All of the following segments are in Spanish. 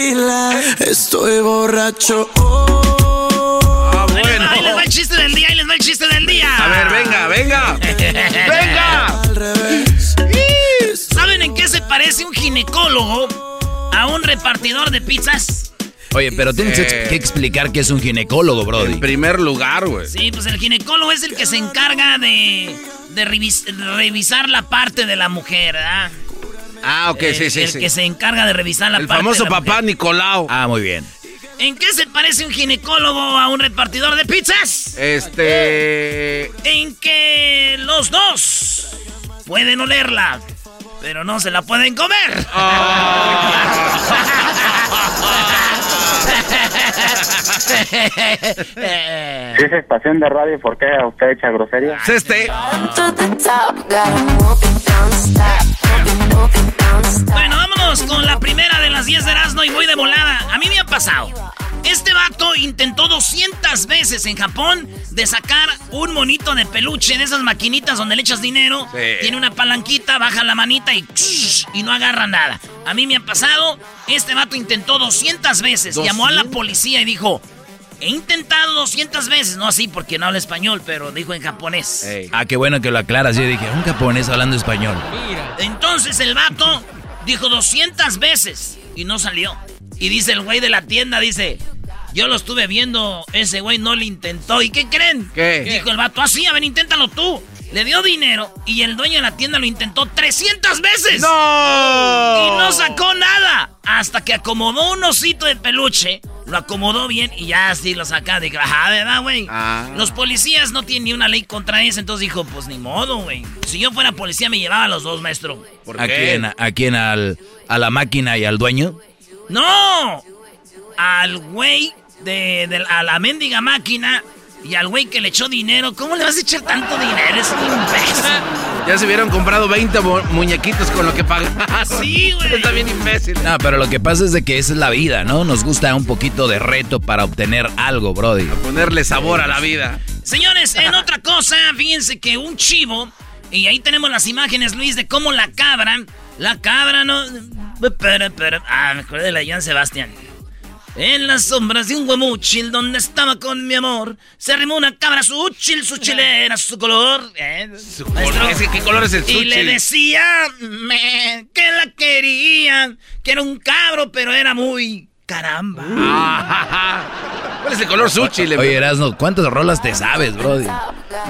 Tequila estoy borracho. Oh. Ah, Ahí les bueno. va- Ahí les va el chiste del día, ahí les va el chiste del día. A ver, venga, venga. ¡Venga! Al revés. ¿Saben en qué se parece un ginecólogo a un repartidor de pizzas? Oye, pero tienes Eh. que explicar que es un ginecólogo, Brody. En primer lugar, güey. Sí, pues el ginecólogo es el que se encarga de, de revis- revisar la parte de la mujer, ¿verdad? Ah, ok, el, sí, sí, el sí. que se encarga de revisar la El parte famoso de la papá mujer. Nicolau. Ah, muy bien. ¿En qué se parece un ginecólogo a un repartidor de pizzas? Este. En que los dos pueden olerla, pero no se la pueden comer. Si es estación de radio, ¿por qué usted echa grosería? Es este. Bueno, vámonos con la primera de las 10 de Erasmo y voy de volada. A mí me ha pasado. Este vato intentó 200 veces en Japón de sacar un monito de peluche de esas maquinitas donde le echas dinero. Sí. Tiene una palanquita, baja la manita y, y no agarra nada. A mí me ha pasado. Este vato intentó 200 veces. Llamó a la policía y dijo: He intentado 200 veces. No así porque no habla español, pero dijo en japonés. Ah, qué bueno que lo aclaras. Yo dije, un japonés hablando español. Entonces el vato dijo 200 veces y no salió. Y dice el güey de la tienda, dice, yo lo estuve viendo, ese güey no lo intentó. ¿Y qué creen? ¿Qué? Dijo el vato, así, a ver, inténtalo tú. Le dio dinero y el dueño de la tienda lo intentó 300 veces. ¡No! Y no sacó nada. Hasta que acomodó un osito de peluche. Lo acomodó bien y ya así lo saca. Dijo, ajá, ¿verdad, güey? Ah. Los policías no tienen ni una ley contra eso. Entonces dijo, pues ni modo, güey. Si yo fuera policía me llevaba a los dos, maestro. ¿Por ¿A qué? quién? ¿A quién? Al, ¿A la máquina y al dueño? ¡No! Al güey de, de- a la mendiga máquina y al güey que le echó dinero. ¿Cómo le vas a echar tanto dinero? Es un imbécil. Ya se hubieran comprado 20 mu- muñequitos con lo que pagan. Sí, güey. Está bien imbécil. No, pero lo que pasa es de que esa es la vida, ¿no? Nos gusta un poquito de reto para obtener algo, Brody. Ponerle sabor a la vida. Señores, en otra cosa, fíjense que un chivo, y ahí tenemos las imágenes, Luis, de cómo la cabra, la cabra no... Pero, pero, ah, me acordé de la Joan Sebastián. En las sombras de un guamuchil donde estaba con mi amor, se arrimó una cabra, su uchil, su chilera, su color. ¿eh? Su color- ese, ¿Qué color es el Y le decía me, que la quería, que era un cabro, pero era muy caramba. ¿Cuál es el color sushi? Le- Oye, Erasno, ¿cuántas rolas te sabes, brody?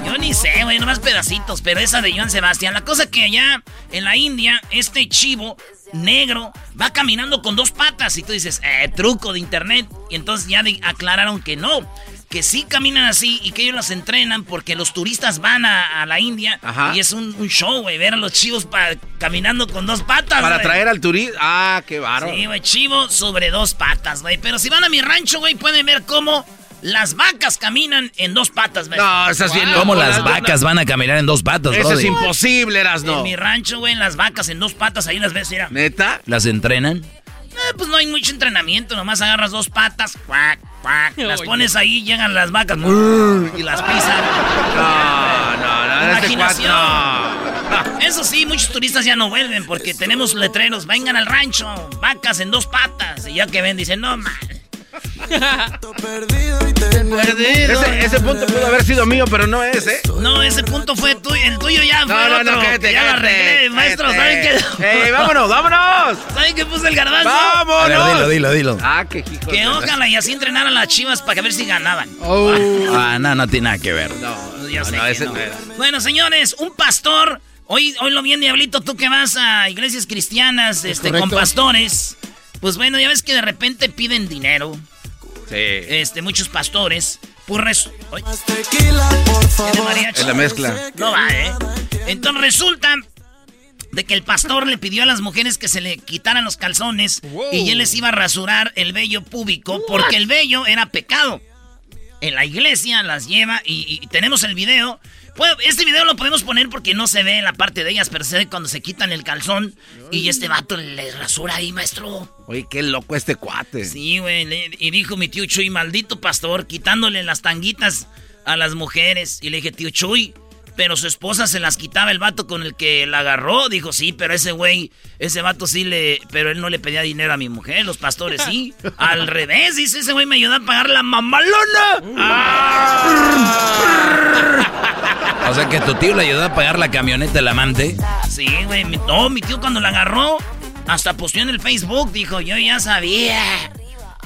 Yo ni sé, güey, nomás pedacitos, pero esa de Joan Sebastián. La cosa que allá en la India, este chivo negro va caminando con dos patas y tú dices, eh, truco de internet. Y entonces ya aclararon que no, que sí caminan así y que ellos las entrenan porque los turistas van a, a la India Ajá. y es un, un show, güey, ver a los chivos pa- caminando con dos patas. Para traer al turista. Ah, qué bárbaro. Sí, güey, chivo sobre dos patas, güey. Pero si van a mi rancho, güey, pueden ver cómo las vacas caminan en dos patas, güey. No, esas bien ¿Cómo las no, vacas van a caminar en dos patas, Eso es imposible, En Erasno. mi rancho, güey, las vacas en dos patas, ahí las ves, mira. ¿Neta? ¿Las entrenan? Eh, pues no hay mucho entrenamiento, nomás agarras dos patas, cuac, cuac, las pones ahí, llegan las vacas brrr, y las pisan. No, no, no. este Imaginación. no. Eso sí, muchos turistas ya no vuelven porque tenemos letreros, vengan al rancho, vacas en dos patas. Y ya que ven, dicen, no, man. Ese, ese punto pudo haber sido mío, pero no es, ¿eh? No, ese punto fue tuyo, el tuyo ya fue No, no, otro, no, cállate, que ya lo cállate, arreglé, maestro, cállate. ¿saben qué? ¡Ey, vámonos, vámonos! ¿Saben qué puse el garbanzo? ¡Vámonos! Ver, dilo, dilo, dilo. Ah, qué hijo Que ojalá y así entrenaran las chivas para que ver si ganaban. Ah, no, no tiene nada que ver. No, Ya no, sé no, que ese no. no era. Bueno, señores, un pastor. Hoy, hoy lo bien, Diablito, tú que vas a iglesias cristianas este, con pastores. Pues bueno, ya ves que de repente piden dinero. Sí. Este, muchos pastores. Pues res- Tequila, por ¿tiene favor. Es la mezcla. No va, ¿eh? Entonces resulta de que el pastor le pidió a las mujeres que se le quitaran los calzones y él les iba a rasurar el vello púbico porque el vello era pecado. En la iglesia las lleva y, y tenemos el video. Pues, este video lo podemos poner porque no se ve la parte de ellas, pero se ve cuando se quitan el calzón y este vato le rasura ahí, maestro. Oye, qué loco este cuate. Sí, güey. Y dijo mi tío Chuy, maldito pastor, quitándole las tanguitas a las mujeres. Y le dije, tío Chuy, pero su esposa se las quitaba el vato con el que la agarró. Dijo, sí, pero ese güey, ese vato sí le. Pero él no le pedía dinero a mi mujer, los pastores sí. Al revés, dice, ese güey me ayudó a pagar la mamalona. O sea que tu tío le ayudó a pagar la camioneta del amante. Sí, güey. No, mi tío cuando la agarró, hasta posteó en el Facebook, dijo, yo ya sabía.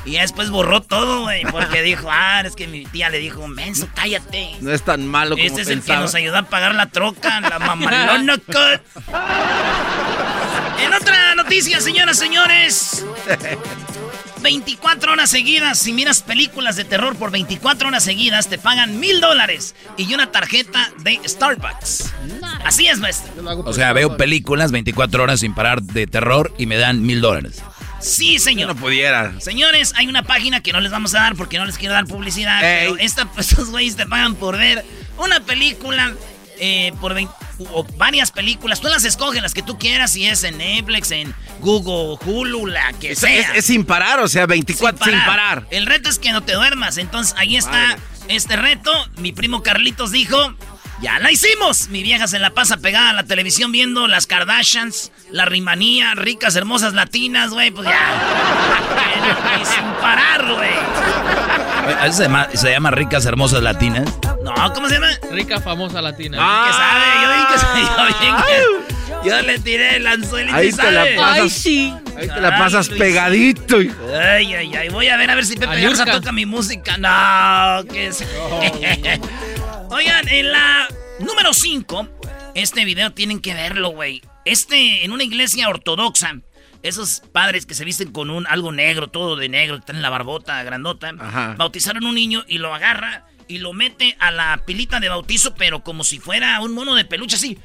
Y ya después borró todo, güey, porque dijo, ah, es que mi tía le dijo, menso, cállate. No es tan malo como Este es el que nos ayudó a pagar la troca, la mamalona cut. En otra noticia, señoras, señores. 24 horas seguidas, si miras películas de terror por 24 horas seguidas, te pagan mil dólares y una tarjeta de Starbucks. Así es, maestro. O sea, veo películas 24 horas sin parar de terror y me dan mil dólares. Sí, Yo señor. no pudiera. Señores, hay una página que no les vamos a dar porque no les quiero dar publicidad. Ey. Pero esta, estos güeyes te pagan por ver una película, eh, por o varias películas. Tú las escoges, las que tú quieras, si es en Netflix, en Google, Hulu, la que Es, sea. es- es sin parar, o sea, 24 sin parar. El reto es que no te duermas. Entonces ahí está este reto. Mi primo Carlitos dijo. ¡Ya la hicimos! Mi vieja se la pasa pegada a la televisión viendo las Kardashians, la rimanía, ricas, hermosas latinas, güey, pues ya. Y sin parar, güey. ¿Eso se llama, se llama ricas, hermosas latinas? No, ¿cómo se llama? Rica, famosa latina. Ah. Que sabe, yo dije que sabía bien que- Yo le tiré el anzuelito Ahí y te la pasas. Ay, sí. Ahí te la pasas pegadito. hijo. Ay, ay, ay. Voy a ver a ver si Pepe Garza toca mi música. No, que es. Oigan, en la número 5, este video tienen que verlo, güey. Este, en una iglesia ortodoxa, esos padres que se visten con un algo negro, todo de negro, que están en la barbota grandota, Ajá. bautizaron un niño y lo agarra y lo mete a la pilita de bautizo, pero como si fuera un mono de peluche así.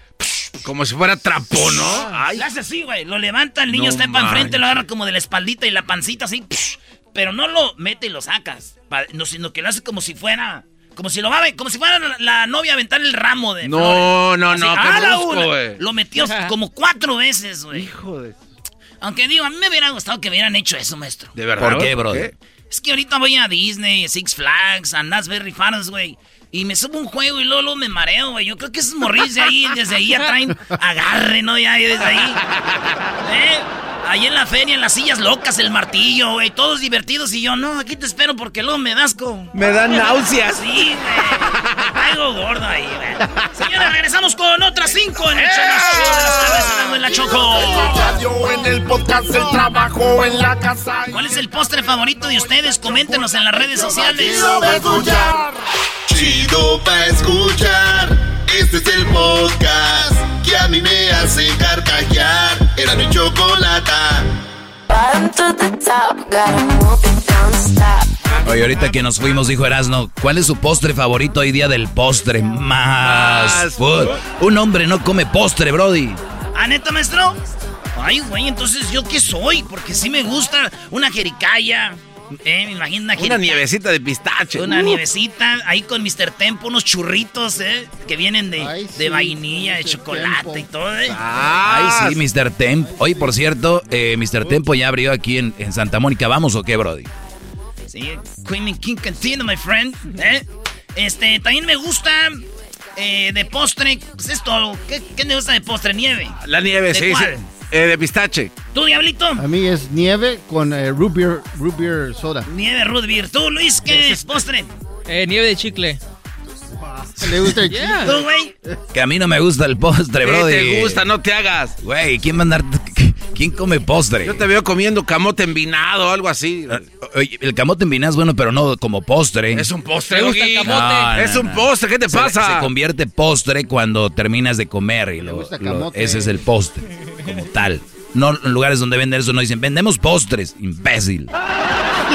Como si fuera trapo, ¿no? Ay, le hace así, güey. Lo levanta, el niño No está para enfrente, lo agarra como de la espaldita y la pancita así. pero no lo mete y lo sacas. No, sino que lo hace como si fuera. Como si lo va a como si fuera la, la novia a aventar el ramo de. No, flores. no, Así, no, qué ¡ah, la brusco, una! Lo metió como cuatro veces, güey. Hijo de... Aunque digo, a mí me hubiera gustado que me hubieran hecho eso, maestro. ¿De verdad? ¿Por qué, bro? Es que ahorita voy a Disney, Six Flags, a Very Farms, güey. Y me subo un juego y luego, luego me mareo, güey. Yo creo que esos morrillos de ahí, desde ahí ya traen agarre, ¿no? Ya desde ahí. ¿Eh? Ahí en la feria, en las sillas locas, el martillo, güey, todos divertidos. Y yo, no, aquí te espero porque luego me das con. Me dan náuseas. Sí, güey. Caigo gordo ahí, güey. Señores, regresamos con otras cinco en el de Erasmo y la Choco. En el podcast, el trabajo en la casa. ¿Cuál es el postre favorito de ustedes? Coméntenos en las redes sociales. Chido pa' escuchar. Chido pa' escuchar. Este es el podcast que a mí me hace carcajear. Era mi chocolata. Oye, ahorita que nos fuimos, dijo Erasno, ¿cuál es su postre favorito hoy día del postre? Más. Food. Un hombre no come postre, Brody. ¿Ah, neta, maestro? Ay, güey, entonces ¿yo qué soy? Porque sí me gusta una jericaya. Eh, me imagino una Una nievecita de pistache. Una Uh. nievecita, ahí con Mr. Tempo, unos churritos, ¿eh? Que vienen de, Ay, de vainilla, de chocolate Tempo. y todo, ¿eh? Ah, Ay, sí, Mr. Temp. Oye, por cierto, eh, Mr. Tempo ya abrió aquí en, en Santa Mónica. ¿Vamos o qué, Brody? Sí, Queen and King Cantina, my friend. ¿eh? Este, también me gusta eh, de postre, pues es todo. ¿Qué, ¿Qué me gusta de postre? Nieve. La nieve, ¿De sí, sí. Eh, de pistache. ¿Tú, Diablito? A mí es nieve con eh, root, beer, root beer soda. Nieve root beer. ¿Tú, Luis, qué es postre? Eh, nieve de chicle. ¿Le gusta el Yeah. ¿Tú, güey? Que a mí no me gusta el postre, ¿Qué Brody. te gusta? No te hagas. Güey, ¿quién va a andar? ¿Quién come postre? Yo te veo comiendo camote envinado o algo así. Oye, el camote en vinazo es bueno, pero no como postre. Es un postre, ¿Te gusta el camote? No, no, Es un no. postre, ¿qué te Se- pasa? Se, convierte postre cuando terminas de comer y lo- gusta lo- camote. ese es el postre, como tal. No en lugares donde venden eso no dicen, vendemos postres, imbécil.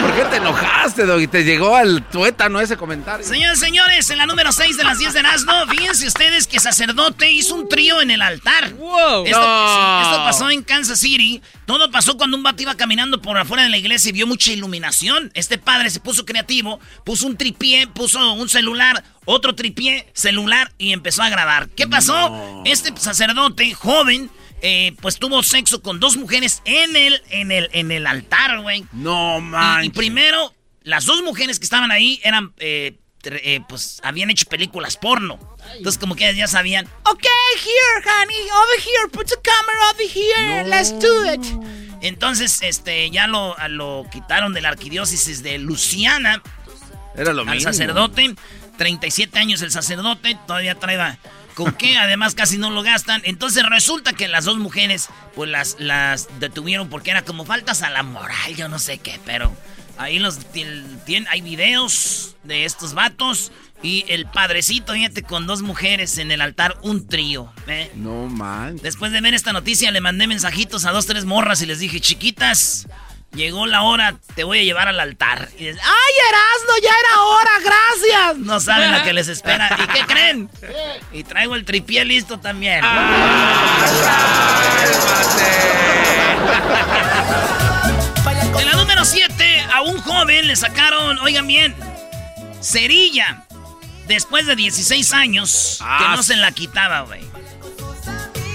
¿Por qué te enojaste, Doggy? Te llegó al tuétano ese comentario. Señores, señores, en la número 6 de las 10 de Nazno, fíjense ustedes que sacerdote hizo un trío en el altar. Wow. Esto, No. esto pasó en Kansas City. Todo pasó cuando un vato iba caminando por afuera de la iglesia y vio mucha iluminación. Este padre se puso creativo, puso un tripié, puso un celular, otro tripié, celular y empezó a grabar. ¿Qué pasó? Este sacerdote joven, eh, pues tuvo sexo con dos mujeres en el, en el, en el altar, güey. No, man. y primero, las dos mujeres que estaban ahí eran, eh, eh, pues, habían hecho películas porno. Entonces, como que ya sabían, ok, here, honey, over here, put the camera over here, let's do it. Entonces, este, ya lo, lo quitaron de la arquidiócesis de Luciana Era lo al mismo. sacerdote. 37 años el sacerdote, todavía traía con qué, además casi no lo gastan. Entonces resulta que las dos mujeres, pues las, las detuvieron porque era como faltas a la moral, yo no sé qué, pero ahí los tien- tien- hay videos de estos vatos y el padrecito, fíjate, con dos mujeres en el altar, un trío, ¿eh? No, man. Después de ver esta noticia le mandé mensajitos a dos, tres morras y les dije, chiquitas, llegó la hora, te voy a llevar al altar. Y dices, ¡ay, Erasmo, ya era hora, gracias! No saben lo que les espera. ¿Y qué creen? Y traigo el tripié listo también. En la número 7, a un joven le sacaron, oigan bien, cerilla. Después de 16 años, que Ah, no se la quitaba, güey.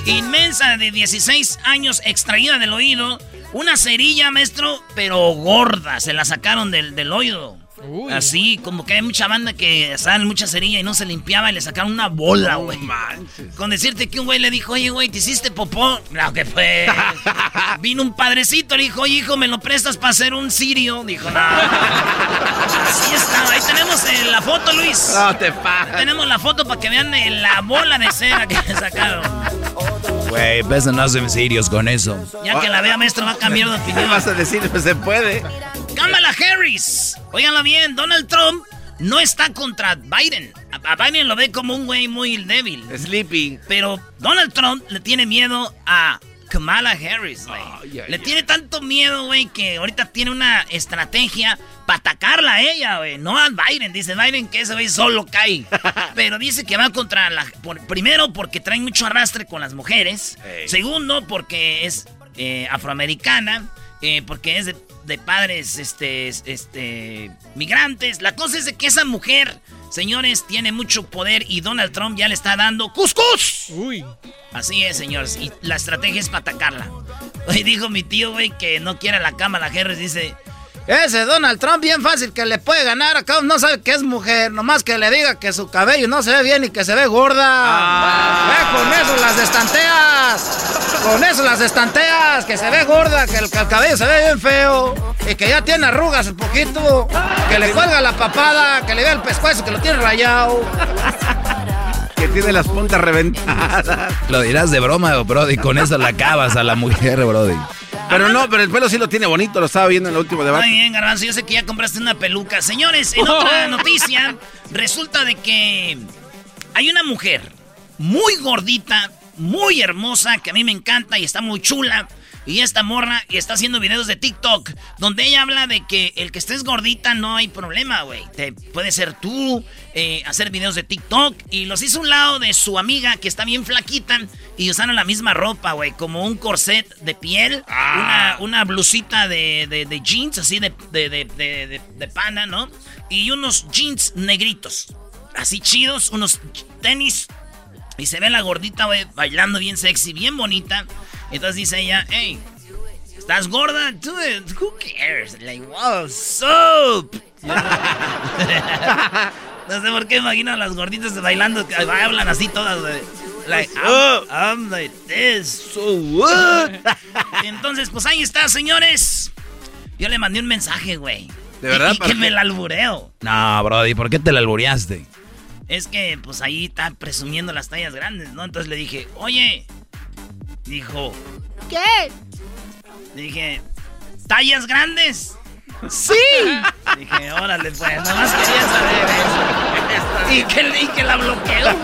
Inmensa de 16 años extraída del oído. Una cerilla, maestro, pero gorda. Se la sacaron del, del oído. Uy. Así, como que hay mucha banda que sale mucha cerilla y no se limpiaba y le sacaron una bola, güey. Con decirte que un güey le dijo, oye, güey, ¿te hiciste popó? No, que fue. Vino un padrecito, le dijo, oye, hijo, ¿me lo prestas para hacer un sirio? Dijo, no. Así está. Ahí tenemos eh, la foto, Luis. No te pases. Tenemos la foto para que vean eh, la bola de cera que le sacaron. Güey, pues no hacen serios con eso. Ya que la vea, maestro, va a cambiar de ¿Qué opinión. vas a decir? Pues se puede. Kamala Harris. Óiganlo bien, Donald Trump no está contra Biden. A, a Biden lo ve como un güey muy débil. Sleepy. Pero Donald Trump le tiene miedo a Kamala Harris, güey. Ay, Le tiene tanto miedo, güey, que ahorita tiene una estrategia para atacarla a ella, güey. No a Biden. Dice Biden que ese güey solo cae. Pero dice que va contra la... por- primero, porque trae mucho arrastre con las mujeres. Segundo, porque es eh, afroamericana. eh, porque es de, de padres este, este, migrantes. La cosa es de que esa mujer, señores, tiene mucho poder y Donald Trump ya le está dando cuscús. Uy. Así es, señores. Y la estrategia es para atacarla. Hoy dijo mi tío, güey, que no quiere la Kamala Harris. Dice, Ese Donald Trump bien fácil que le puede ganar acá, no sabe que es mujer, nomás que le diga que su cabello no se ve bien y que se ve gorda. Ah. Eh, con eso las estanteas. Con eso las estanteas, que se ve gorda, que el, que el cabello se ve bien feo y que ya tiene arrugas un poquito, que le cuelga la papada, que le vea el pescuezo, que lo tiene rayado. Que tiene las puntas reventadas. Lo dirás de broma, Brody. Con eso la acabas a la mujer, Brody. Pero no, pero el pelo sí lo tiene bonito, lo estaba viendo en el último debate. Muy bien, Garbanzo, yo sé que ya compraste una peluca. Señores, en otra noticia, resulta de que hay una mujer muy gordita, muy hermosa, que a mí me encanta y está muy chula. Y esta morra está haciendo videos de TikTok donde ella habla de que el que estés gordita no hay problema, güey. Te puede ser tú, eh, hacer videos de TikTok. Y los hizo un lado de su amiga que está bien flaquita y usaron la misma ropa, güey. Como un corset de piel, una, una blusita de, de- de jeans, así de- de- de pana, ¿no? Y unos jeans negritos, así chidos, unos tenis y se ve la gordita, güey, bailando bien sexy, bien bonita. Entonces dice ella, hey, ¿estás gorda? Tú, eh, who cares? Like, wow, soap. no sé por qué imagino a las gorditas bailando, que hablan así todas, güey. Like, I'm, I'm like this, so what? Entonces, pues ahí está, señores. Yo le mandé un mensaje, güey. ¿De verdad? Y, y ¿Para que me qué? la albureo. No, Brody, ¿por qué te la albureaste? Es que, pues ahí está presumiendo las tallas grandes, ¿no? Entonces le dije, oye. Dijo, ¿qué? Dije, ¿tallas grandes? ¡Sí! Dije, órale, pues, nomás quería saber eso. Y que, y que la bloqueó.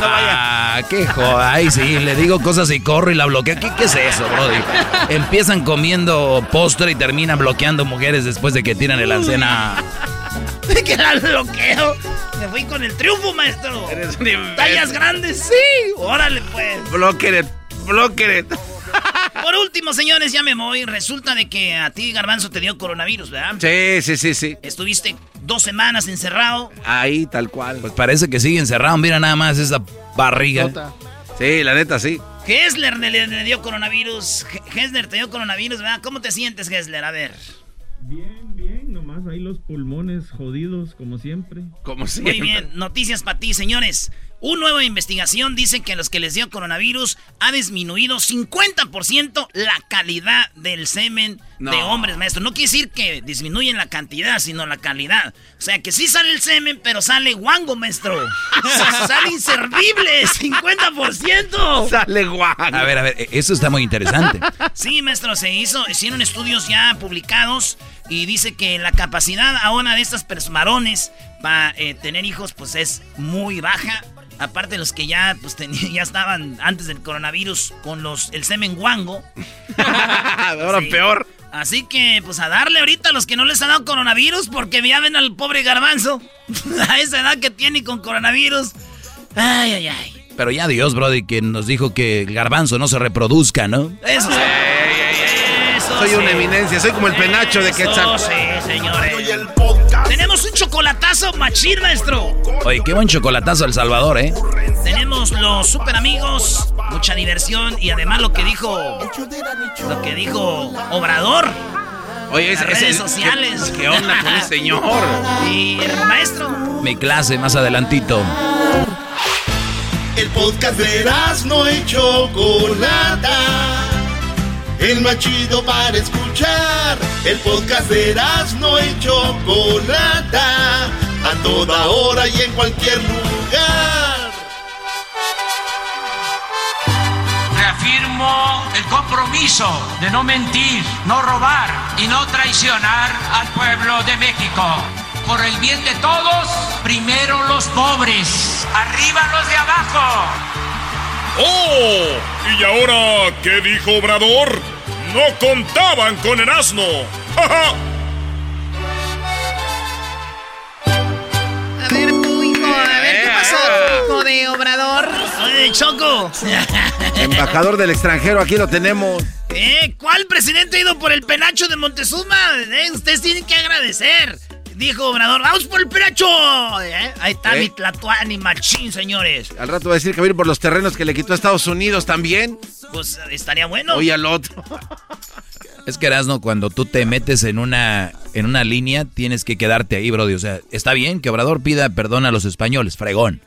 Ah, qué joda. Ay, sí, le digo cosas y corro y la bloqueo. ¿Qué, qué es eso, Brody? Empiezan comiendo postre y terminan bloqueando mujeres después de que tiran el alcena. que la bloqueo. Me fui con el triunfo, maestro. Eres un imbécil. ¿Tallas grandes? Sí. Órale, pues. Bloqueret, bloqueret. Por último, señores, ya me voy. Resulta de que a ti, Garbanzo, te dio coronavirus, ¿verdad? Sí, sí, sí, sí. Estuviste dos semanas encerrado. Ahí, tal cual. Pues parece que sigue encerrado. Mira nada más esa barriga. Sí, la neta, sí. Hessler le, le dio coronavirus. He- Hessler te dio coronavirus, ¿verdad? ¿Cómo te sientes, Hessler? A ver. Bien, bien, nomás ahí los pulmones jodidos, como siempre. Como Muy bien, noticias para ti, señores. Una nueva investigación dice que a los que les dio coronavirus ha disminuido 50% la calidad del semen No. de hombres, maestro. No quiere decir que disminuyen la cantidad, sino la calidad. O sea, que sí sale el semen, pero sale guango, maestro. sale inservible, 50%. Sale guango. A ver, a ver, e- eso está muy interesante. Sí, maestro, se hizo, hicieron estudios ya publicados y dice que la capacidad ahora de estas personas varones para eh, tener hijos pues es muy baja. Aparte de los que ya pues ya estaban antes del coronavirus con los el semen guango. Ahora Sí. peor. Así que pues a darle ahorita a los que no les ha dado coronavirus porque ya ven al pobre garbanzo a esa edad que tiene y con coronavirus. Ay, ay, ay. Pero ya Dios, Brody, que nos dijo que el garbanzo no se reproduzca, ¿no? Eso sí. Soy una eminencia, soy como el penacho de Quetzal. sí, señores. Tenemos un chocolatazo machín, maestro. Oye, qué buen chocolatazo El Salvador, ¿eh? Tenemos los super amigos, mucha diversión y además lo que dijo lo que dijo Obrador. Oye, las ese- ese- redes sociales. ¿Qué, qué onda con el señor? Y el maestro. Mi clase más adelantito. El podcast de no y Chocolata. El más chido para escuchar. El podcast de no y Chocolata. A toda hora y en cualquier lugar. Reafirmo el compromiso de no mentir, no robar y no traicionar al pueblo de México. Por el bien de todos, primero los pobres, arriba los de abajo. ¡Oh! ¿Y ahora qué dijo Obrador? No contaban con el asno. ¡Ja, ja! A ver, tú, hijo, a ver, ¿qué pasó, hijo de Obrador? Oye, Choco. Embajador del extranjero, aquí lo tenemos. ¿Eh? ¿Cuál presidente ha ido por el penacho de Montezuma? Eh, ustedes tienen que agradecer. Dijo Obrador, vamos por el penacho. ¿Eh? Ahí está ¿Eh? mi Tlatuani machín, señores. Al rato va a decir que va a ir por los terrenos que le quitó a Estados Unidos también. Pues estaría bueno. Oye al otro. Es que Erasno, cuando tú te metes en una, en una línea, tienes que quedarte ahí, Brody. O sea, está bien que Obrador pida perdón a los españoles, fregón.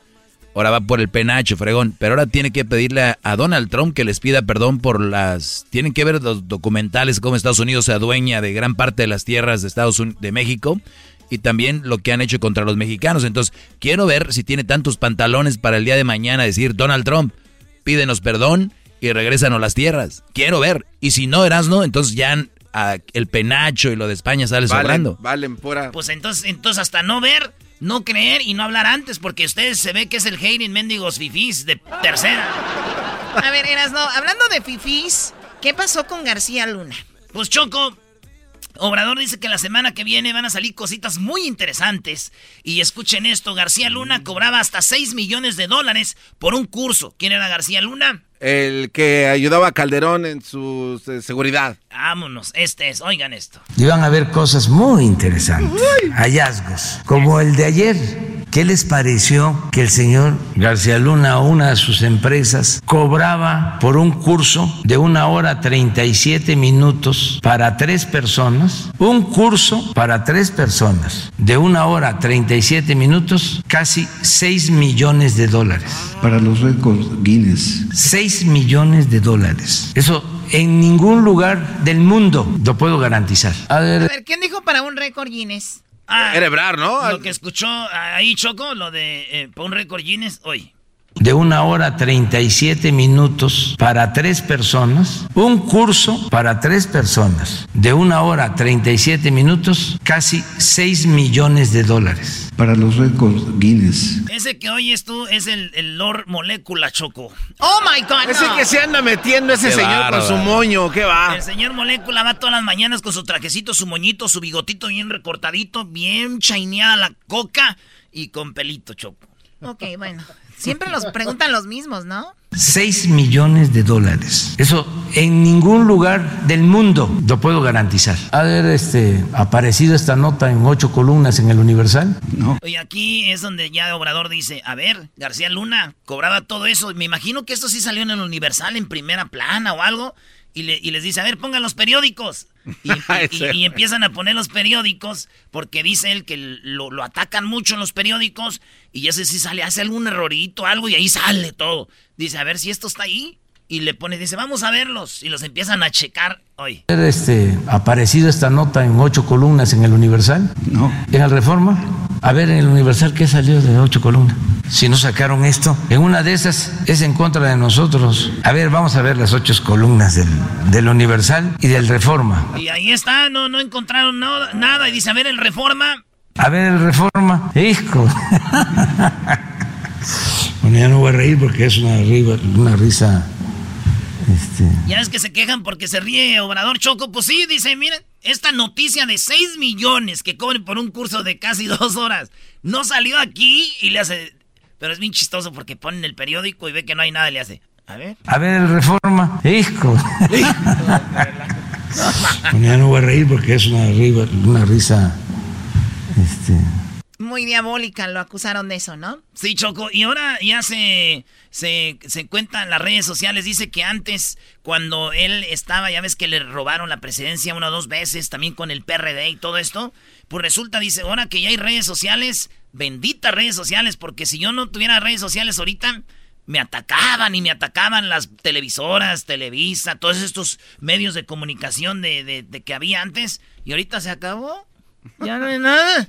Ahora va por el penacho, fregón. Pero ahora tiene que pedirle a, Donald Trump que les pida perdón por las... Tienen que ver los documentales cómo Estados Unidos se adueña de gran parte de las tierras de Estados Unidos, de México. Y también lo que han hecho contra los mexicanos. Entonces, quiero ver si tiene tantos pantalones para el día de mañana decir, Donald Trump, pídenos perdón y regrésanos las tierras. Quiero ver. Y si no, no, entonces ya el penacho y lo de España sale sobrando. Valen pura. Pues entonces, entonces hasta no ver, no creer y no hablar antes, porque ustedes se ve que es el hating mendigos fifís de tercera. A ver, Erasno, hablando de fifís, ¿qué pasó con García Luna? Pues Choco, Obrador dice que la semana que viene van a salir cositas muy interesantes. Y escuchen esto, García Luna cobraba hasta 6 millones de dólares por un curso. ¿Quién era García Luna? El que ayudaba a Calderón en su eh, seguridad. Vámonos, este es, oigan esto. Y van a ver cosas muy interesantes, hallazgos, como el de ayer ¿Qué les pareció que el señor García Luna o una de sus empresas cobraba por un curso de una hora 37 minutos para tres personas? Un curso para tres personas de una hora 37 minutos, casi 6 millones de dólares. Para los récords Guinness. 6 millones de dólares. Eso en ningún lugar del mundo lo puedo garantizar. A ver, ¿quién dijo para un récord Guinness? Ah, Era ¿no? Lo que escuchó ahí Choco, lo de eh, un récord Guinness hoy de una hora 37 minutos para tres personas, un curso para tres personas de una hora 37 minutos, casi 6 millones de dólares. Para los récords Guinness. Ese que oyes tú es el, el Lord Molécula Choco. Oh my God. Ese que se anda metiendo ese señor con su moño, ¿qué va? El señor Molécula va todas las mañanas con su trajecito, su moñito, su bigotito bien recortadito, bien chaineada la coca y con pelito Choco. Ok, bueno. Siempre los preguntan los mismos, ¿no? 6 millones de dólares. Eso en ningún lugar del mundo lo puedo garantizar. ¿Ha ver, este, aparecido esta nota en ocho columnas en el Universal? No. Oye, aquí es donde ya Obrador dice, a ver, García Luna cobraba todo eso. Me imagino que esto sí salió en el Universal en primera plana o algo. Y, les dice, a ver, pongan los periódicos. Y, empiezan a poner los periódicos porque dice él que lo, lo, atacan mucho en los periódicos y ese sí sale, hace algún errorito, algo y ahí sale todo. Dice, a ver si esto está ahí. Y le pone, dice, vamos a verlos. Y los empiezan a checar hoy. Este, aparecido esta nota en ocho columnas en el Universal? No. ¿En el Reforma? A ver, en el Universal, ¿qué salió de ocho columnas? Si no sacaron esto, en una de esas es en contra de nosotros. A ver, vamos a ver las ocho columnas del, del Universal y del Reforma. Y ahí está, no, no encontraron nada. Y dice, a ver, el Reforma. A ver, el Reforma. Hijo. bueno, ya no voy a reír porque es una, una risa este... Ya es que se quejan porque se ríe Obrador Choco. Pues sí, dice, miren, esta noticia de 6 millones que cobren por un curso de casi dos horas no salió aquí y le hace... Pero es bien chistoso porque ponen el periódico y ve que no hay nada y le hace... A ver. A ver, reforma. Hijo. ya no voy a reír porque es una, una risa... Este muy diabólica, lo acusaron de eso, ¿no? Sí, Choco. Y ahora ya se, se, se cuenta en las redes sociales. Dice que antes, cuando él estaba, ya ves que le robaron la presidencia una o dos veces, también con el PRD y todo esto. Pues resulta, dice, ahora que ya hay redes sociales, benditas redes sociales, porque si yo no tuviera redes sociales ahorita, me atacaban y me atacaban las televisoras, Televisa, todos estos medios de comunicación de, de, de que había antes. Y ahorita se acabó. Ya no hay nada.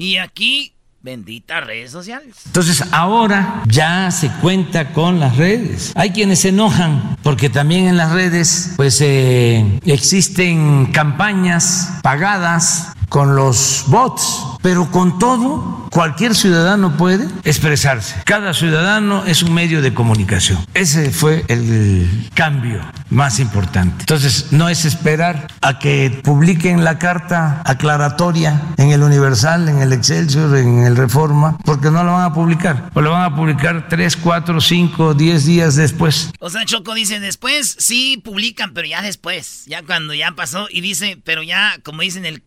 Y aquí, benditas redes sociales. Entonces ahora ya se cuenta con las redes. Hay quienes se enojan porque también en las redes pues eh, existen campañas pagadas con los bots, pero con todo, cualquier ciudadano puede expresarse. Cada ciudadano es un medio de comunicación. Ese fue el cambio más importante. Entonces, no es esperar a que publiquen la carta aclaratoria en el Universal, en el Excelsior, en el Reforma, porque no la van a publicar. O la van a publicar tres, cuatro, cinco, diez días después. O sea, Choco dice, después sí publican, pero ya después, ya cuando ya pasó, y dice, pero ya, como dicen, el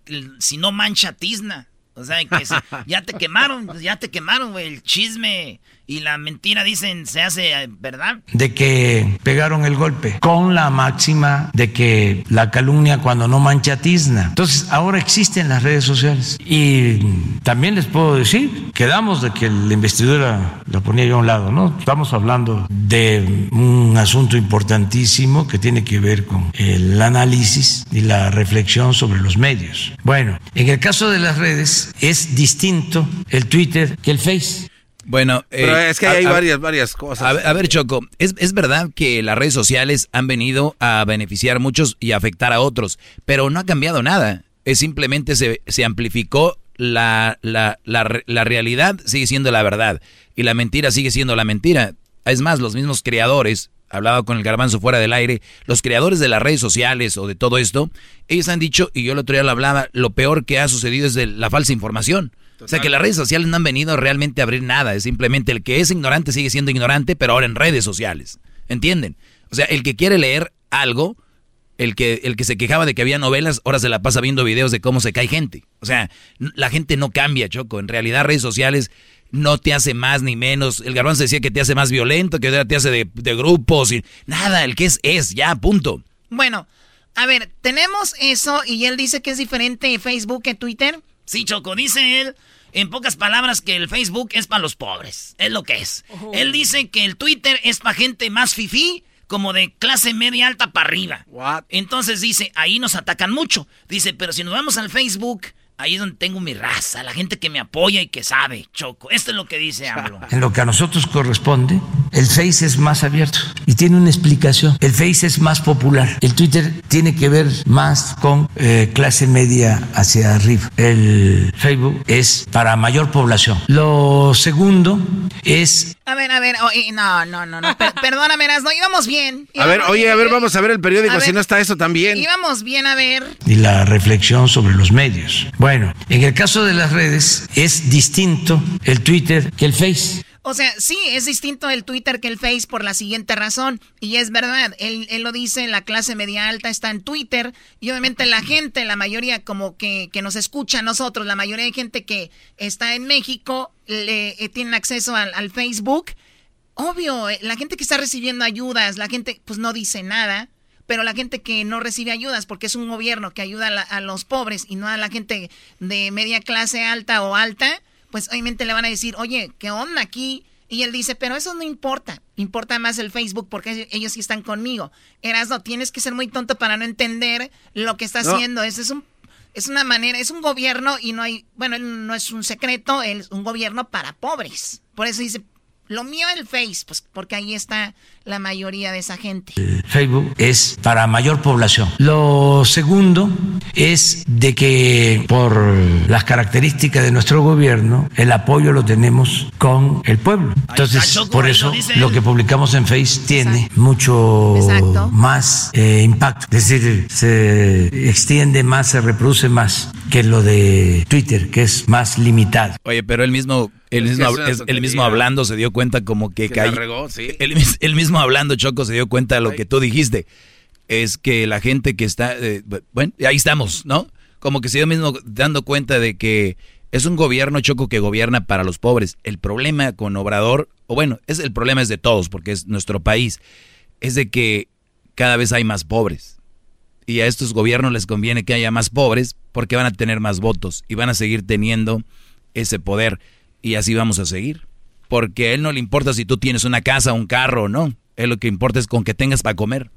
si no mancha tizna. O sea, que ya te quemaron, ya te quemaron, güey. El chisme y la mentira, dicen, se hace eh, verdad. de que pegaron el golpe, con la máxima de que la calumnia cuando no mancha tizna. Entonces, ahora existen las redes sociales. Y también les puedo decir, quedamos de que la investidura la ponía yo a un lado, ¿no? Estamos hablando de un asunto importantísimo que tiene que ver con el análisis y la reflexión sobre los medios. Bueno, en el caso de las redes es distinto el Twitter que el Face. Bueno, eh, Pero es que hay a- varias, varias cosas. A ver, a ver, Choco, ¿es, es verdad que las redes sociales han venido a beneficiar a muchos y a afectar a otros, pero no ha cambiado nada. Es simplemente se, se amplificó la, la, la, la realidad, sigue siendo la verdad, y la mentira sigue siendo la mentira. Es más, los mismos creadores, hablaba con el garbanzo fuera del aire, los creadores de las redes sociales o de todo esto, ellos han dicho, y yo el otro día lo hablaba, lo peor que ha sucedido es de la falsa información. O sea que las redes sociales no han venido realmente a abrir nada, es simplemente el que es ignorante sigue siendo ignorante, pero ahora en redes sociales. ¿Entienden? O sea, el que quiere leer algo, el que, el que se quejaba de que había novelas, ahora se la pasa viendo videos de cómo se cae gente. O sea, la gente no cambia, Choco. En realidad, redes sociales no te hace más ni menos. El garbanzo decía que te hace más violento, que ahora te hace de, de grupos y nada, el que es, es, ya, punto. Bueno, a ver, tenemos eso y él dice que es diferente Facebook que Twitter. Sí, Choco, dice él, en pocas palabras, que el Facebook es para los pobres. Es lo que es. Él dice que el Twitter es para gente más fifí, como de clase media alta para arriba. Entonces dice, ahí nos atacan mucho. Dice, pero si nos vamos al Facebook, ahí es donde tengo mi raza, la gente que me apoya y que sabe, Choco. Esto es lo que dice AMLO. En lo que a nosotros corresponde, el Face es más abierto y tiene una explicación. El Face es más popular. El Twitter tiene que ver más con eh, clase media hacia arriba. El Facebook es para mayor población. Lo segundo es A ver, a ver, oh, y- no, no, no, no, per- perdóname, no íbamos bien. A ver, oye, a ver, vamos a ver el periódico, A si ver. no está eso también. Íbamos bien, a ver. y la reflexión sobre los medios. Bueno, en el caso de las redes es distinto el Twitter que el Face. O sea, sí, es distinto el Twitter que el Face por la siguiente razón. Y es verdad, él, él lo dice, la clase media alta está en Twitter. Y obviamente la gente, la mayoría como que, que nos escucha a nosotros, la mayoría de gente que está en México, le, eh, tienen acceso al, al Facebook. Obvio, eh, la gente que está recibiendo ayudas, la gente pues no dice nada. Pero la gente que no recibe ayudas, porque es un gobierno que ayuda a, la- a los pobres y no a la gente de media clase alta o alta, pues obviamente le van a decir, oye, ¿qué onda aquí? Y él dice, pero eso no importa, importa más el Facebook porque ellos sí están conmigo. Erasno, tienes que ser muy tonto para no entender lo que está No. haciendo. Ese es un es una manera, es un gobierno y no hay, bueno, él no es un secreto, él es un gobierno para pobres. Por eso dice, lo mío el Face, pues porque ahí está la mayoría de esa gente. Facebook es para mayor población. Lo segundo es de que por las características de nuestro gobierno, el apoyo lo tenemos con el pueblo. Entonces, Choco, por eso lo que publicamos en Face tiene mucho más eh, impacto. Es decir, se extiende más, se reproduce más que lo de Twitter, que es más limitado. Oye, pero él mismo, él mismo, es él mismo hablando se dio cuenta como que, Que la cay- regó, sí. él, mis- él mismo hablando, Choco, se dio cuenta de lo que tú dijiste. Es que la gente que está, eh, bueno, ahí estamos, ¿no? Como que se dio mismo dando cuenta de que es un gobierno, Choco, que gobierna para los pobres. El problema con Obrador, o bueno, es el problema es de todos, porque es nuestro país, es de que cada vez hay más pobres. Y a estos gobiernos les conviene que haya más pobres porque van a tener más votos y van a seguir teniendo ese poder. Y así vamos a seguir. Porque a él no le importa si tú tienes una casa, un carro o no. Él lo que importa es con que tengas para comer.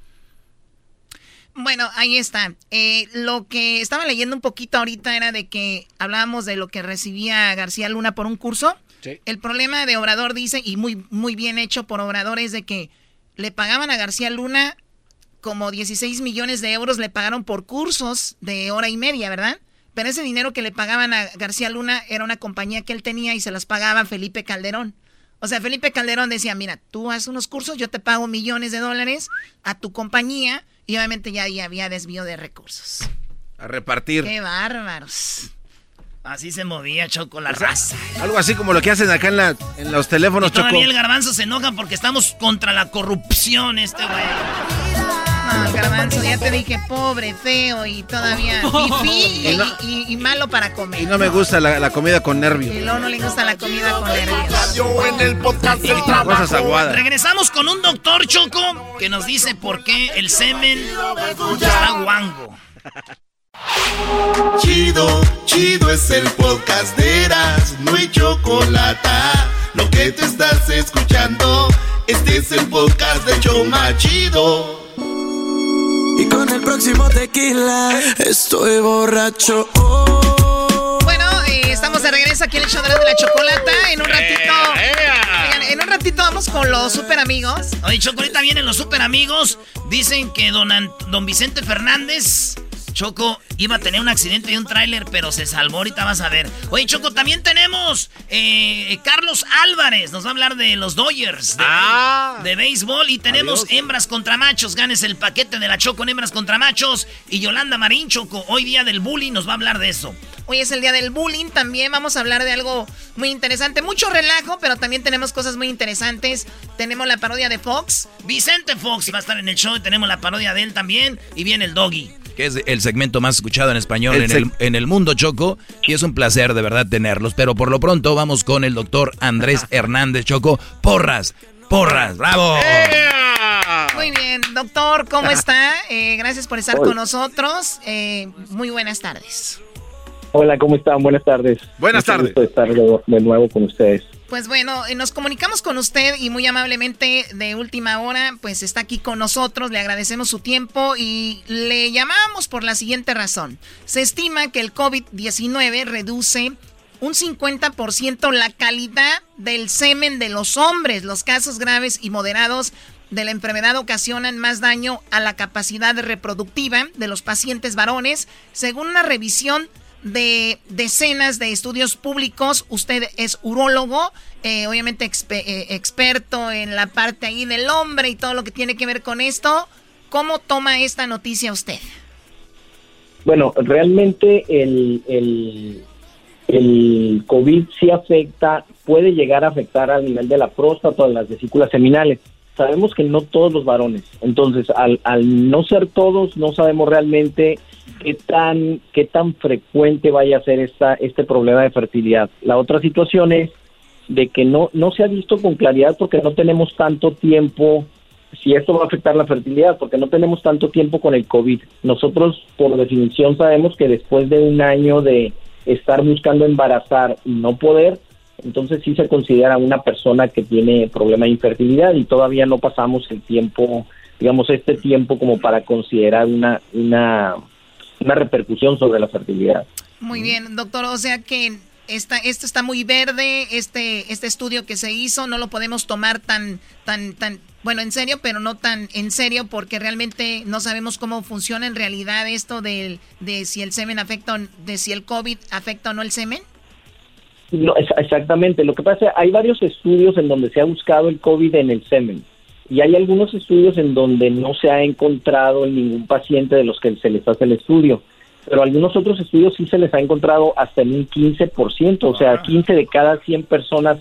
Bueno, ahí está. Eh, lo que estaba leyendo un poquito ahorita era de que hablábamos de lo que recibía García Luna por un curso. El problema de Obrador dice, y muy, muy bien hecho por Obrador, es de que le pagaban a García Luna como 16 millones de euros, le pagaron por cursos de hora y media, ¿verdad? Pero ese dinero que le pagaban a García Luna era una compañía que él tenía y se las pagaba Felipe Calderón. O sea, Felipe Calderón decía, mira, tú haces unos cursos, yo te pago millones de dólares a tu compañía y obviamente ya ahí había desvío de recursos. A repartir. Qué bárbaros. Así se movía Choco la raza. Algo así como lo que hacen acá en, la, en los teléfonos, Y todavía Choco. el garbanzo se enoja porque estamos contra la corrupción, este güey. Garbanzo, ya te dije pobre, feo y todavía fifí Y no- y, y malo para comer. Y no me gusta la, la comida con nervios. Y luego no le gusta la comida con nervios. en el podcast del Cosas aguadas. Regresamos con un doctor Choco que nos dice por qué el semen está guango. Chido, chido es el podcast de Eras, no hay chocolate. Lo que te estás escuchando, este es el podcast de Choma Chido. Y con el próximo tequila estoy borracho. Bueno, eh, estamos de regreso aquí en el show de la chocolata. En un ratito. Oigan, en un ratito vamos con los super amigos. Oye, Choco, ahorita vienen los super amigos. Dicen que don, Ant- don Vicente Fernández, Choco, iba a tener un accidente de un tráiler, pero se salvó. Ahorita vas a ver. Oye, Choco, también tenemos eh, Carlos Álvarez. Nos va a hablar de los Dodgers de, de béisbol. Y tenemos Adiós. hembras contra machos. Ganes el paquete de la Choco en hembras contra machos. Y Yolanda Marín, Choco, hoy día del bullying, nos va a hablar de eso. Hoy es el día del bullying. También vamos a hablar de algo muy interesante. Mucho relajo, pero también tenemos cosas muy interesantes. Tenemos la parodia de Fox. Vicente Fox va a estar en el show. y Tenemos la parodia de él también. Y viene el doggy. que es el segmento más escuchado en español El en, el, en el mundo, Choco. Y es un placer de verdad tenerlos. Pero por lo pronto vamos con el doctor Andrés Hernández Choco. Porras, porras, bravo. Muy bien, doctor, ¿cómo está? Eh, gracias por estar con nosotros. Eh, muy buenas tardes. Hola, ¿cómo están? Buenas tardes. Buenas Mucho tardes. gusto estar de, de nuevo con ustedes. Pues bueno, eh, nos comunicamos con usted y muy amablemente de última hora, pues está aquí con nosotros, le agradecemos su tiempo y le llamamos por la siguiente razón. Se estima que el COVID-19 reduce un 50% la calidad del semen de los hombres. Los casos graves y moderados de la enfermedad ocasionan más daño a la capacidad reproductiva de los pacientes varones, según una revisión de decenas de estudios públicos. Usted es urólogo, eh, obviamente eh, experto en la parte ahí del hombre y todo lo que tiene que ver con esto. ¿Cómo toma esta noticia usted? Bueno, realmente el, el, el COVID sí afecta, puede llegar a afectar al nivel de la próstata o las vesículas seminales. Sabemos que no todos los varones, entonces al, al no ser todos, no sabemos realmente qué tan, qué tan frecuente vaya a ser esta, este problema de fertilidad. La otra situación es de que no, no se ha visto con claridad porque no tenemos tanto tiempo si esto va a afectar la fertilidad, porque no tenemos tanto tiempo con el COVID. Nosotros, por definición, sabemos que después de un año de estar buscando embarazar y no poder, entonces sí se considera una persona que tiene problema de infertilidad y todavía no pasamos el tiempo, digamos, este tiempo como para considerar una, una, una repercusión sobre la fertilidad. Muy bien, doctor. O sea que esta, esto está muy verde, este, este estudio que se hizo, no lo podemos tomar tan, tan, tan, bueno, en serio, pero no tan en serio porque realmente no sabemos cómo funciona en realidad esto del, de si el semen afecta, o- de si el COVID afecta o no el semen. No, es- exactamente. Lo que pasa, hay varios estudios en donde se ha buscado el COVID en el semen y hay algunos estudios en donde no se ha encontrado en ningún paciente de los que se les hace el estudio, pero algunos otros estudios sí se les ha encontrado hasta en un 15%, o sea, 15 de cada 100 personas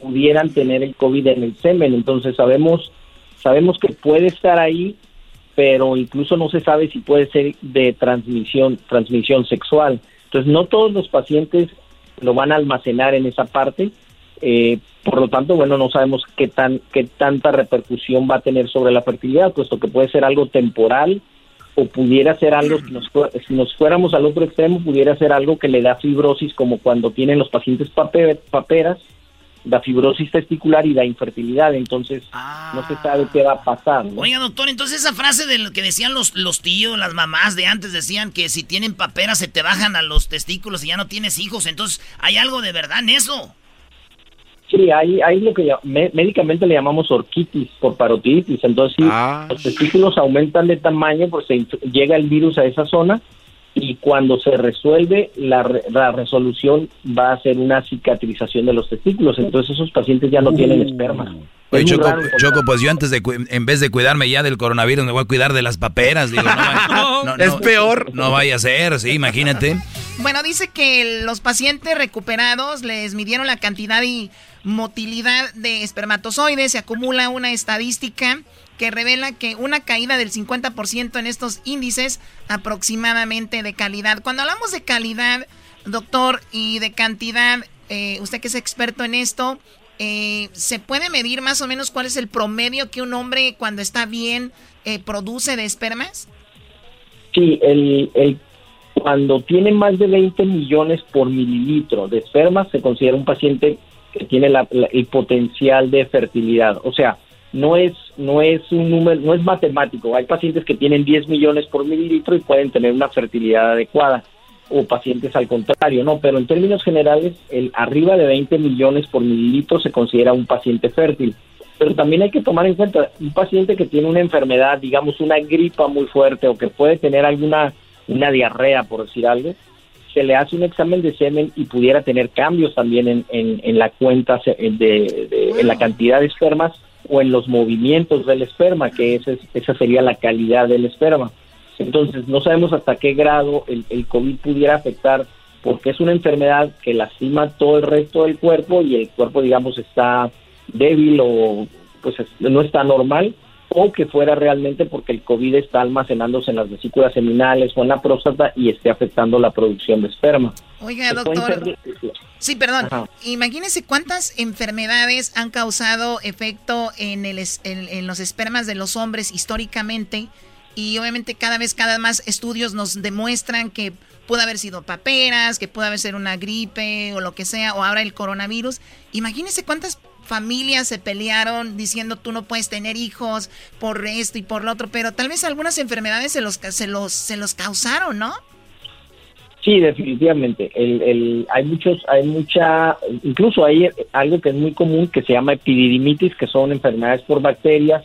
pudieran tener el COVID en el semen. Entonces sabemos sabemos que puede estar ahí, pero incluso no se sabe si puede ser de transmisión transmisión sexual. Entonces no todos los pacientes lo van a almacenar en esa parte. Eh, por lo tanto, bueno, no sabemos qué tan qué tanta repercusión va a tener sobre la fertilidad, puesto que puede ser algo temporal o pudiera ser algo, si nos, si nos fuéramos al otro extremo, pudiera ser algo que le da fibrosis, como cuando tienen los pacientes pape- paperas, da fibrosis testicular y da infertilidad. Entonces, no se sabe qué va a pasar. ¿no? Oiga, doctor, entonces esa frase de lo que decían los, los tíos, las mamás de antes, decían que si tienen paperas se te bajan a los testículos y ya no tienes hijos. Entonces, ¿hay algo de verdad en eso? Sí, hay, hay lo que médicamente le llamamos orquitis por parotiditis. Entonces, sí, los testículos aumentan de tamaño, pues se llega el virus a esa zona y cuando se resuelve, la, re- la resolución va a ser una cicatrización de los testículos. Entonces, esos pacientes ya no tienen esperma. Oye, Es Choco, Choco, pues yo antes de, cu- en vez de cuidarme ya del coronavirus, me voy a cuidar de las paperas. Digo, no, va- no, Es no, peor. No vaya a ser, sí, imagínate. Bueno, dice que los pacientes recuperados les midieron la cantidad y motilidad de espermatozoides. Se acumula una estadística que revela que una caída del 50% en estos índices aproximadamente de calidad. Cuando hablamos de calidad, doctor, y de cantidad, eh, usted que es experto en esto, eh, ¿se puede medir más o menos cuál es el promedio que un hombre cuando está bien eh, produce de espermas? Sí, el, cuando tiene más de 20 millones por mililitro de esperma, se considera un paciente que tiene el potencial de fertilidad. O sea, no es, no es un número, no es matemático. Hay pacientes que tienen 10 millones por mililitro y pueden tener una fertilidad adecuada, o pacientes al contrario, no. Pero en términos generales, el arriba de 20 millones por mililitro se considera un paciente fértil. Pero también hay que tomar en cuenta un paciente que tiene una enfermedad, digamos una gripa muy fuerte o que puede tener alguna una diarrea, por decir algo, se le hace un examen de semen y pudiera tener cambios también en, en, la cuenta de, de en la cantidad de espermas o en los movimientos del esperma, que ese, esa sería la calidad del esperma. Entonces, no sabemos hasta qué grado el, el COVID pudiera afectar, porque es una enfermedad que lastima todo el resto del cuerpo y el cuerpo, digamos, está débil o pues no está normal, o que fuera realmente porque el COVID está almacenándose en las vesículas seminales o en la próstata y esté afectando la producción de esperma. Oiga, doctor. Sí, perdón. Imagínese cuántas enfermedades han causado efecto en, el, en, los espermas de los hombres históricamente y obviamente cada vez, cada más estudios nos demuestran que pudo haber sido paperas, que pudo haber sido una gripe o lo que sea, o ahora el coronavirus. Imagínese cuántas familias se pelearon diciendo tú no puedes tener hijos por esto y por lo otro, pero tal vez algunas enfermedades se los, se los, se los causaron, ¿no? Sí, definitivamente. El, el, hay muchos, hay mucha, incluso hay algo que es muy común que se llama epididimitis, que son enfermedades por bacterias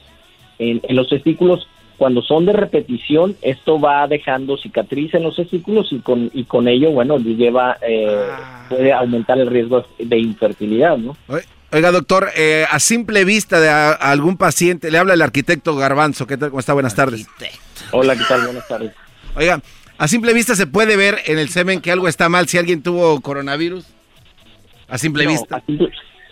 en, los testículos. Cuando son de repetición, esto va dejando cicatriz en los testículos y con y con ello, bueno, lleva eh, ah. puede aumentar el riesgo de infertilidad, ¿no? Oiga, doctor, eh, a simple vista de algún paciente, le habla el arquitecto Garbanzo. ¿Qué tal? ¿Cómo está? Buenas tardes. Hola, ¿qué tal? Buenas tardes. Oiga, a simple vista se puede ver en el semen que algo está mal si alguien tuvo coronavirus. A simple vista.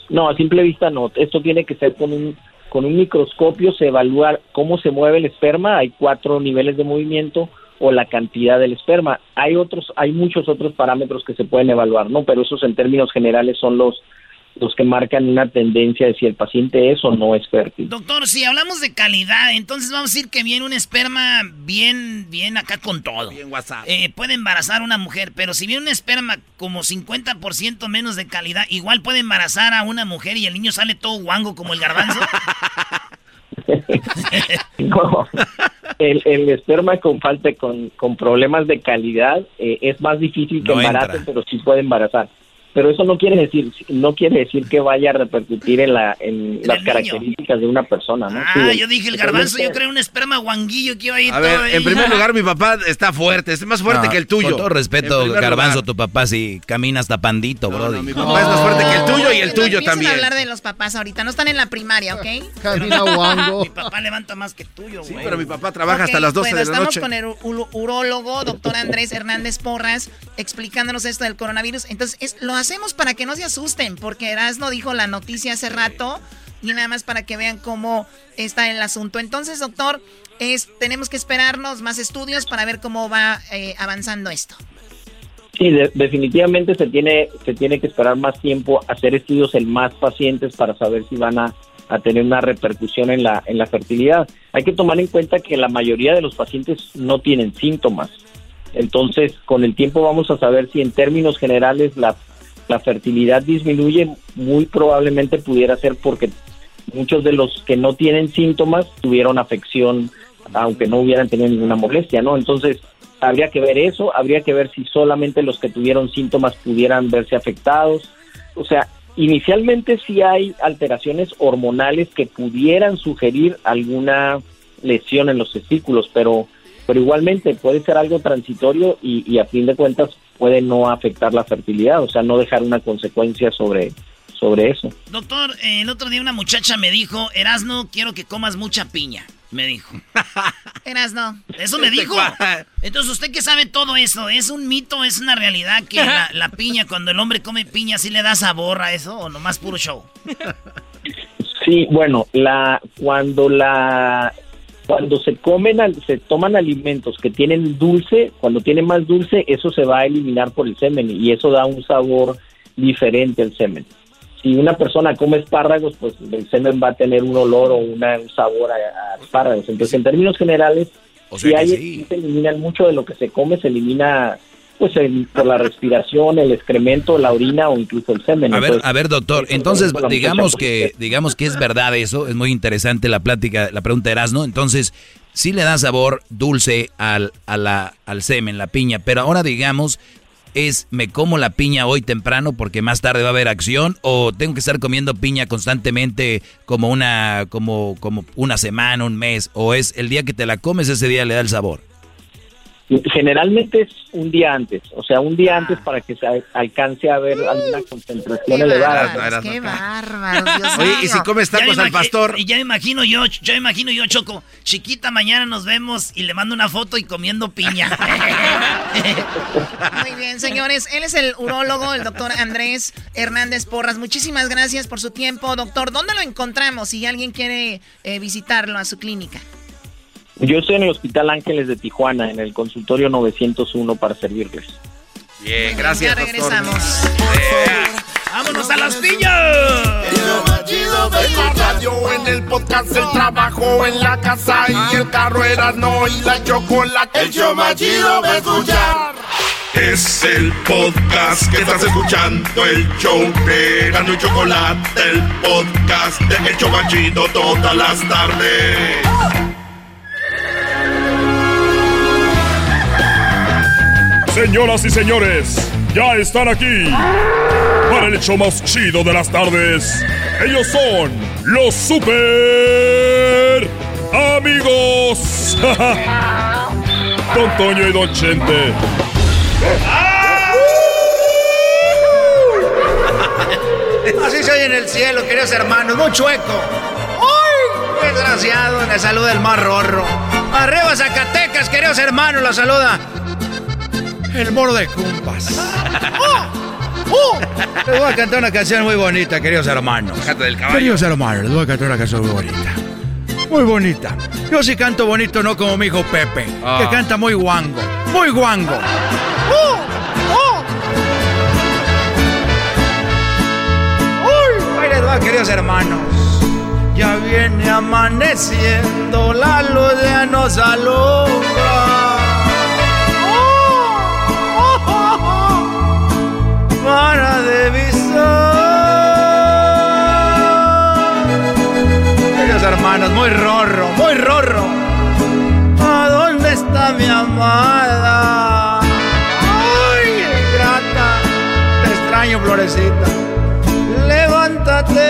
no, a simple vista no. Esto tiene que ser con un con un microscopio se evalúa cómo se mueve el esperma. Hay cuatro niveles de movimiento o la cantidad del esperma. Hay otros, hay muchos otros parámetros que se pueden evaluar, ¿no? Pero esos en términos generales son los los que marcan una tendencia de si el paciente es o no es fértil. Doctor, si hablamos de calidad, entonces vamos a decir que viene un esperma bien, bien acá con todo. Bien WhatsApp. Eh, puede embarazar a una mujer, pero si viene un esperma como 50% menos de calidad, igual puede embarazar a una mujer y el niño sale todo guango como el garbanzo. no, el, esperma con falta, con, con problemas de calidad eh, es más difícil que embarace, pero sí puede embarazar pero eso no quiere decir no quiere decir que vaya a repercutir en la en las características de una persona ¿no? ah yo dije el garbanzo yo creo un esperma guanguillo que iba a ir a ver en primer lugar mi papá está fuerte es más fuerte que el tuyo. con todo respeto garbanzo tu papá si camina hasta pandito bro mi papá es más fuerte que el tuyo y el tuyo también a hablar de los papás ahorita no están en la primaria ¿ok? camina guango mi papá levanta más que tuyo güey. sí pero mi papá trabaja hasta las 12 de la noche. estamos con el urólogo doctor Andrés Hernández Porras explicándonos esto del coronavirus. Entonces es, lo hacemos para que no se asusten, porque Erasno dijo la noticia hace rato y nada más para que vean cómo está el asunto. Entonces, doctor, es, tenemos que esperarnos más estudios para ver cómo va eh, avanzando esto. Sí, definitivamente se tiene, se tiene que esperar más tiempo, hacer estudios en más pacientes para saber si van a, a, tener una repercusión en la, en la fertilidad. Hay que tomar en cuenta que la mayoría de los pacientes no tienen síntomas. Entonces, con el tiempo vamos a saber si en términos generales la la fertilidad disminuye, muy probablemente pudiera ser porque muchos de los que no tienen síntomas tuvieron afección, aunque no hubieran tenido ninguna molestia, ¿no? Entonces, habría que ver eso, habría que ver si solamente los que tuvieron síntomas pudieran verse afectados. O sea, inicialmente sí hay alteraciones hormonales que pudieran sugerir alguna lesión en los testículos, pero, pero igualmente puede ser algo transitorio y, y a fin de cuentas puede no afectar la fertilidad, o sea, no dejar una consecuencia sobre, sobre eso. Doctor, el otro día una muchacha me dijo, Erasno, quiero que comas mucha piña. Me dijo. Eras no. Eso me dijo. Entonces, ¿usted qué sabe todo eso? ¿Es un mito, es una realidad que la, la piña, cuando el hombre come piña, sí le da sabor a eso o nomás puro show? Sí, bueno, la cuando la cuando se comen, se toman alimentos que tienen dulce, cuando tienen más dulce, eso se va a eliminar por el semen y eso da un sabor diferente al semen. Si una persona come espárragos, pues el semen va a tener un olor o una- un sabor a, a espárragos. Entonces, en términos generales, O si sea hay, sí se eliminan mucho de lo que se come, se elimina pues el- por la respiración, el excremento, la orina o incluso el semen. A ver, Entonces, a ver, doctor. Entonces, digamos que, digamos que es verdad eso. Es muy interesante la plática, la pregunta de Erasmo. Entonces, sí le da sabor dulce al, a la, al semen, la piña. Pero ahora, digamos, es me como la piña hoy temprano porque más tarde va a haber acción o tengo que estar comiendo piña constantemente como una, como, como una semana, un mes o es el día que te la comes ese día le da el sabor. Generalmente es un día antes, o sea, un Ah. día antes para que se a- alcance a ver alguna concentración Qué elevada. bárbaros, qué bárbaros, Dios Oye, y si comes Ya me tacos al pastor. Y ya me imagino yo, ya me imagino yo, Choco. Chiquita, mañana nos vemos y le mando una foto y comiendo piña. Muy bien, señores. Él es el urólogo, el doctor Andrés Hernández Porras. Muchísimas gracias por su tiempo, doctor. ¿Dónde lo encontramos si alguien quiere eh, visitarlo a su clínica? Yo estoy en el Hospital Ángeles de Tijuana, en el consultorio 901 para servirles. Bien, gracias, Ya doctor. regresamos. ¡Vámonos a las la radio, en el podcast, el trabajo, en la casa y el carro era no y la chocolate. El show más chido va a escuchar. Es el podcast que estás escuchando, el show de y Chocolate, el podcast de El Chobachito todas las tardes. Señoras y señores, ya están aquí para el show más chido de las tardes. Ellos son los super amigos. Don Toño y Don Chente. Así se oye en el cielo, queridos hermanos, muy chueco. ¡Ay! Desgraciado, le saluda el más rorro. Arriba Zacatecas, queridos hermanos, la saluda. El moro de cumpas. ¡Oh! ¡Oh! Les voy a cantar una canción muy bonita, queridos hermanos. del caballo. Queridos hermanos, les voy a cantar una canción muy bonita. Muy bonita. Yo sí canto bonito, no como mi hijo Pepe, Ah. que canta muy guango. Muy guango. ¡Oh! ¡Oh! ¡Uy! Ahí les va, queridos hermanos. Ya viene amaneciendo, la luz ya nos alumbra. Para divisar. Queridos hermanos, muy rorro, muy rorro. ¿A dónde está mi amada? ¡Ay, ingrata! Te extraño, florecita. Levántate.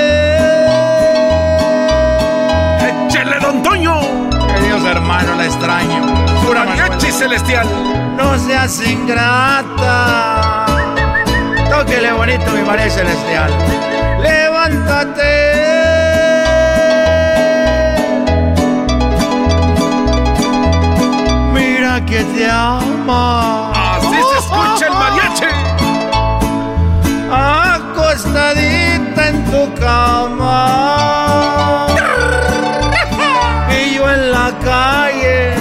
¡Échele, don Toño! Queridos hermanos, la extraño. Pura Mariachi celestial. No seas ingrata. Tóquele bonito mi María Celestial. Levántate. Mira que te ama. Así se escucha el mariachi. Acostadita en tu cama. Y yo en la calle,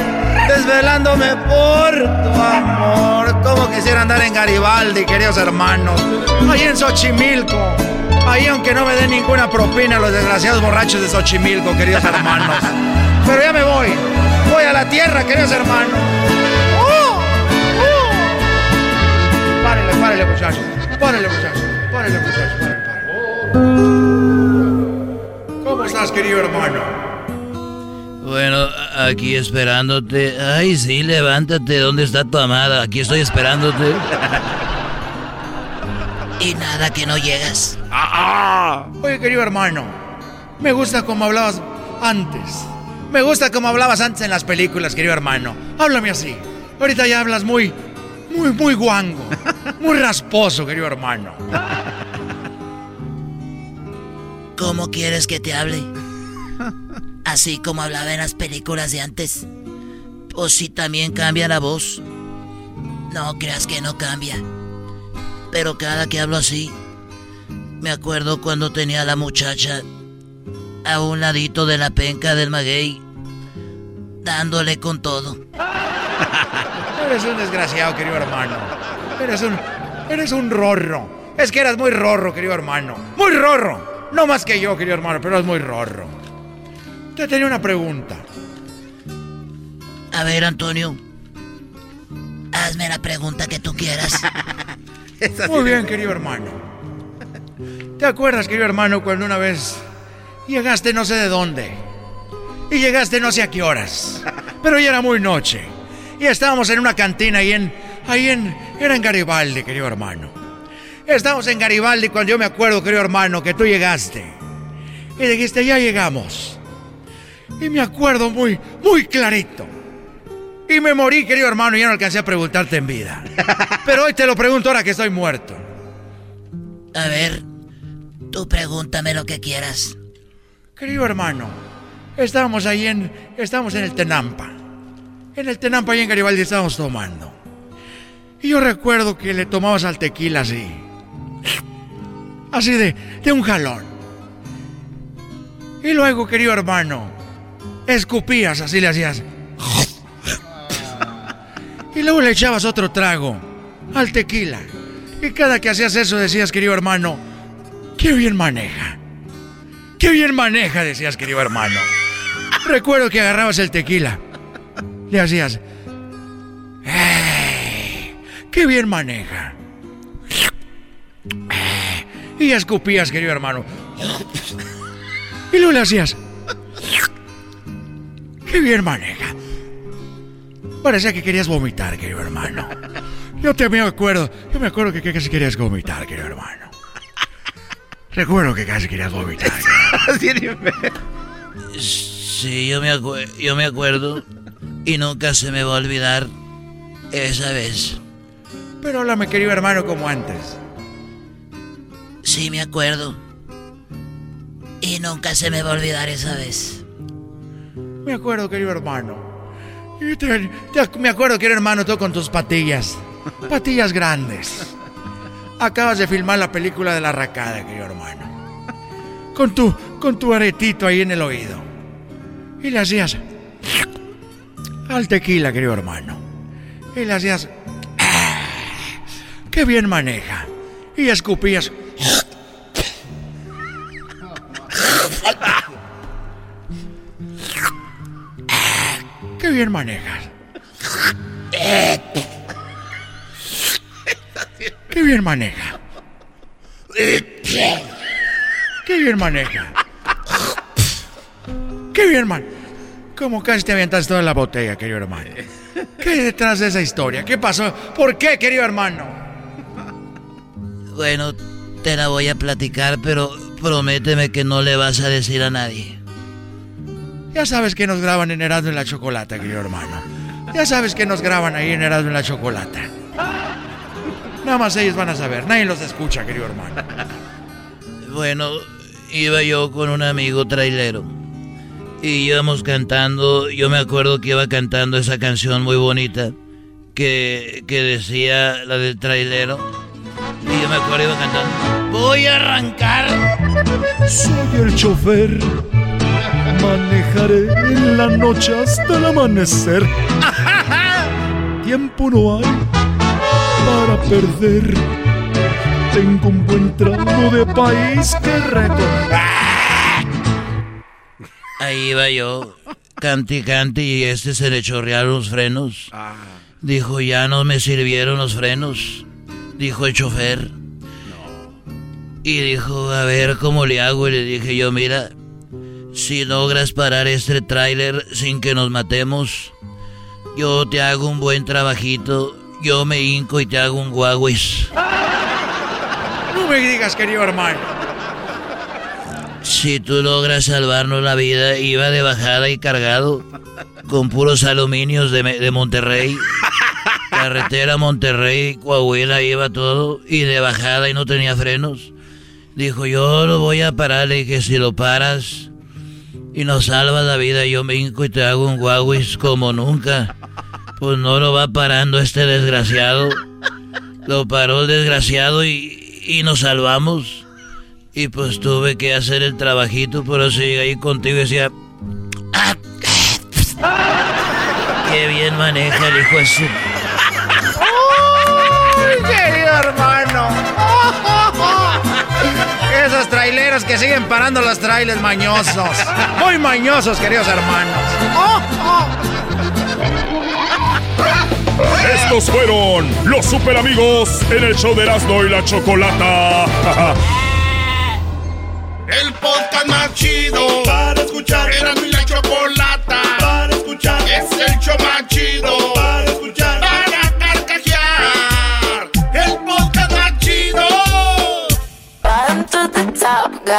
desvelándome por tu amor. Como quisiera andar en Garibaldi, queridos hermanos. Ahí en Xochimilco. Ahí aunque no me den ninguna propina los desgraciados borrachos de Xochimilco, queridos hermanos. Pero ya me voy. Voy a la tierra, queridos hermanos. ¡Oh! ¡Oh! Párele, párele, muchachos. Párele, muchachos. Párele, muchachos. Párele, párele. ¿Cómo estás, querido hermano? Bueno, aquí esperándote. Ay, sí, levántate. ¿Dónde está tu amada? Aquí estoy esperándote. Y nada, que no llegas. Oye, querido hermano, me gusta como hablabas antes. Me gusta como hablabas antes en las películas, querido hermano. Háblame así. Ahorita ya hablas muy, muy, muy guango. Muy rasposo, querido hermano. ¿Cómo quieres que te hable? Así como hablaba en las películas de antes. O si también cambia la voz. No creas que no cambia. Pero cada que hablo así, me acuerdo cuando tenía a la muchacha a un ladito de la penca del maguey, dándole con todo. Eres un desgraciado, querido hermano. Eres un. Eres un rorro. Es que eras muy rorro, querido hermano. Muy rorro. No más que yo, querido hermano, pero es muy rorro. Te tenía una pregunta. A ver, Antonio. Hazme la pregunta que tú quieras. Muy bien, querido hermano. ¿Te acuerdas, querido hermano, cuando una vez llegaste no sé de dónde? Y llegaste no sé a qué horas. Pero ya era muy noche. Y estábamos en una cantina ahí en. Ahí en. Era en Garibaldi, querido hermano. Estábamos en Garibaldi cuando yo me acuerdo, querido hermano, que tú llegaste. Y dijiste, ya llegamos. Y me acuerdo muy, muy clarito. Y me morí, querido hermano, y ya no alcancé a preguntarte en vida. Pero hoy te lo pregunto ahora que estoy muerto. A ver, tú pregúntame lo que quieras. Querido hermano, estábamos ahí en. Estábamos en el Tenampa. En el Tenampa, ahí en Garibaldi, estábamos tomando. Y yo recuerdo que le tomabas al tequila así. Así de, de un jalón. Y luego, querido hermano, escupías, así le hacías. Y luego le echabas otro trago al tequila. Y cada que hacías eso decías, querido hermano, qué bien maneja. Qué bien maneja, decías, querido hermano. Recuerdo que agarrabas el tequila. Le hacías, "Ey, qué bien maneja. Y escupías, querido hermano. Y luego le hacías, qué bien maneja. Parecía que querías vomitar, querido hermano. Yo te me acuerdo, yo me acuerdo que, que casi querías vomitar, querido hermano. Recuerdo que casi querías vomitar. Sí, yo me, yo me acuerdo. Y nunca se me va a olvidar esa vez. Pero háblame, querido hermano, como antes. Sí, me acuerdo. Y nunca se me va a olvidar esa vez. Me acuerdo, querido hermano. Me acuerdo, querido hermano, tú con tus patillas. Patillas grandes. Acabas de filmar la película de la racada, querido hermano. Con tu, con tu aretito ahí en el oído. Y le hacías al tequila, querido hermano. Y le hacías qué bien maneja. Y escupías. Bien manejas. Qué bien maneja. Qué bien maneja. Qué bien man. Como casi te avientas toda la botella, querido hermano. ¿Qué hay detrás de esa historia? ¿Qué pasó? ¿Por qué, querido hermano? Bueno, te la voy a platicar, pero prométeme que no le vas a decir a nadie. Ya sabes que nos graban en Erasmo en la Chocolata, querido hermano. Ya sabes que nos graban ahí en Erasmo en la Chocolata. Nada más ellos van a saber. Nadie los escucha, querido hermano. Bueno, iba yo con un amigo trailero. Y íbamos cantando, yo me acuerdo que iba cantando esa canción muy bonita que, que decía la del trailero. Y yo me acuerdo iba cantando. Voy a arrancar. Soy el chofer. Manejaré en la noche hasta el amanecer. Tiempo no hay para perder. Tengo un buen tramo de país que recorrer. Ahí iba yo, cante y cante, y este se le chorrearon los frenos. Dijo, ya no me sirvieron los frenos. Dijo el chofer. Y dijo, a ver cómo le hago. Y le dije yo, mira, si logras parar este tráiler sin que nos matemos, yo te hago un buen trabajito. Yo me hinco y te hago un guaguis. No me digas, querido hermano. Si tú logras salvarnos la vida, iba de bajada y cargado con puros aluminios de, de Monterrey. Carretera Monterrey, Coahuila, iba todo y de bajada y no tenía frenos. Dijo, yo lo voy a parar. Le dije, si lo paras, y nos salva la vida. Yo me hinco y te hago un guauis como nunca. Pues no lo va parando este desgraciado. Lo paró el desgraciado y, y nos salvamos. Y pues tuve que hacer el trabajito, pero si ahí contigo y decía... "Ah, Qué bien maneja el hijo de. Que siguen parando los trailers mañosos. Muy mañosos, queridos hermanos. Estos fueron los super amigos en el show de Erasmo y la Chocolata. El podcast más chido para escuchar. Era mi la chocolata para escuchar. Es el show más chido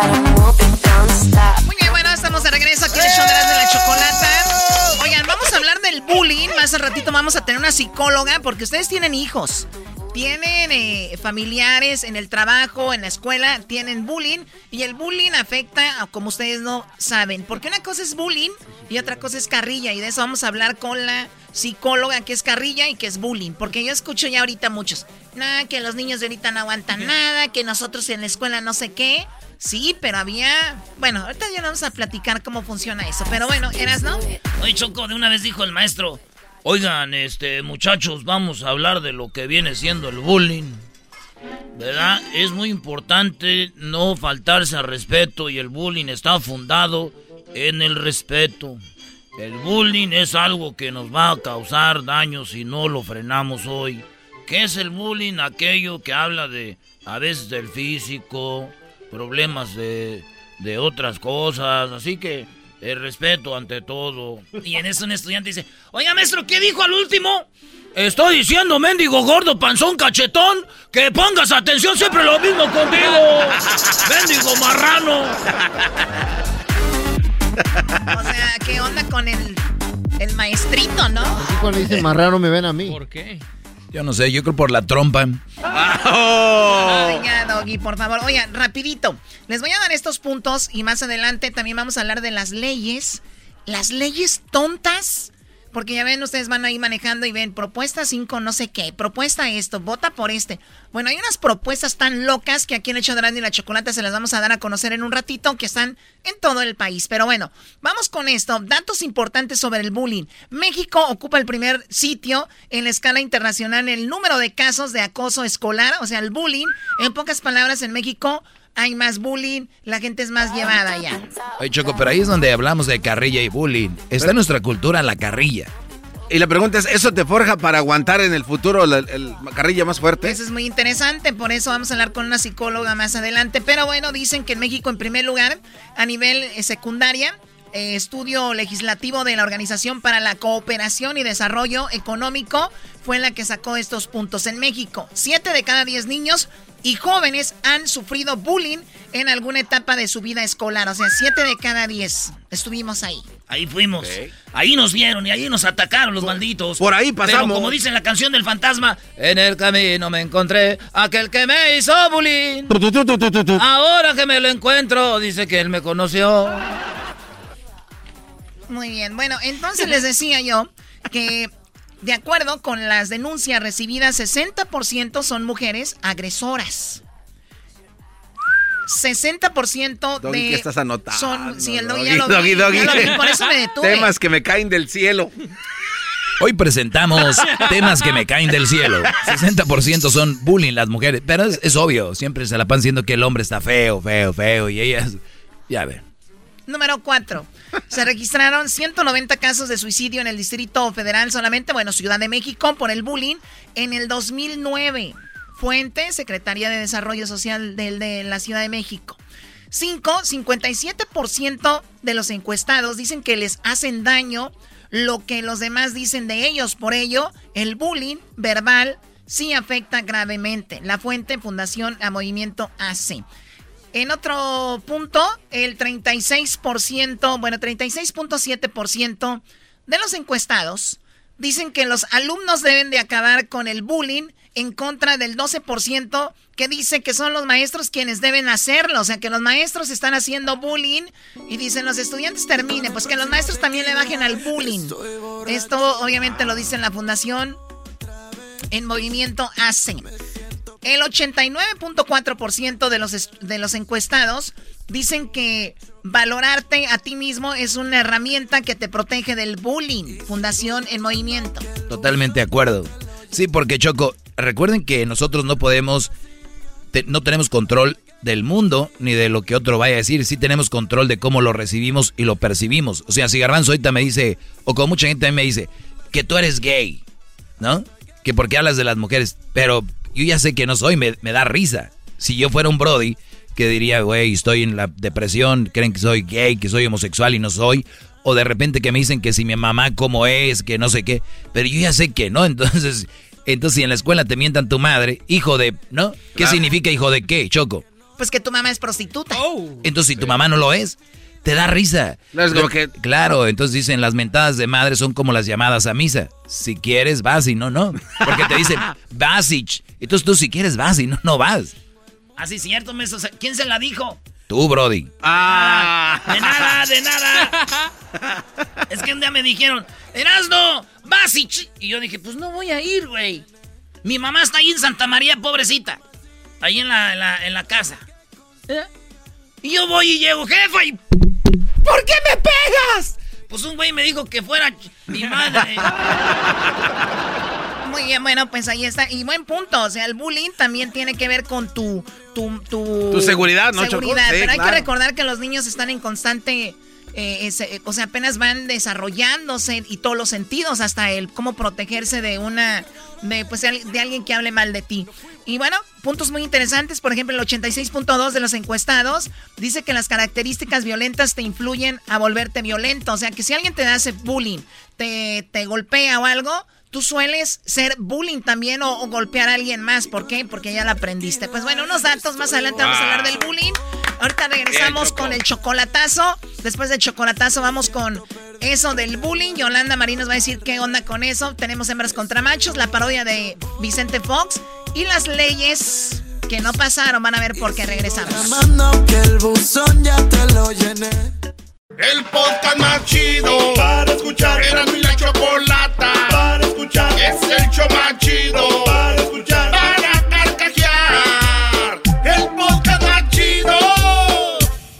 Muy bien, bueno, estamos de regreso aquí en el show de las de la chocolata. Oigan, vamos a hablar del bullying. Más al ratito vamos a tener una psicóloga porque ustedes tienen hijos. Tienen eh, familiares en el trabajo, en la escuela, tienen bullying y el bullying afecta a como ustedes no saben. Porque una cosa es bullying y otra cosa es carrilla y de eso vamos a hablar con la psicóloga que es carrilla y que es bullying. Porque yo escucho ya ahorita muchos, nada, que los niños de ahorita no aguantan nada, que nosotros en la escuela no sé qué. Sí, pero había... Bueno, ahorita ya vamos a platicar cómo funciona eso. Pero bueno, ¿eras no? Oye, Choco, de una vez dijo el maestro, oigan, este, muchachos, vamos a hablar de lo que viene siendo el bullying. ¿Verdad? Es muy importante no faltarse al respeto y el bullying está fundado en el respeto. El bullying es algo que nos va a causar daño si no lo frenamos hoy. ¿Qué es el bullying? Aquello que habla de, a veces del físico, problemas de, de otras cosas. Así que el respeto ante todo. Y en eso un estudiante dice, oiga maestro, ¿qué dijo al último? Estoy diciendo, mendigo gordo, panzón, cachetón, que pongas atención siempre lo mismo contigo. mendigo marrano. O sea, ¿qué onda con el, el maestrito, no? Así cuando dicen marrano me ven a mí. ¿Por qué? Yo no sé, yo creo por la trompa. Oiga, Doggy, por favor. Oigan, rapidito. Les voy a dar estos puntos y más adelante también vamos a hablar de las leyes. Las leyes tontas. Porque ya ven, ustedes van ahí manejando y ven propuesta 5, no sé qué, propuesta esto, vota por este. Bueno, hay unas propuestas tan locas que aquí en show de y la Chocolate se las vamos a dar a conocer en un ratito que están en todo el país. Pero bueno, vamos con esto. Datos importantes sobre el bullying. México ocupa el primer sitio en la escala internacional en el número de casos de acoso escolar, o sea, el bullying. En pocas palabras, en México hay más bullying, la gente es más llevada ya. Oye, Choco, pero ahí es donde hablamos de carrilla y bullying. Está en nuestra cultura la carrilla. Y la pregunta es, ¿eso te forja para aguantar en el futuro la- el, carrilla más fuerte? Eso es muy interesante, por eso vamos a hablar con una psicóloga más adelante. Pero bueno, dicen que en México, en primer lugar, a nivel eh, secundaria, eh, estudio legislativo de la Organización para la Cooperación y Desarrollo Económico fue la que sacó estos puntos. En México, 7 de cada 10 niños y jóvenes han sufrido bullying en alguna etapa de su vida escolar. O sea, 7 de cada 10. Estuvimos ahí. Ahí fuimos. Ahí nos vieron y ahí nos atacaron los malditos. por ahí pasamos. Pero como dice la canción del fantasma, en el camino me encontré aquel que me hizo bullying. Ahora que me lo encuentro, dice que él me conoció. Muy bien, bueno, entonces les decía yo que de acuerdo con las denuncias recibidas, 60% son mujeres agresoras. 60% Doggy, de ¿qué estás anotando? son sí el Doggy, doggy, ya lo vi, Doggy, ya Doggy. lo vi, por eso me detuve. Temas que me caen del cielo. Hoy presentamos temas que me caen del cielo. 60% son bullying las mujeres. Pero es, es obvio, siempre se la pan diciendo que el hombre está feo, feo, feo. Y ellas, ya ven. Número 4. Se registraron 190 casos de suicidio en el Distrito Federal solamente, bueno, Ciudad de México, por el bullying en el 2009. Fuente, Secretaría de Desarrollo Social del de la Ciudad de México. 5. 57% de los encuestados dicen que les hacen daño lo que los demás dicen de ellos. Por ello, el bullying verbal sí afecta gravemente. La fuente, Fundación a Movimiento AC. En otro punto, el 36%, bueno, 36.7% de los encuestados dicen que los alumnos deben de acabar con el bullying en contra del 12% que dice que son los maestros quienes deben hacerlo. O sea, que los maestros están haciendo bullying y dicen los estudiantes terminen. Pues que los maestros también le bajen al bullying. Esto obviamente lo dice la fundación en movimiento ACE. El 89.4% de los, de los encuestados dicen que valorarte a ti mismo es una herramienta que te protege del bullying. Fundación en movimiento. Totalmente de acuerdo. Sí, porque Choco, recuerden que nosotros no podemos, no tenemos control del mundo ni de lo que otro vaya a decir. Sí tenemos control de cómo lo recibimos y lo percibimos. O sea, si Garbanzo ahorita me dice, o como mucha gente a me dice, que tú eres gay, ¿no? Que porque hablas de las mujeres. Pero yo ya sé que no soy, me, me da risa. Si yo fuera un Brody que diría, güey, estoy en la depresión, creen que soy gay, que soy homosexual y no soy. O de repente que me dicen que si mi mamá cómo es, que no sé qué. Pero yo ya sé que no, entonces... Entonces si en la escuela te mientan tu madre, hijo de... ¿No? ¿Qué significa hijo de qué, Choco? Pues que tu mamá es prostituta. Oh. entonces si tu mamá no lo es, te da risa. que... Claro, entonces dicen las mentadas de madre son como las llamadas a misa. Si quieres, vas y no, no. Porque te dicen, vas y... Entonces tú si quieres, vas y no, no vas. Así ah, cierto, Meso. ¿Quién se la dijo? Tú, Brody. Ah. De nada, de nada. es que un día me dijeron, Erasno, vas y... Y yo dije, pues no voy a ir, güey. Mi mamá está ahí en Santa María, pobrecita. Ahí en la, en la, casa. ¿Eh? Y yo voy y llego, jefa, y... ¿Por qué me pegas? Pues un güey me dijo que fuera mi madre. Muy bien, bueno, pues ahí está. Y buen punto. O sea, el bullying también tiene que ver con tu. Tu, tu, seguridad, ¿no? Seguridad. Pero hay que recordar que los niños están en constante. Eh, o sea, apenas van desarrollándose y todos los sentidos, hasta el cómo protegerse de una. De, pues, de alguien que hable mal de ti. Y bueno, puntos muy interesantes. Por ejemplo, el 86.2 de los encuestados dice que las características violentas te influyen a volverte violento. O sea, que si alguien te hace bullying, te, te golpea o algo, tú sueles ser bullying también o, golpear a alguien más. ¿Por qué? Porque ya la aprendiste. Pues bueno, unos datos más adelante vamos a hablar del bullying. Ahorita regresamos con el chocolatazo. Después del chocolatazo vamos con eso del bullying. Yolanda Marín nos va a decir qué onda con eso. Tenemos hembras contra machos, la parodia de Vicente Fox y las leyes que no pasaron. Van a ver por qué regresamos. El podcast más chido para escuchar. Era mi la chocolata es el show más chido. Para escuchar.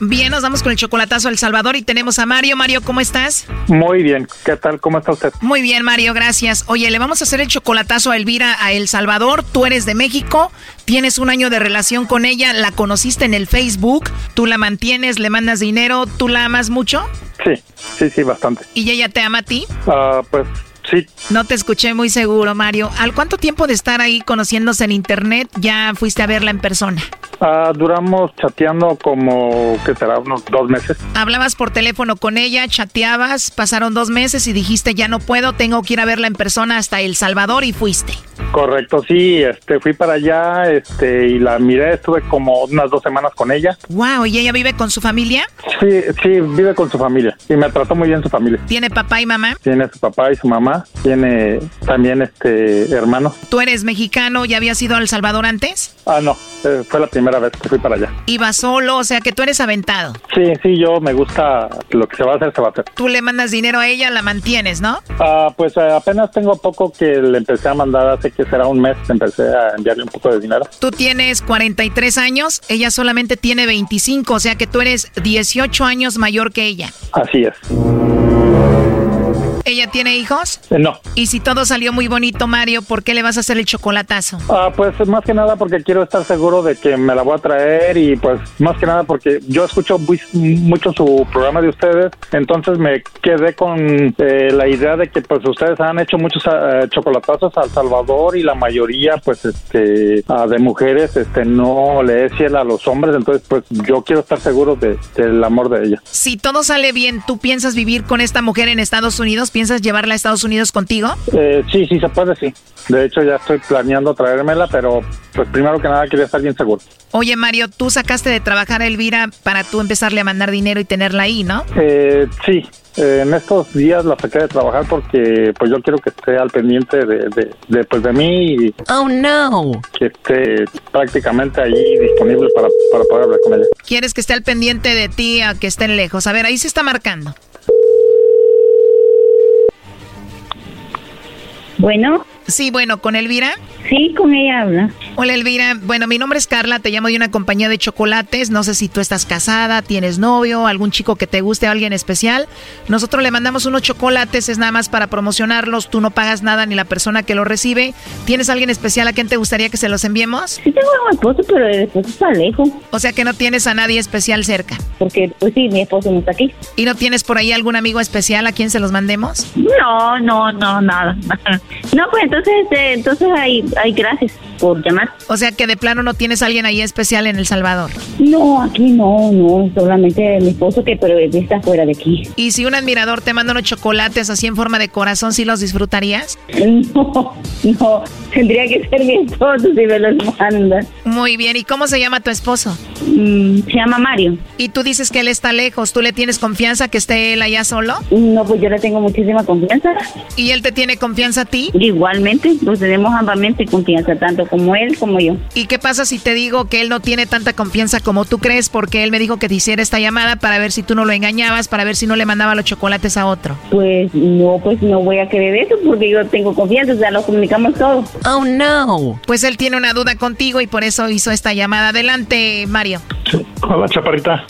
Bien, nos vamos con el chocolatazo El Salvador y tenemos a Mario. Mario, ¿cómo estás? Muy bien, ¿qué tal? ¿Cómo está usted? Muy bien, Mario, gracias. Oye, le vamos a hacer el chocolatazo a Elvira a El Salvador. Tú eres de México, tienes un año de relación con ella, la conociste en el Facebook, tú la mantienes, le mandas dinero, ¿tú la amas mucho? Sí, sí, sí, bastante. ¿Y ella te ama a ti? Ah, pues Sí. No te escuché muy seguro, Mario. ¿Al cuánto tiempo de estar ahí conociéndose en internet ya fuiste a verla en persona? Ah, duramos chateando como, ¿qué será? Unos dos meses. Hablabas por teléfono con ella, chateabas, pasaron dos meses y dijiste, ya no puedo, tengo que ir a verla en persona hasta El Salvador y fuiste. Correcto, sí, este, fui para allá, este, y la miré, estuve como unas dos semanas con ella. Wow, ¿y ella vive con su familia? Sí, sí, vive con su familia y me trató muy bien su familia. ¿Tiene papá y mamá? Tiene su papá y su mamá, tiene también este hermano. ¿Tú eres mexicano? ¿Ya habías ido a El Salvador antes? Ah, no, eh, fue la primera vez que fui para allá. ¿Iba solo? O sea, que tú eres aventado. Sí, sí, yo me gusta lo que se va a hacer, se va a hacer. Tú le mandas dinero a ella, la mantienes, ¿no? Ah, pues eh, apenas tengo poco que le empecé a mandar hace que será un mes, empecé a enviarle un poco de dinero. Tú tienes 43 años, ella solamente tiene 25, o sea que tú eres 18 años mayor que ella. Así es. ¿Ella tiene hijos? Eh, no. Y si todo salió muy bonito, Mario, ¿por qué le vas a hacer el chocolatazo? Ah, pues más que nada porque quiero estar seguro de que me la voy a traer y pues más que nada porque yo escucho muy- mucho su programa de ustedes, entonces me quedé con eh, la idea de que pues ustedes han hecho muchos ah, chocolatazos a El Salvador y la mayoría pues este ah, de mujeres este no le es fiel a los hombres, entonces pues yo quiero estar seguro de, del amor de ella. Si todo sale bien, ¿tú piensas vivir con esta mujer en Estados Unidos? ¿Piensas llevarla a Estados Unidos contigo? Eh, sí, sí se puede, sí. De hecho ya estoy planeando traérmela, pero pues primero que nada quería estar bien seguro. Oye, Mario, tú sacaste de trabajar a Elvira para tú empezarle a mandar dinero y tenerla ahí, ¿no? Eh, sí, eh, en estos días la saqué de trabajar porque pues yo quiero que esté al pendiente de, de, de, pues, de mí y Oh, no. que esté prácticamente ahí disponible para, para poder hablar con ella. Quieres que esté al pendiente de ti a que estén lejos. A ver, ahí se está marcando. Bueno. Sí, bueno, ¿con Elvira? Sí, con ella habla. Hola Elvira, bueno, mi nombre es Carla, te llamo de una compañía de chocolates, no sé si tú estás casada, tienes novio, algún chico que te guste, alguien especial. Nosotros le mandamos unos chocolates, es nada más para promocionarlos, tú no pagas nada ni la persona que los recibe. ¿Tienes alguien especial a quien te gustaría que se los enviemos? Sí tengo a mi esposo, pero el esposo está lejos. O sea que no tienes a nadie especial cerca. Porque, pues sí, mi esposo no está aquí. ¿Y no tienes por ahí algún amigo especial a quien se los mandemos? No, no, no, nada. No, pues entonces, este, entonces hay, hay gracias por llamar. O sea que de plano no tienes a alguien ahí especial en El Salvador. No, aquí no, no, solamente mi esposo que pero está fuera de aquí. ¿Y si un admirador te manda unos chocolates así en forma de corazón, sí los disfrutarías? No, no, tendría que ser mi esposo si me los manda. Muy bien, ¿y cómo se llama tu esposo? Mm, se llama Mario. Y tú dices que él está lejos, ¿tú le tienes confianza que esté él allá solo? No, pues yo le tengo muchísima confianza. ¿Y él te tiene confianza a ti? Igualmente, pues tenemos ambamente confianza, tanto como él como yo. ¿Y qué pasa si te digo que él no tiene tanta confianza como tú crees? Porque él me dijo que te hiciera esta llamada para ver si tú no lo engañabas, para ver si no le mandaba los chocolates a otro. Pues no, pues no voy a creer eso porque yo tengo confianza, o sea, lo comunicamos todo. Oh no. Pues él tiene una duda contigo y por eso hizo esta llamada. Adelante, Mario. Hola, chaparrita.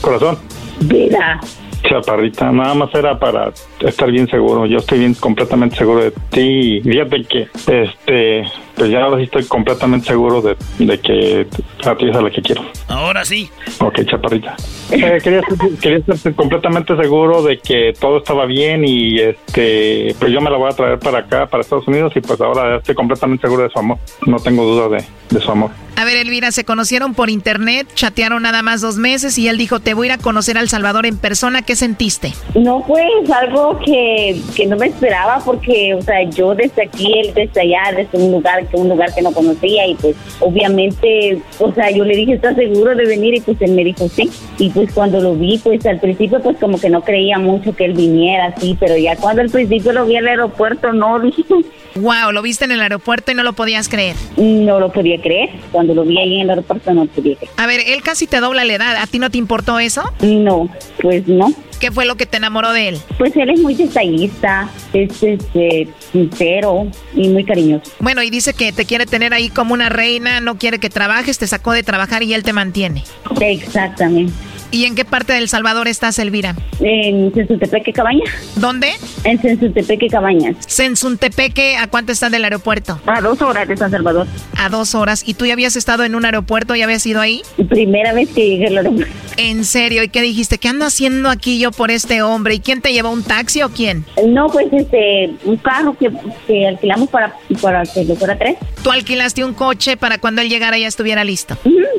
Corazón. Vida. Chaparrita, nada más era para estar bien seguro. Yo estoy bien completamente seguro de ti. Fíjate que, este, pues ya ahora sí estoy completamente seguro de, de que a ti es a la que quiero. Ahora sí. Ok, chaparrita. Eh, quería, quería estar completamente seguro de que todo estaba bien y, este, pues yo me la voy a traer para acá, para Estados Unidos y pues ahora estoy completamente seguro de su amor. No tengo duda de, de su amor. A ver, Elvira, se conocieron por internet, chatearon nada más dos meses y él dijo, te voy a ir a conocer al Salvador en persona. ¿Qué sentiste? No, pues algo que, que no me esperaba porque, o sea, yo desde aquí, él desde allá, desde un lugar que un lugar que no conocía y pues obviamente, o sea, yo le dije, ¿estás seguro de venir? Y pues él me dijo, sí. Y pues cuando lo vi, pues al principio pues como que no creía mucho que él viniera así, pero ya cuando al principio lo vi al aeropuerto, no, dije, Wow, lo viste en el aeropuerto y no lo podías creer. no lo podía creer. Cuando lo vi ahí en el aeropuerto no podía creer. A ver, él casi te dobla la edad. ¿A ti no te importó eso? No, pues no. ¿Qué fue lo que te enamoró de él? Pues él es muy detallista, es este, sincero y muy cariñoso. Bueno, y dice que te quiere tener ahí como una reina, no quiere que trabajes, te sacó de trabajar y él te mantiene. Exactamente. ¿Y en qué parte del Salvador estás, Elvira? En Sensuntepeque Cabañas. ¿Dónde? En Sensuntepeque Cabañas. Sensuntepeque, ¿a cuánto está del aeropuerto? A dos horas de San Salvador. A dos horas. ¿Y tú ya habías estado en un aeropuerto? ¿Ya habías ido ahí? Primera vez que llegué al aeropuerto. ¿En serio? ¿Y qué dijiste? ¿Qué ando haciendo aquí yo por este hombre? ¿Y quién te llevó? ¿Un taxi o quién? No, pues este, un carro que, que alquilamos para, para que lo fuera tres. ¿Tú alquilaste un coche para cuando él llegara ya estuviera listo?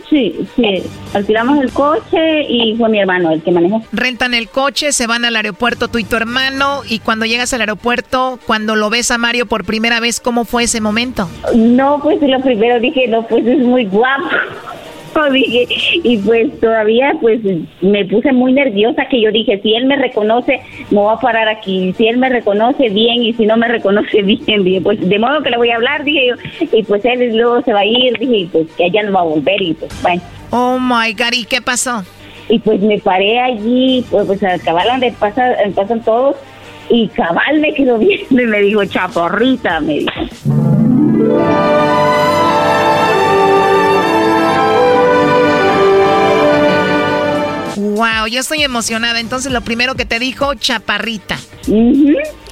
Sí, sí. Alquilamos el coche y fue mi hermano el que manejó. Rentan el coche, se van al aeropuerto tú y tu hermano y cuando llegas al aeropuerto, cuando lo ves a Mario por primera vez, ¿cómo fue ese momento? No, pues lo primero dije, no, pues es muy guapo. Dije, y pues todavía pues me puse muy nerviosa que yo dije, si él me reconoce, me voy a parar aquí. Si él me reconoce, bien, y si no me reconoce, bien. Dije, pues de modo que le voy a hablar, dije yo. Y pues él luego se va a ir, dije, y pues que allá no va a volver, y pues bueno. Oh my God, ¿y qué pasó? Y pues me paré allí, pues, pues al cabal donde pasa, pasan todos, y cabal me quedó viendo y me dijo, chaporrita, me dijo. Wow, yo estoy emocionada. Entonces lo primero que te dijo, chaparrita.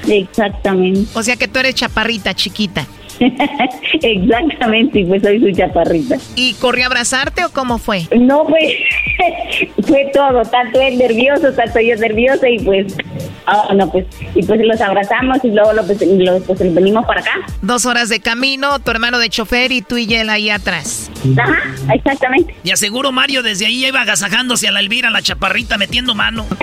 Exactamente. O sea que tú eres chaparrita, chiquita. Exactamente, y pues soy su chaparrita. ¿Y corrió a abrazarte o cómo fue? No, pues fue todo, tanto él nervioso, tanto yo nerviosa y pues, ah, no, pues, y pues los abrazamos y luego lo, pues, pues, venimos para acá. Dos horas de camino, tu hermano de chofer y tú y él ahí atrás. Ajá, exactamente. Y aseguro Mario desde ahí iba agasajándose a la Elvira, la chaparrita, metiendo mano.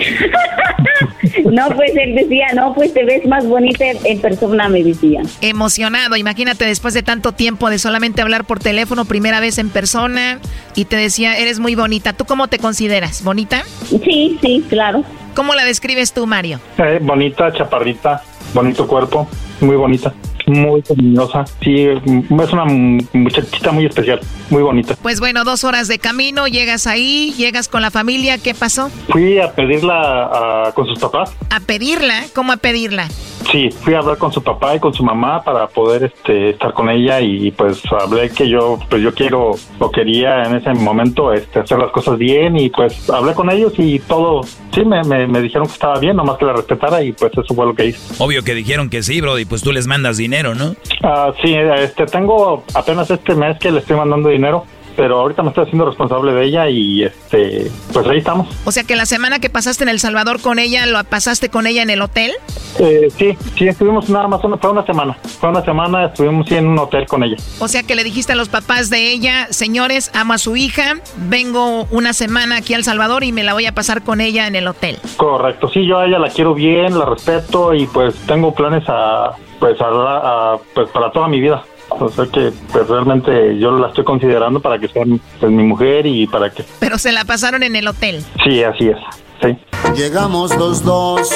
No, pues él decía, no, pues te ves más bonita en persona, me decía. Emocionado, imagínate después de tanto tiempo de solamente hablar por teléfono, primera vez en persona, y te decía, eres muy bonita. ¿Tú cómo te consideras? ¿Bonita? Sí, sí, claro. ¿Cómo la describes tú, Mario? Eh, bonita, chaparrita, bonito cuerpo, muy bonita, muy cariñosa. Sí, mm, es una muchachita muy especial, muy bonita. Pues bueno, dos horas de camino, llegas ahí, llegas con la familia, ¿qué pasó? Fui a pedirla a- con sus papás. ¿A pedirla? ¿Cómo a pedirla? Sí, fui a hablar con su papá y con su mamá para poder este, estar con ella y pues hablé que yo pues yo quiero o quería en ese momento este, hacer las cosas bien y pues hablé con ellos y todo, sí, me, me, me dijeron que estaba bien, nomás que la respetara y pues eso fue lo que hice. Obvio que dijeron que sí, bro, y pues tú les mandas dinero, ¿no? Ah, sí, este, tengo apenas este mes que le estoy mandando dinero, pero ahorita me estoy haciendo responsable de ella y este, pues ahí estamos. O sea que la semana que pasaste en El Salvador con ella, ¿lo pasaste con ella en el hotel? Eh, sí, sí, estuvimos nada más, una, fue una semana, fue una semana, estuvimos sí, en un hotel con ella. O sea que le dijiste a los papás de ella, señores, amo a su hija, vengo una semana aquí a El Salvador y me la voy a pasar con ella en el hotel. Correcto, sí, yo a ella la quiero bien, la respeto y pues tengo planes a, pues, a, a- pues para toda mi vida. O sea que pues realmente yo la estoy considerando para que sea pues, mi mujer y para que... Pero se la pasaron en el hotel. Sí, así es, sí. Llegamos los dos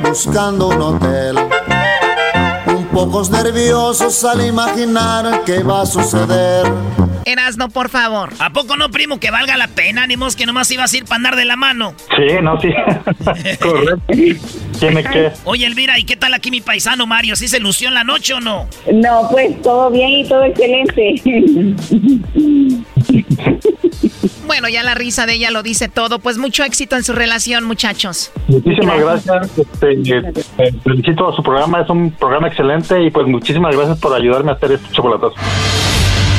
buscando un hotel. Pocos nerviosos al imaginar qué va a suceder. Erasno, por favor. ¿A poco no, primo, que valga la pena? Ni que nomás ibas a ir para andar de la mano. Sí, no, sí. Correcto. Tiene que... Oye, Elvira, ¿y qué tal aquí mi paisano Mario? ¿Sí se lució en la noche o no? No, pues todo bien y todo excelente. Bueno, ya la risa de ella lo dice todo. Pues mucho éxito en su relación, muchachos. Muchísimas gracias. Este, eh, eh, felicito a su programa, es un programa excelente y pues muchísimas gracias por ayudarme a hacer este chocolatazo.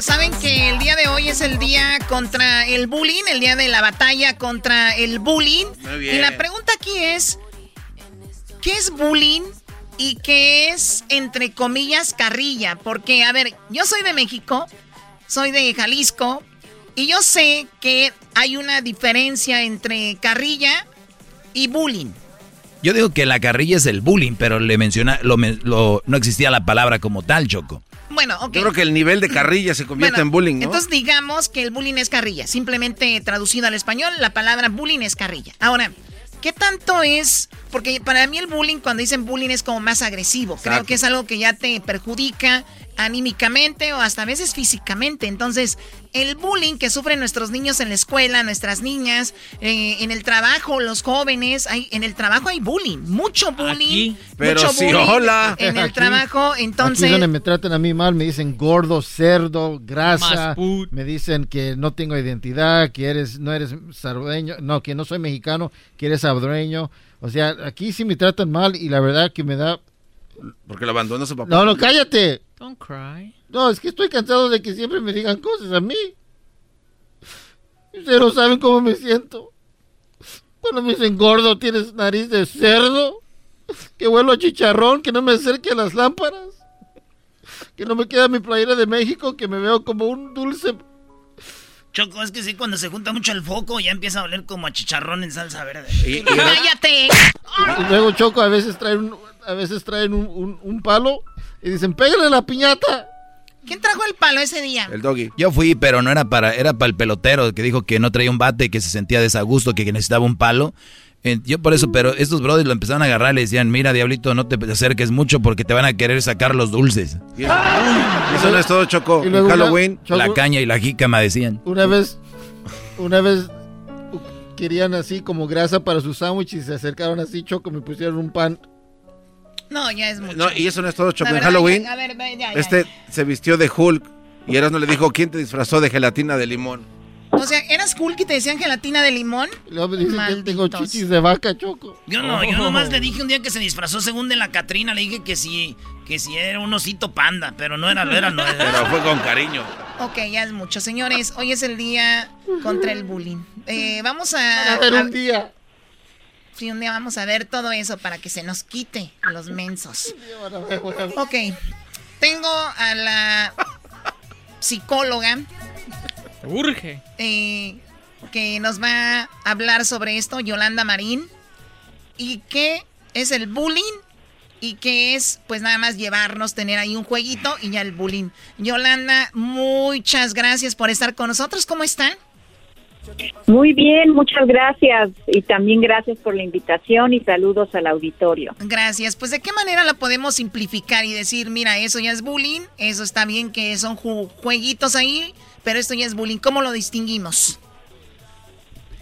Saben que el día de hoy es el día contra el bullying, el día de la batalla contra el bullying. Muy bien. Y la pregunta aquí es, ¿qué es bullying y qué es, entre comillas, carrilla? Porque, a ver, yo soy de México, soy de Jalisco, y yo sé que hay una diferencia entre carrilla y bullying. Yo digo que la carrilla es el bullying, pero le menciona, lo, men- lo- no existía la palabra como tal, Choco. Bueno, ok. Yo creo que el nivel de carrilla se convierte Bueno, en bullying, ¿no? Entonces digamos que el bullying es carrilla. Simplemente traducido al español, la palabra bullying es carrilla. Ahora, ¿qué tanto es? Porque para mí el bullying, cuando dicen bullying, es como más agresivo. Creo Exacto. que es algo que ya te perjudica anímicamente o hasta a veces físicamente. Entonces, el bullying que sufren nuestros niños en la escuela, nuestras niñas, eh, en el trabajo, los jóvenes, hay, en el trabajo hay bullying, mucho bullying, Pero mucho sí, bullying hola. en el Aquí- trabajo. Entonces, Aquí donde me tratan a mí mal, me dicen gordo, cerdo, grasa. Me dicen que no tengo identidad, que eres, no eres salvadoreño, no, que no soy mexicano, que eres salvadoreño. O sea, aquí sí me tratan mal y la verdad que me da... Porque lo abandonó su papá. No, no, cállate. Don't cry. No, es que estoy cansado de que siempre me digan cosas a mí. Ustedes no saben cómo me siento. Cuando me dicen gordo, tienes nariz de cerdo. Que huelo a chicharrón, que no me acerque a las lámparas. Que no me queda mi playera de México, que me veo como un dulce. Choco, es que sí, cuando se junta mucho el foco ya empieza a oler como a chicharrón en salsa verde. ¡Cállate! Y luego Choco a veces traen un, a veces traen un, un- un palo y dicen, pégale la piñata. ¿Quién trajo el palo ese día? El doggy. Yo fui, pero no era para, era para el pelotero que dijo que no traía un bate, que se sentía desagusto, que necesitaba un palo. Yo por eso, pero estos brothers lo empezaron a agarrar y le decían, mira, diablito, no te acerques mucho porque te van a querer sacar los dulces. Eso no es todo, Choco. En Halloween. la caña y la jícama decían. Una vez, una vez querían así como grasa para su sándwich y se acercaron así, Choco, me pusieron un pan. No, ya es mucho. No, y eso no es todo, Choco. En Halloween, este se vistió de Hulk y no le dijo, ¿quién te disfrazó de gelatina de limón? O sea, ¿eras cool que te decían gelatina de limón? Luego me dicen que tengo chichis de vaca, Choco. Yo no, yo nomás le dije un día que se disfrazó según de la Catrina, le dije que sí, que sí era un osito panda, pero no era, no era, no era. Pero fue con cariño. Ok, ya es mucho. Señores, hoy es el día contra el bullying. Eh, vamos a... A ver, un día. Sí, un día vamos a ver todo eso para que se nos quite los mensos. Ok, tengo a la psicóloga Urge. Eh, que nos va a hablar sobre esto, Yolanda Marín. ¿Y qué es el bullying? Y qué es, pues nada más llevarnos, tener ahí un jueguito y ya el bullying. Yolanda, muchas gracias por estar con nosotros. ¿Cómo están? Muy bien, muchas gracias y también gracias por la invitación y saludos al auditorio. Gracias. Pues de qué manera lo podemos simplificar y decir, mira, eso ya es bullying, eso está bien que son jueguitos ahí, pero esto ya es bullying. ¿Cómo lo distinguimos?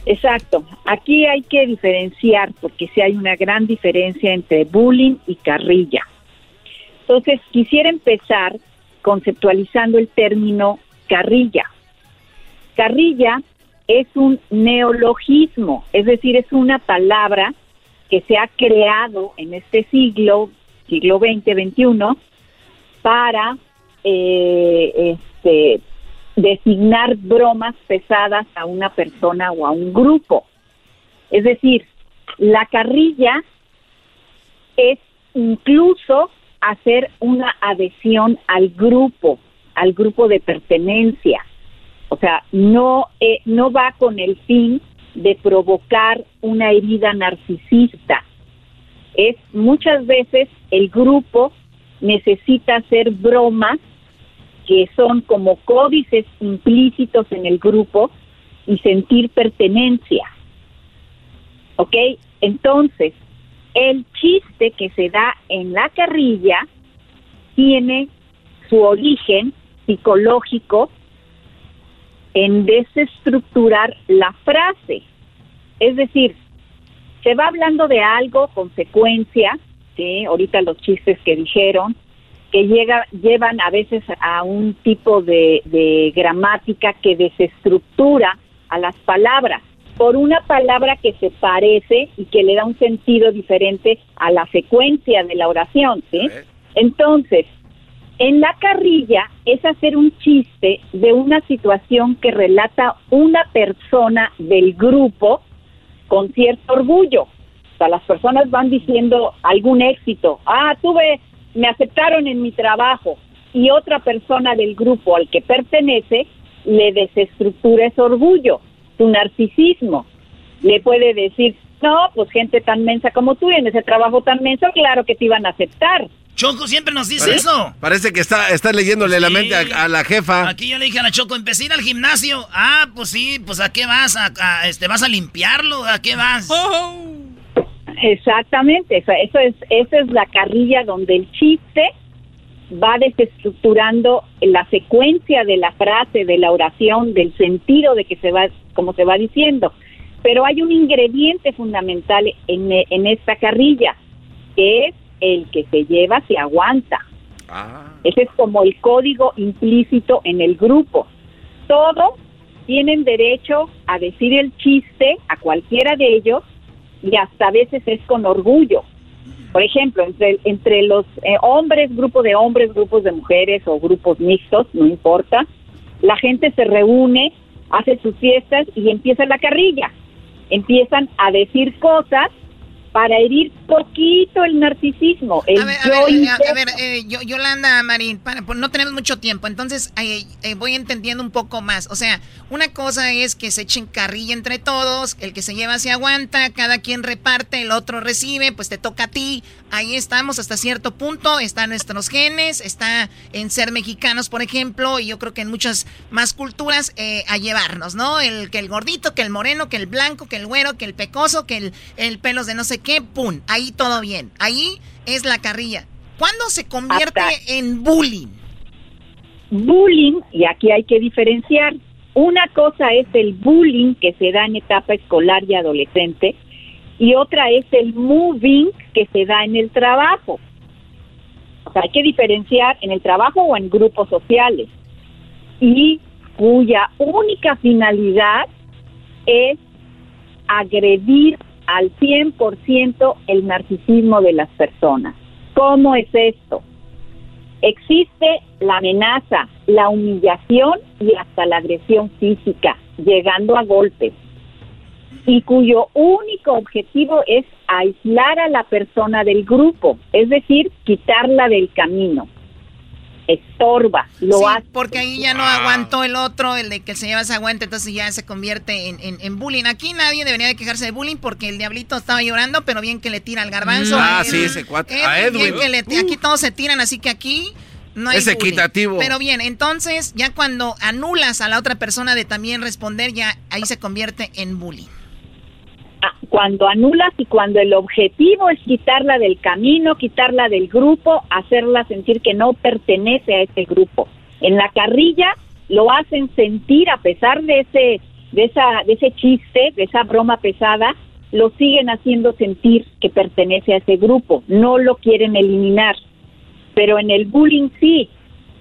Exacto. Aquí hay que diferenciar porque sí hay una gran diferencia entre bullying y carrilla. Entonces, quisiera empezar conceptualizando el término carrilla. Carrilla es un neologismo, es decir, es una palabra que se ha creado en este siglo, siglo XX, XXI, para eh, este, designar bromas pesadas a una persona o a un grupo. Es decir, la carrilla es incluso hacer una adhesión al grupo, al grupo de pertenencia. O sea, no, eh, no va con el fin de provocar una herida narcisista. Es muchas veces el grupo necesita hacer bromas que son como códices implícitos en el grupo y sentir pertenencia. ¿Ok? Entonces, el chiste que se da en la carrilla tiene su origen psicológico en desestructurar la frase. Es decir, se va hablando de algo, consecuencia, ¿sí? ahorita los chistes que dijeron, que llega, llevan a veces a un tipo de, de gramática que desestructura a las palabras por una palabra que se parece y que le da un sentido diferente a la secuencia de la oración, ¿sí? Entonces, en la carrilla es hacer un chiste de una situación que relata una persona del grupo con cierto orgullo. O sea, las personas van diciendo algún éxito. Ah, tuve me aceptaron en mi trabajo y otra persona del grupo al que pertenece le desestructura ese orgullo, su narcisismo. Le puede decir, no, pues gente tan mensa como tú en ese trabajo tan menso, claro que te iban a aceptar. Choco siempre nos dice eso. Parece que está, está leyéndole la mente a, la jefa. Aquí yo le dije a la Choco, empecé a ir al gimnasio. Ah, pues sí, pues ¿a qué vas? ¿A, este, ¿Vas a limpiarlo? ¿A qué vas? Oh. Exactamente, eso, es, esa es la carrilla donde el chiste va desestructurando la secuencia de la frase, de la oración, del sentido de que se va, como se va diciendo. Pero hay un ingrediente fundamental en, en esta carrilla, que es el que se lleva se aguanta. Ah. Ese es como el código implícito en el grupo. Todos tienen derecho a decir el chiste a cualquiera de ellos y hasta a veces es con orgullo. Por ejemplo, entre, entre los eh, hombres, grupo de hombres, grupos de mujeres o grupos mixtos, no importa, la gente se reúne, hace sus fiestas y empieza la carrilla. Empiezan a decir cosas para herir poquito el narcisismo. El a ver, a yo ver, intento- a ver, eh, yo- Yolanda Marín, para, no tenemos mucho tiempo, entonces eh, eh, voy entendiendo un poco más. O sea, una cosa es que se echen carrilla entre todos, el que se lleva se aguanta, cada quien reparte, el otro recibe, pues te toca a ti. Ahí estamos hasta cierto punto, están nuestros genes, está en ser mexicanos, por ejemplo, y yo creo que en muchas más culturas eh, a llevarnos, ¿no? El que el gordito, que el moreno, que el blanco, que el güero, que el pecoso, que el, el pelos de no sé qué, pum, ahí todo bien. Ahí es la carrilla. ¿Cuándo se convierte en bullying? bullying, y aquí hay que diferenciar, una cosa es el bullying que se da en etapa escolar y adolescente, y otra es el moving que se da en el trabajo. O sea, hay que diferenciar en el trabajo o en grupos sociales, y cuya única finalidad es agredir al 100% el narcisismo de las personas. ¿Cómo es esto? Existe la amenaza, la humillación y hasta la agresión física, llegando a golpes, y cuyo único objetivo es aislar a la persona del grupo, es decir, quitarla del camino. Estorba, lo Sí, hace. porque ahí ya no aguantó el otro, el de que se lleva se aguanta, entonces ya se convierte en, en- en bullying. Aquí nadie debería de quejarse de bullying porque el diablito estaba llorando, pero bien que le tira al garbanzo. Ah, A sí, ese. Edwin, A Edwin. bien que le- aquí todos se tiran, así que aquí no hay Es bullying. equitativo. Pero bien, entonces ya cuando anulas a la otra persona de también responder, ya ahí se convierte en bullying. Cuando anulas y cuando el objetivo es quitarla del camino, quitarla del grupo, hacerla sentir que no pertenece a ese grupo. En la carrilla lo hacen sentir a pesar de ese de esa de ese chiste, de esa broma pesada, lo siguen haciendo sentir que pertenece a ese grupo, no lo quieren eliminar. Pero en el bullying sí.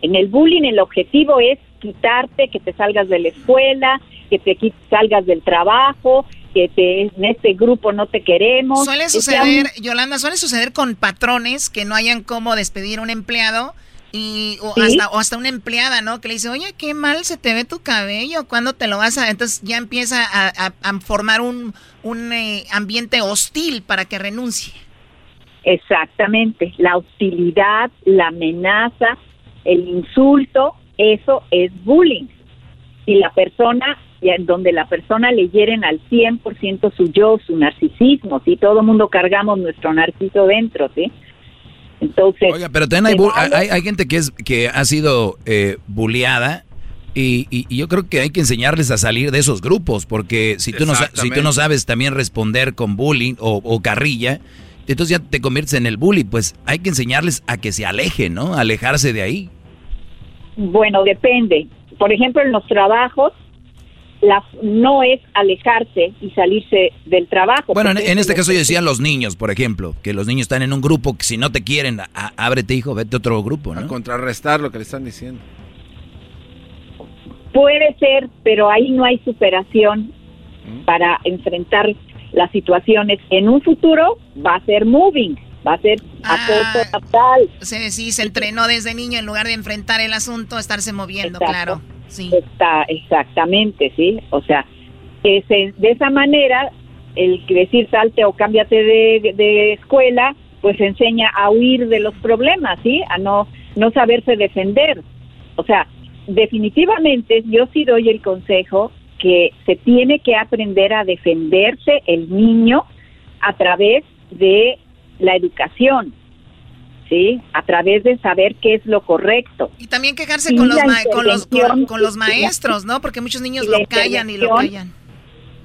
En el bullying el objetivo es quitarte, que te salgas de la escuela, que te salgas del trabajo, que te, en este grupo no te queremos. Suele Es que suceder, Yolanda, suele suceder con patrones que no hayan cómo despedir a un empleado y o Sí. hasta o hasta una empleada, ¿no? Que le dice, oye, qué mal se te ve tu cabello, ¿cuándo te lo vas a...? Entonces ya empieza a, a- a formar un, un eh, ambiente hostil para que renuncie. Exactamente, la hostilidad, la amenaza, el insulto, eso es bullying. Y la persona, donde la persona le hieren al 100% su yo, su narcisismo, ¿sí? Todo mundo cargamos nuestro narciso dentro, ¿sí? Entonces... Oiga, pero también hay, hay, hay gente que es que ha sido eh, bulleada y, y- y yo creo que hay que enseñarles a salir de esos grupos porque si tú no, si tú no sabes también responder con bullying o, o carrilla, entonces ya te conviertes en el bully, pues hay que enseñarles a que se alejen, ¿no? Alejarse de ahí. Bueno, depende. Por ejemplo, en los trabajos, la, no es alejarse y salirse del trabajo. Bueno, en, este caso yo decía los niños, por ejemplo, que los niños están en un grupo que si no te quieren, a- ábrete hijo, vete a otro grupo, A ¿no? contrarrestar lo que le están diciendo. Puede ser, pero ahí no hay superación para enfrentar las situaciones. En un futuro va a ser moving, va a ser acoso total. Se, sí, se entrenó desde niño en lugar de enfrentar el asunto, estarse moviendo, Exacto. claro. Está exactamente, sí. O sea, que de esa manera, el decir salte o cámbiate de, de escuela, pues enseña a huir de los problemas, sí, a no no saberse defender. O sea, definitivamente yo sí doy el consejo que se tiene que aprender a defenderse el niño a través de la educación, ¿sí? A través de saber qué es lo correcto. Y también quejarse con los, con, los, con, con los maestros, ¿no? Porque muchos niños lo callan y lo callan.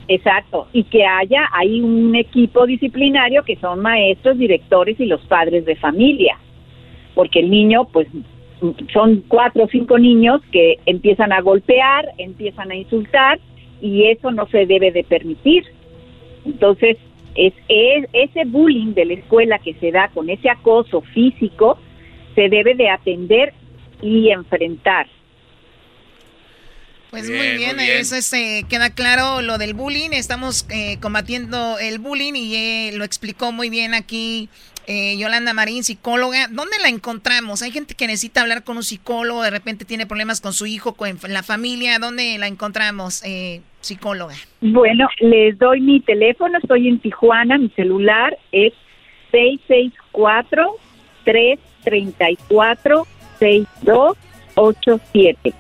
Exacto, y que haya ahí un equipo disciplinario que son maestros, directores y los padres de familia, porque el niño, pues, son cuatro o cinco niños que empiezan a golpear, empiezan a insultar, y eso no se debe de permitir. Entonces, es, es- ese bullying de la escuela que se da con ese acoso físico, se debe de atender y enfrentar. Pues Bien, muy muy bien, bien. eso es, eh, queda claro lo del bullying. Estamos eh, combatiendo el bullying y eh, lo explicó muy bien aquí eh, Yolanda Marín, psicóloga. ¿Dónde la encontramos? Hay gente que necesita hablar con un psicólogo, de repente tiene problemas con su hijo, con la familia. ¿Dónde la encontramos, eh, psicóloga? Bueno, les doy mi teléfono, estoy en Tijuana, mi celular es 664-334-6287.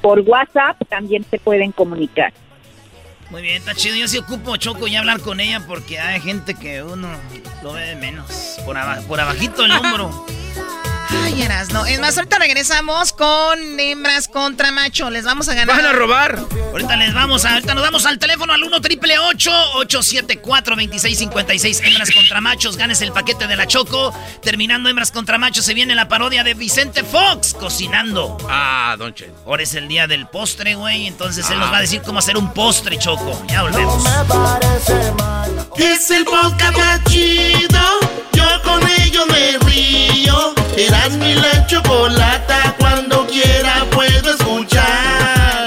Por WhatsApp también se pueden comunicar. Muy bien, está chido. Yo sí ocupo Choco y hablar con ella porque hay gente que uno lo ve de menos. Por, por abajito el hombro. Ay, no. Es más, ahorita regresamos con hembras contra macho. Les vamos a ganar. ¡Van a robar! Ahorita les vamos a. Ahorita nos vamos al teléfono al 1 triple 874 2656 Hembras contra machos. Ganes el paquete de la Choco. Terminando hembras contra machos, se viene la parodia de Vicente Fox cocinando. Ah, don Che. Ahora es el día del postre, güey. Entonces él nos va a decir cómo hacer un postre, Choco. Ya volvemos. Es el podcast más chido. Yo con ello me río. Eras mi la chocolata. Cuando quiera puedo escuchar.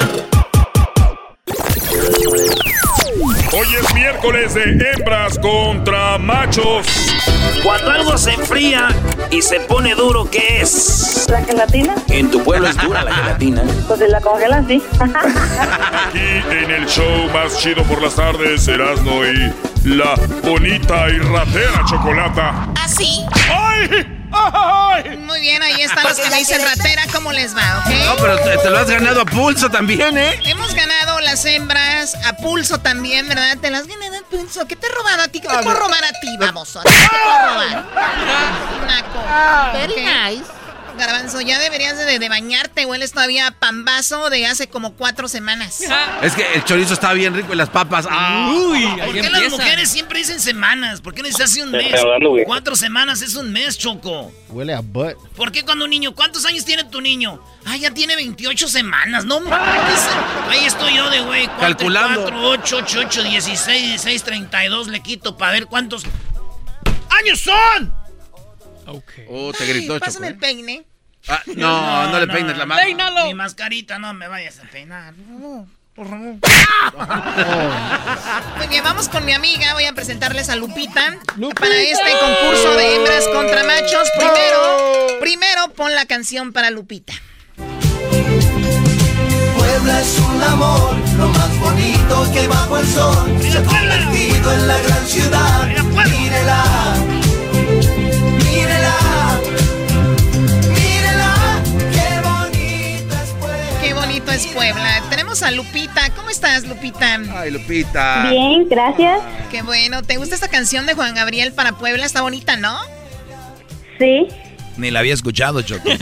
Hoy es miércoles de hembras contra machos. Cuando algo se enfría y se pone duro, ¿qué es? ¿La gelatina? En tu pueblo es dura la gelatina. Pues si la congelan, sí. Aquí en el show más chido por las tardes, Erasmo y la bonita y ratera chocolata. ¿Ah, sí? ¡Ay! Muy bien, ahí están los que me dicen ratera, ¿cómo les va? ¿ok? No, pero te, te lo has ganado a pulso también, ¿eh? Hemos ganado las hembras a pulso también, ¿verdad? Te las gané a pulso. ¿Qué te he robado a ti? ¿Qué te puedo robar a ti? Vamos, ¿qué te puedo robar? Naco. Very Ok. nice. Garbanzo, ya deberías de, de bañarte. Hueles todavía a pambazo de hace como cuatro semanas. Es que el chorizo está bien rico y las papas. ¡ah! Uy, ¿por qué las mujeres siempre dicen semanas? ¿Por qué no dice hace un mes? Cuatro semanas es un mes, Choco. Huele a butt. ¿Por qué cuando un niño, cuántos años tiene tu niño? Ah, ya tiene 28 semanas, no mames. Ahí estoy yo de güey. cuatro y Calculando. cuatro, 8, 8, 8, 16, 16, 32 le quito para ver cuántos años son. Oh, te gritó, Ay, Choco. Pásame el peine. Ah, no, no, le peines la mano. Mi mascarita, no me vayas a peinar. Favor. Muy bien, vamos con mi amiga. Voy a presentarles a Lupita, para este concurso de hembras contra machos. Primero, primero pon la canción para Lupita. Puebla es un amor, lo más bonito que bajo el sol se ha convertido en la gran ciudad. Mírela, Puebla. Tenemos a Lupita. ¿Cómo estás, Lupita? Ay, Lupita. Bien, gracias. Qué bueno. ¿Te gusta esta canción de Juan Gabriel para Puebla? Está bonita, ¿no? Sí. Ni la había escuchado, Choco.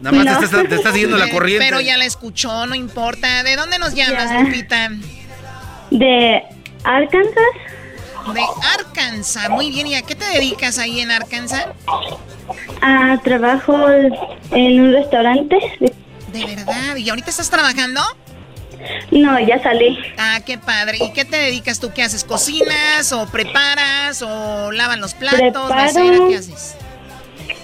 Nada más No. te, está, te está siguiendo la Eh, corriente. Pero ya la escuchó, no importa. ¿De dónde nos llamas, Ya. Lupita? De Arkansas. De Arkansas. Muy bien. ¿Y a qué te dedicas ahí en Arkansas? Ah, trabajo en un restaurante. De verdad. ¿Y ahorita estás trabajando? No, ya salí. Ah, qué padre. ¿Y qué te dedicas tú? ¿Qué haces? ¿Cocinas o preparas o lavan los platos? Preparo. ¿Qué haces?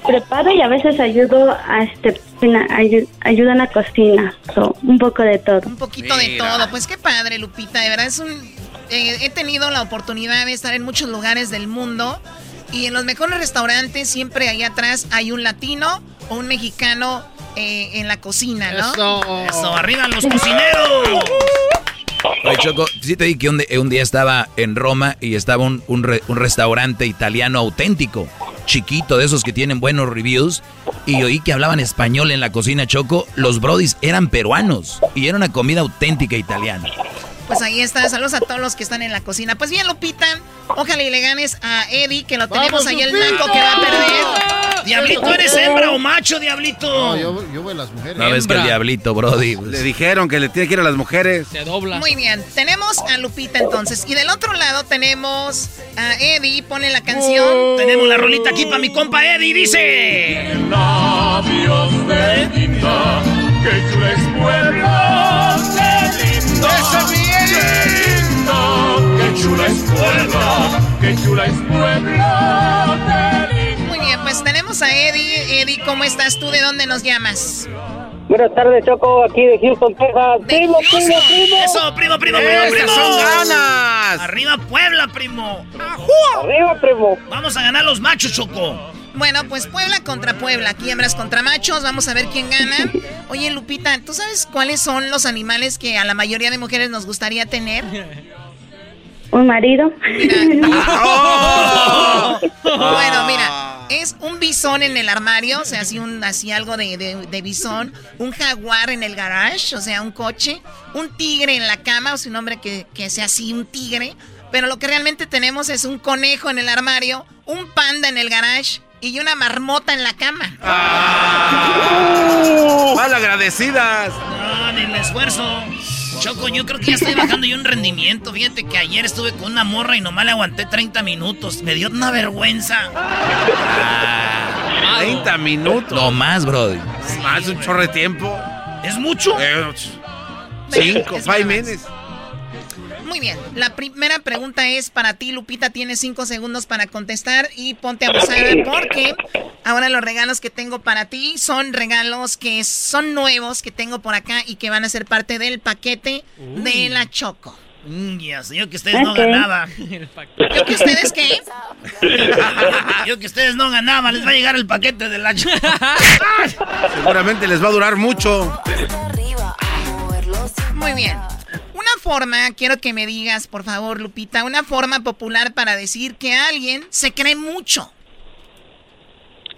Preparo y a veces ayudo a este cocina- ayu- ayudo en la cocina. So, un poco de todo. Un poquito de todo. Pues qué padre, Lupita. De verdad es un... eh, he tenido la oportunidad de estar en muchos lugares del mundo y en los mejores restaurantes siempre ahí atrás hay un latino o un mexicano eh, en la cocina, ¿no? Eso. Eso, arriba los cocineros. Oye, Choco, sí te dije que un, día estaba en Roma y estaba un, un re- un restaurante italiano auténtico, chiquito, de esos que tienen buenos reviews, y oí que hablaban español en la cocina, Choco. Los brodis eran peruanos y era una comida auténtica italiana. Pues ahí está. Saludos a todos los que están en la cocina. Pues bien, Lupita, ojalá y le ganes a Eddie, que lo tenemos ¡Vamos, ahí el naco que va a perder. Diablito, ¿eres hembra o macho, Diablito? No, yo, yo voy a las mujeres. No ves que el diablito, Brody. pues, Le dijeron que le tiene que ir a las mujeres. Se dobla. Muy bien, tenemos a Lupita entonces. Y del otro lado tenemos a Eddie, pone la canción. Tenemos la rolita aquí para mi compa Eddie, dice. Labios de Linda, que chula es Puebla, qué lindo. Chula es Puebla, qué chula es Puebla. Muy bien, pues tenemos a Eddie. Eddie, ¿cómo estás tú? ¿De dónde nos llamas? Buenas tardes, Choco, aquí de Houston, Texas. De Primo, primo, Houston. primo. Eso, primo, primo, primo, ¡Esas primo. son ganas! Arriba Puebla, primo. Arriba, primo. Vamos a ganar los machos, Choco. Bueno, pues Puebla contra Puebla. Aquí hembras contra machos. Vamos a ver quién gana. Oye, Lupita, ¿tú sabes cuáles son los animales que a la mayoría de mujeres nos gustaría tener? Un marido. Bueno, mira, es un bisón en el armario, o sea, así, un, así algo de, de, de bisón, un jaguar en el garage, o sea, un coche, un tigre en la cama, o sea, un hombre que, que sea así, un tigre, pero lo que realmente tenemos es un conejo en el armario, un panda en el garage y una marmota en la cama. ¡Mal agradecidas! No, ni el esfuerzo. Choco, yo creo que ya estoy bajando yo un rendimiento. Fíjate que ayer estuve con una morra y nomás le aguanté 30 minutos. Me dio una vergüenza. 30 minutos. No más, brody. Más un chorro de tiempo. ¿Es mucho? Eh, cinco, Es five minutes. Muy bien, la primera pregunta es para ti, Lupita, tienes cinco segundos para contestar y ponte abusada porque ahora los regalos que tengo para ti son regalos que son nuevos que tengo por acá y que van a ser parte del paquete de la Choco. Mm, ya sé, yo que ustedes no ganaban. ¿Yo que ustedes qué? yo que ustedes no ganaban, les va a llegar el paquete de la Seguramente les va a durar mucho. Muy bien. Una forma, quiero que me digas, por favor, Lupita, una forma popular para decir que alguien se cree mucho.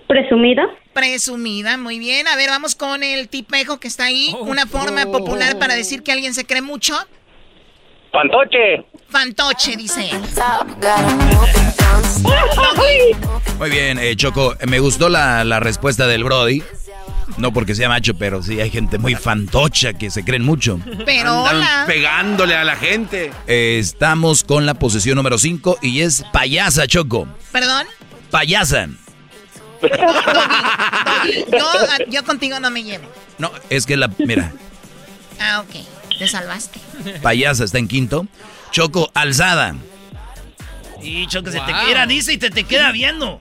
¿Presumida? Presumida, muy bien. A ver, vamos con el tipejo que está ahí. Una forma popular para decir que alguien se cree mucho. Fantoche. Fantoche, dice. Muy bien, eh, Choco, me gustó la, la respuesta del Brody. No porque sea macho, pero sí hay gente muy fantocha que se creen mucho. Pero Andan hola. pegándole a la gente. Eh, estamos con la posición número 5 y es payasa, Choco. ¿Perdón? Payasa. Yo, yo contigo no me llevo. No, es que la. Mira, Ah, ok. Te salvaste. payasa está en quinto. Choco, alzada. Y Choco se te queda, dice y te, te queda viendo.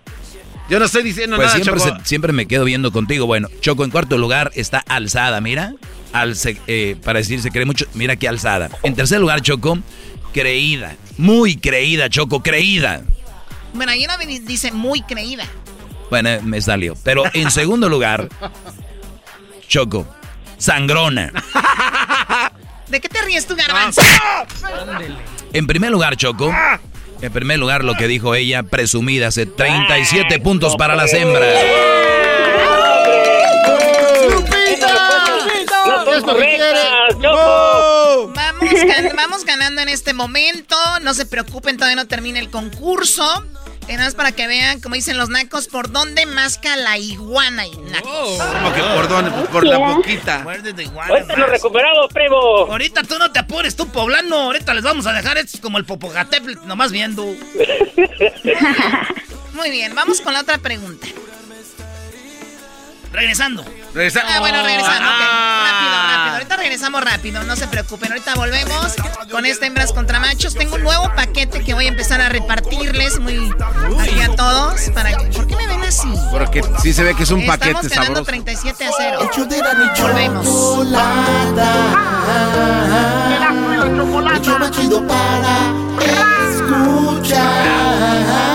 Yo no estoy diciendo Pues nada, siempre, Choco. se- siempre me quedo viendo contigo. Bueno, Choco, en cuarto lugar está alzada, mira. Alce- eh, para decir se cree mucho, mira qué alzada. En tercer lugar, Choco, creída. Muy creída, Choco, creída. Bueno, ahí no me di- dice muy creída. Bueno, me salió. Pero en segundo lugar, Choco, sangrona. ¿De qué te ríes tú, garbanzo? En primer lugar, Choco. En primer lugar, lo que dijo ella, presumida, hace 37 puntos para las hembras. Vamos, gan- vamos ganando en este momento. No se preocupen, todavía no termina el concurso. Eh, nada más para que vean, como dicen los nacos, por dónde masca la iguana y nacos. Como que por dónde, por la boquita. Muerdes de iguana. Ahorita nos recuperamos, primo. Ahorita tú no te apures, tú poblano. Ahorita les vamos a dejar estos como el Popocatépetl, nomás viendo. Muy bien, vamos con la otra pregunta. Regresando. Regresa- Ah, bueno, regresamos. ok. Ah. Rápido, rápido. Ahorita regresamos rápido, no se preocupen. Ahorita volvemos con este hembras contra machos. Tengo un nuevo paquete que voy a empezar a repartirles muy aquí a todos. Para que- ¿Por qué me ven así? Porque sí se ve que es un Estamos paquete ganando sabroso. 37 a 0. Volvemos. El show más chido para escuchar.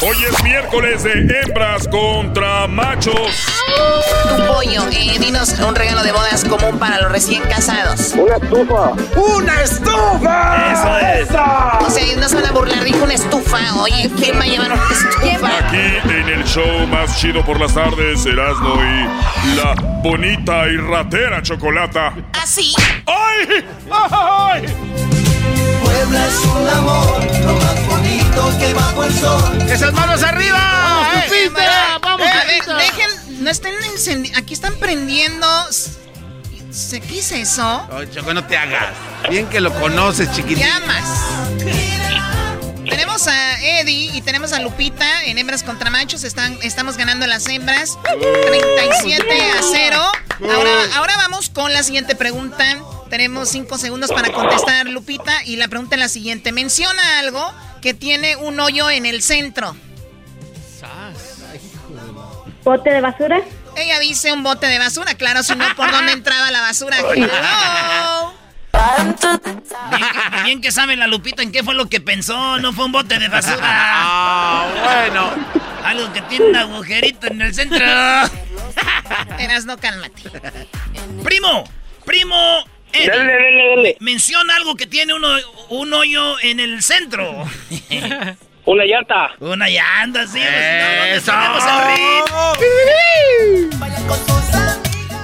Hoy es miércoles de hembras contra machos. Un pollo, eh, dinos un regalo de bodas común para los recién casados. Una estufa. ¡Una estufa! Eso es. O sea, no se van a burlar, dijo una estufa. Oye, ¿quién va a llevar una estufa? Aquí en el show más chido por las tardes, Erasmo y la bonita y ratera chocolata. ¿Así? ¡Ay! ¡Ay! Puebla es un amor, lo más bonito que bajo el sol. ¡Esas manos arriba! ¡Vamos, ¡Eh! Lupita! ¡Vamos, a ver, Lupita! dejen, no estén encendiendo. Aquí están prendiendo. ¿Se- ¿Qué es eso? Ay, Choco, no te hagas. Bien que lo conoces, chiquitín. Llamas. Tenemos a Eddie y tenemos a Lupita en hembras contra machos. Están, estamos ganando las hembras 37 a 0. Ahora, ahora vamos con la siguiente pregunta. Tenemos 5 segundos para contestar, Lupita. Y la pregunta es la siguiente. Menciona algo que tiene un hoyo en el centro. ¿Bote de basura? Ella dice un bote de basura. Claro, si no, ¿por dónde entraba la basura? Hello. Bien que, bien que sabe la Lupita en qué fue lo que pensó, no fue un bote de basura. Ah, bueno. Algo que tiene un agujerito en el centro. Eras no cálmate. Primo, primo. Eddie, Dale, dale, dale. Menciona algo que tiene uno, un hoyo en el centro. Una llanta. Una llanta, sí. pues, ¡Eso! no, el.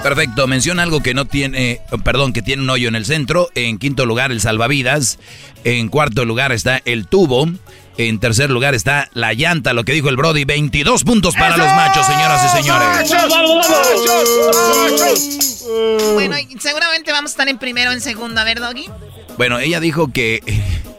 Perfecto, menciona algo que no tiene, perdón, que tiene un hoyo en el centro. En quinto lugar, el salvavidas. En cuarto lugar está el tubo. En tercer lugar está la llanta, lo que dijo el Brody. 22 puntos para los machos, señoras y señores. Bueno, y seguramente vamos a estar en primero o en segundo. A ver, Doggy. Bueno, ella dijo que.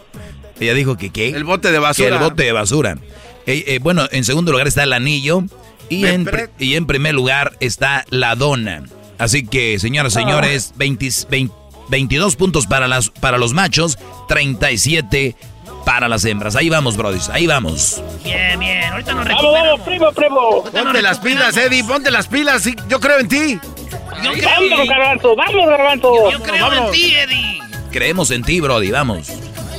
Ella dijo que qué? El bote de basura. Que el bote de basura. Eh, eh, bueno, en segundo lugar está el anillo. Y en, y en primer lugar está la dona. Así que, señoras y señores, 20 20 22 puntos para, las, para los machos, 37 para las hembras. Ahí vamos, brodis, ahí vamos. Bien, bien. Ahorita nos Vamos, recuperamos. vamos, primo, primo. Ponte las pilas, Eddie, ponte las pilas. sí, yo creo en ti. Yo creo, Vamos, garbanzo, vamos, garbanzo. yo creo en ti, Eddie. Creemos en ti, Brody, vamos.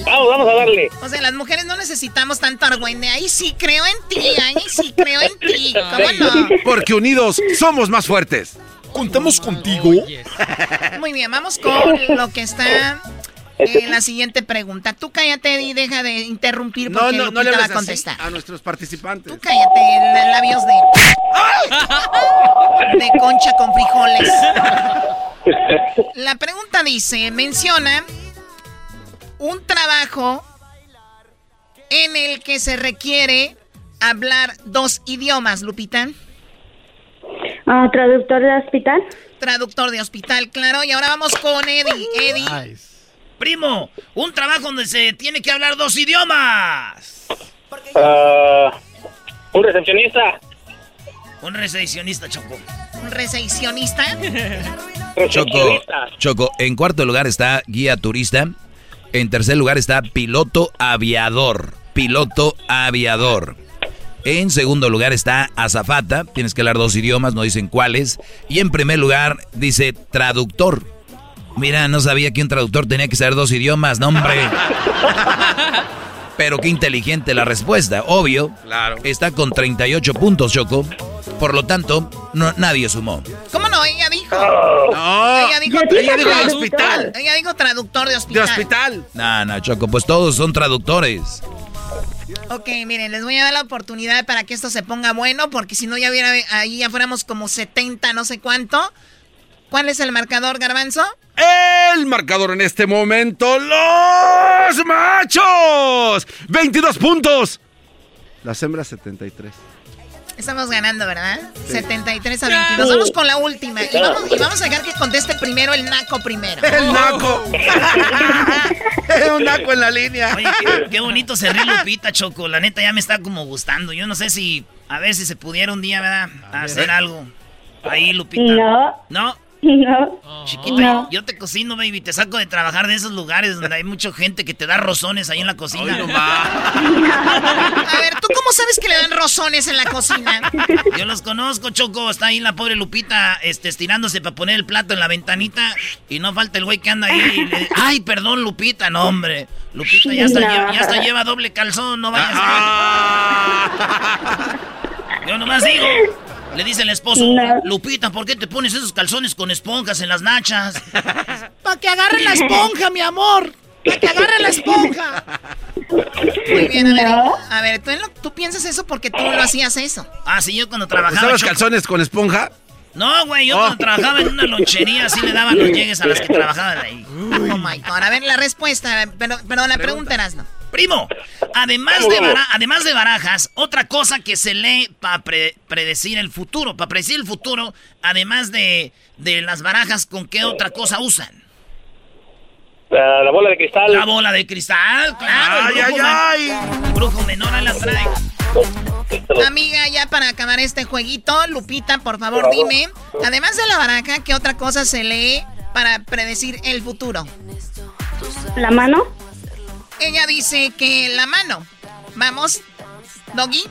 Vamos, vamos a darle. O sea, las mujeres no necesitamos tanto argüende. Ahí sí creo en ti, ahí sí creo en ti. ¿Cómo no? Porque unidos somos más fuertes. Contamos contigo. Muy bien, vamos con lo que está en la siguiente pregunta. Tú cállate y deja de interrumpir No, porque no, no le Lupita va a contestar. a nuestros participantes. Tú cállate, labios de... de concha con frijoles. La pregunta dice, menciona un trabajo en el que se requiere hablar dos idiomas, Lupita. Ah, ¿Traductor de hospital? Traductor de hospital, claro. Y ahora vamos con Eddie. Eddie. Primo, un trabajo donde se tiene que hablar dos idiomas. Ah, un recepcionista. Un recepcionista, Choco. Un recepcionista. Choco, Choco, en cuarto lugar está guía turista. En tercer lugar está piloto aviador. Piloto aviador. En segundo lugar está azafata. Tienes que hablar dos idiomas, no dicen cuáles. Y en primer lugar dice traductor. Mira, no sabía que un traductor tenía que saber dos idiomas, no hombre. Pero qué inteligente la respuesta, obvio. Claro. Está con 38 puntos, Choco. Por lo tanto, no, nadie sumó. ¿Cómo no? Ella dijo. No. Ella dijo, Ella dijo de hospital. Ella dijo traductor de De hospital. hospital. No, no, Choco, pues todos son traductores. Ok, miren, les voy a dar la oportunidad para que esto se ponga bueno, porque si no ya hubiera ahí ya fuéramos como 70, no sé cuánto. ¿Cuál es el marcador, Garbanzo? El marcador en este momento, los machos. 22 puntos. Las hembras 73. Estamos ganando, ¿verdad? 73 a 22. Vamos con la última. Y vamos, y vamos a dejar que conteste primero el naco primero. El naco. un naco en la línea. Oye, qué, qué bonito se ríe Lupita, Choco. La neta ya me está como gustando. Yo no sé si, a ver si se pudiera un día, ¿verdad? hacer algo. Ahí, Lupita. No. ¿No? No. Chiquita, No. yo te cocino, baby. Te saco de trabajar de esos lugares donde hay mucha gente que te da rozones ahí en la cocina. A ver, ¿tú cómo sabes que le dan rozones en la cocina? Yo los conozco, Choco. Está ahí la pobre Lupita este, estirándose para poner el plato en la ventanita. Y no falta el güey que anda ahí. y le- Ay, perdón, Lupita. No, hombre. Lupita ya hasta, No. lleva, ya hasta lleva doble calzón. No vayas a... Yo nomás digo. Le dice el esposo, No. Lupita, ¿por qué te pones esos calzones con esponjas en las nachas? Para que agarre la esponja, mi amor. Para que agarre la esponja. Muy bien, a ver. No. A ver, ¿tú, en lo- tú piensas eso porque tú lo hacías eso. Ah, sí, yo cuando trabajaba... ¿Usabas Choco- calzones con esponja? No, güey, yo Oh. cuando trabajaba en una lonchería así le daban los llegues a las que trabajaban ahí. Oh my God. A ver, la respuesta. Pero, pero la pregunta era no. Primo, además de, además de barajas, otra cosa que se lee para predecir el futuro, para predecir el futuro, además de, de las barajas, ¿con qué otra cosa usan? La, la bola de cristal. La bola de cristal, claro. el Ay, brujo ay, el brujo menor ahí la trae. Amiga, ya para acabar este jueguito, Lupita, por favor, dime. Además de la baraja, ¿qué otra cosa se lee para predecir el futuro? ¿La mano? Ella dice que la mano. Vamos, Doggy.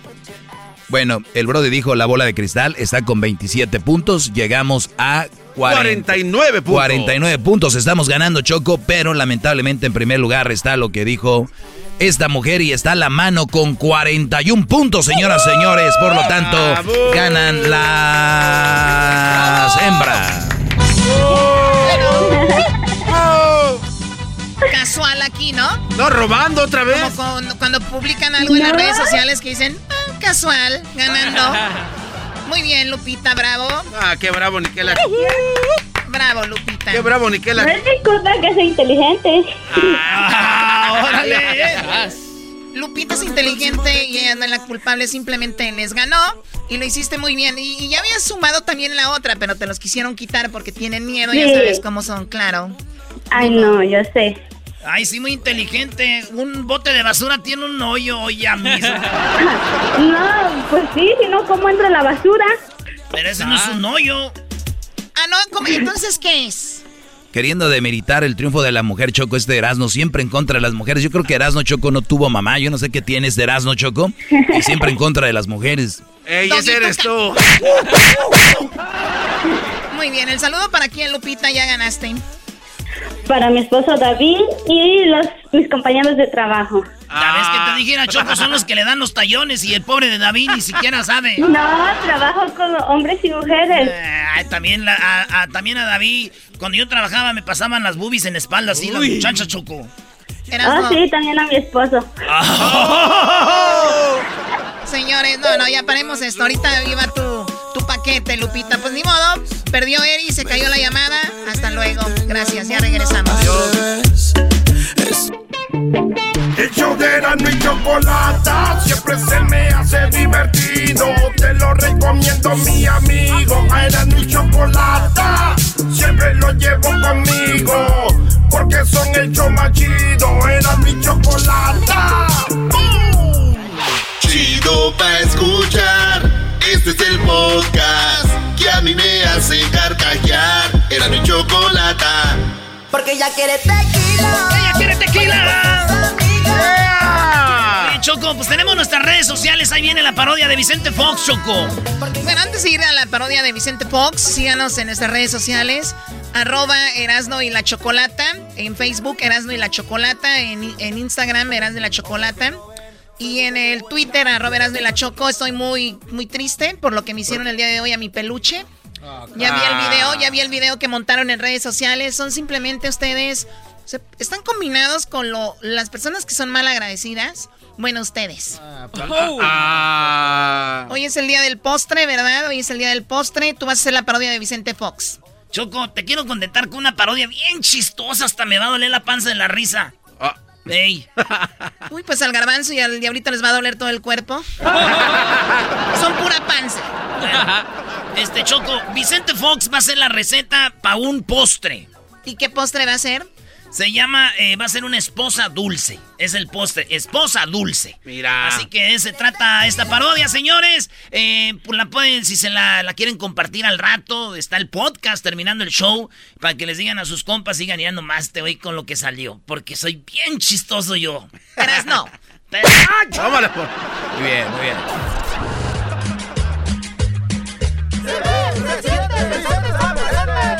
Bueno, el Brody dijo la bola de cristal está con 27 puntos. Llegamos a 49 puntos. 49 puntos estamos ganando, Choco, pero lamentablemente en primer lugar está lo que dijo esta mujer y está la mano con 41 puntos, señoras y señores. Por lo tanto, ganan las hembras. Aquí, ¿no? No, robando otra vez. Como cuando, cuando publican algo en las redes sociales que dicen, "Ah, casual, ganando. Muy bien, Lupita, bravo. Ah, qué bravo, Niquela. Bravo, Lupita. Qué bravo, Niquela. No es mi culpa que sea inteligente. Ah, órale. Lupita es inteligente y ella no es la culpable, simplemente les ganó y lo hiciste muy bien. Y, y ya habías sumado también la otra, pero te los quisieron quitar porque tienen miedo, ya Sí. sabes cómo son, claro. Ay, no, yo sé. Ay, sí, muy inteligente. Un bote de basura tiene un hoyo ya mismo. No, pues sí, si no, ¿cómo entra la basura? Pero ese no es un hoyo. Ah, no, ¿cómo? entonces, ¿qué es? Queriendo demeritar el triunfo de la mujer Choco, este Erasmo, siempre en contra de las mujeres. Yo creo que Erasmo Choco no tuvo mamá. Yo no sé qué tienes de Erasmo Choco. Y siempre en contra de las mujeres. Ey, ese eres tú. Muy bien, el saludo para quién, Lupita, ya ganaste. Para mi esposo David y los mis compañeros de trabajo. La vez que te dijera, Choco, son los que le dan los tallones y el pobre de David ni siquiera sabe. No, trabajo con hombres y mujeres. Ay, también, la- a, a- también a David, cuando yo trabajaba me pasaban las boobies en la espalda así, las muchachas, Choco. Ah, sí, también a mi esposo. Señores, no, no, ya paremos esto. Ahorita iba tu, tu paquete, Lupita. Pues ni modo, perdió Eri, se cayó la llamada. Hasta luego. Gracias, ya regresamos. El show de Erasmo y Chocolata siempre se me hace divertido. Te lo recomiendo, mi amigo. A Erasmo y Chocolata siempre lo llevo conmigo. Porque son el show más chido. Erasmo y Chocolata. Chido pa' escuchar. Este es el podcast que a mí me hace carcajear. Era mi chocolata. Porque ella quiere tequila. ¡Ella quiere tequila! Choco, pues tenemos nuestras redes sociales. Ahí viene la parodia de Vicente Fox, Choco. Bueno, antes de ir a la parodia de Vicente Fox, síganos en nuestras redes sociales. Arroba Erasno y la Chocolata. En Facebook, Erasno y la Chocolata. En, en Instagram, Erasno y la Chocolata. Y en el Twitter, arroba Erasno y la Choco. Estoy muy, muy triste por lo que me hicieron el día de hoy a mi peluche. Ya vi el video, ya vi el video que montaron en redes sociales. Son simplemente ustedes. se- están combinados con lo, las personas que son mal agradecidas. Bueno, ustedes. Ah. Hoy es el día del postre, ¿verdad? Hoy es el día del postre. Tú vas a hacer la parodia de Vicente Fox. Choco, te quiero contentar con una parodia bien chistosa. Hasta me va a doler la panza de la risa. Ey. Uy, pues al garbanzo y al diablito les va a doler todo el cuerpo. Son pura panza. Este, Choco, Vicente Fox va a hacer la receta para un postre. ¿Y qué postre va a ser? Se llama, eh, va a ser una esposa dulce. Es el postre, esposa dulce. Mira. Así que se trata esta parodia, señores. Eh, pues la pueden, si se la, la quieren compartir al rato, está el podcast terminando el show. Para que les digan a sus compas, sigan ya nomás te voy con lo que salió. Porque soy bien chistoso yo. Pero no. Tómala por. Muy bien, muy bien.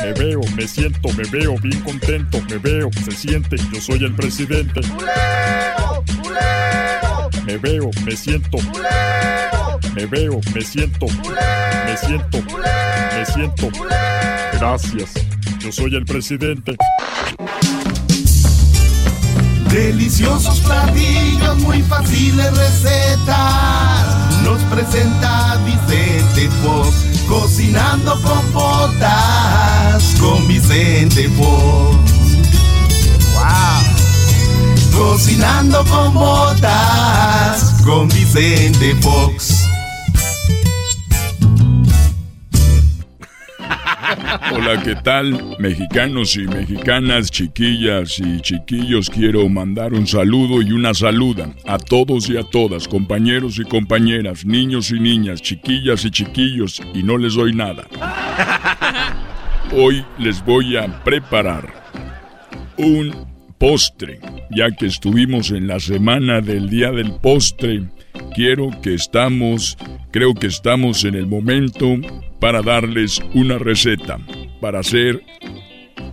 Me veo, me siento, me veo bien contento, me veo, se siente, yo soy el presidente. Me veo, me siento. Me veo, me siento. Me siento. Me siento. Gracias. Yo soy el presidente. Deliciosos platillos, muy fáciles recetas. Nos presenta Vicente Fox, cocinando con botas con Vicente Fox. Wow. Cocinando con botas con Vicente Fox. Hola, ¿qué tal? Mexicanos y mexicanas, chiquillas y chiquillos, quiero mandar un saludo y una saluda a todos y a todas, compañeros y compañeras, niños y niñas, chiquillas y chiquillos, y no les doy nada. Hoy les voy a preparar un postre, ya que estuvimos en la semana del día del postre. Quiero que estamos, creo que estamos en el momento para darles una receta. para ser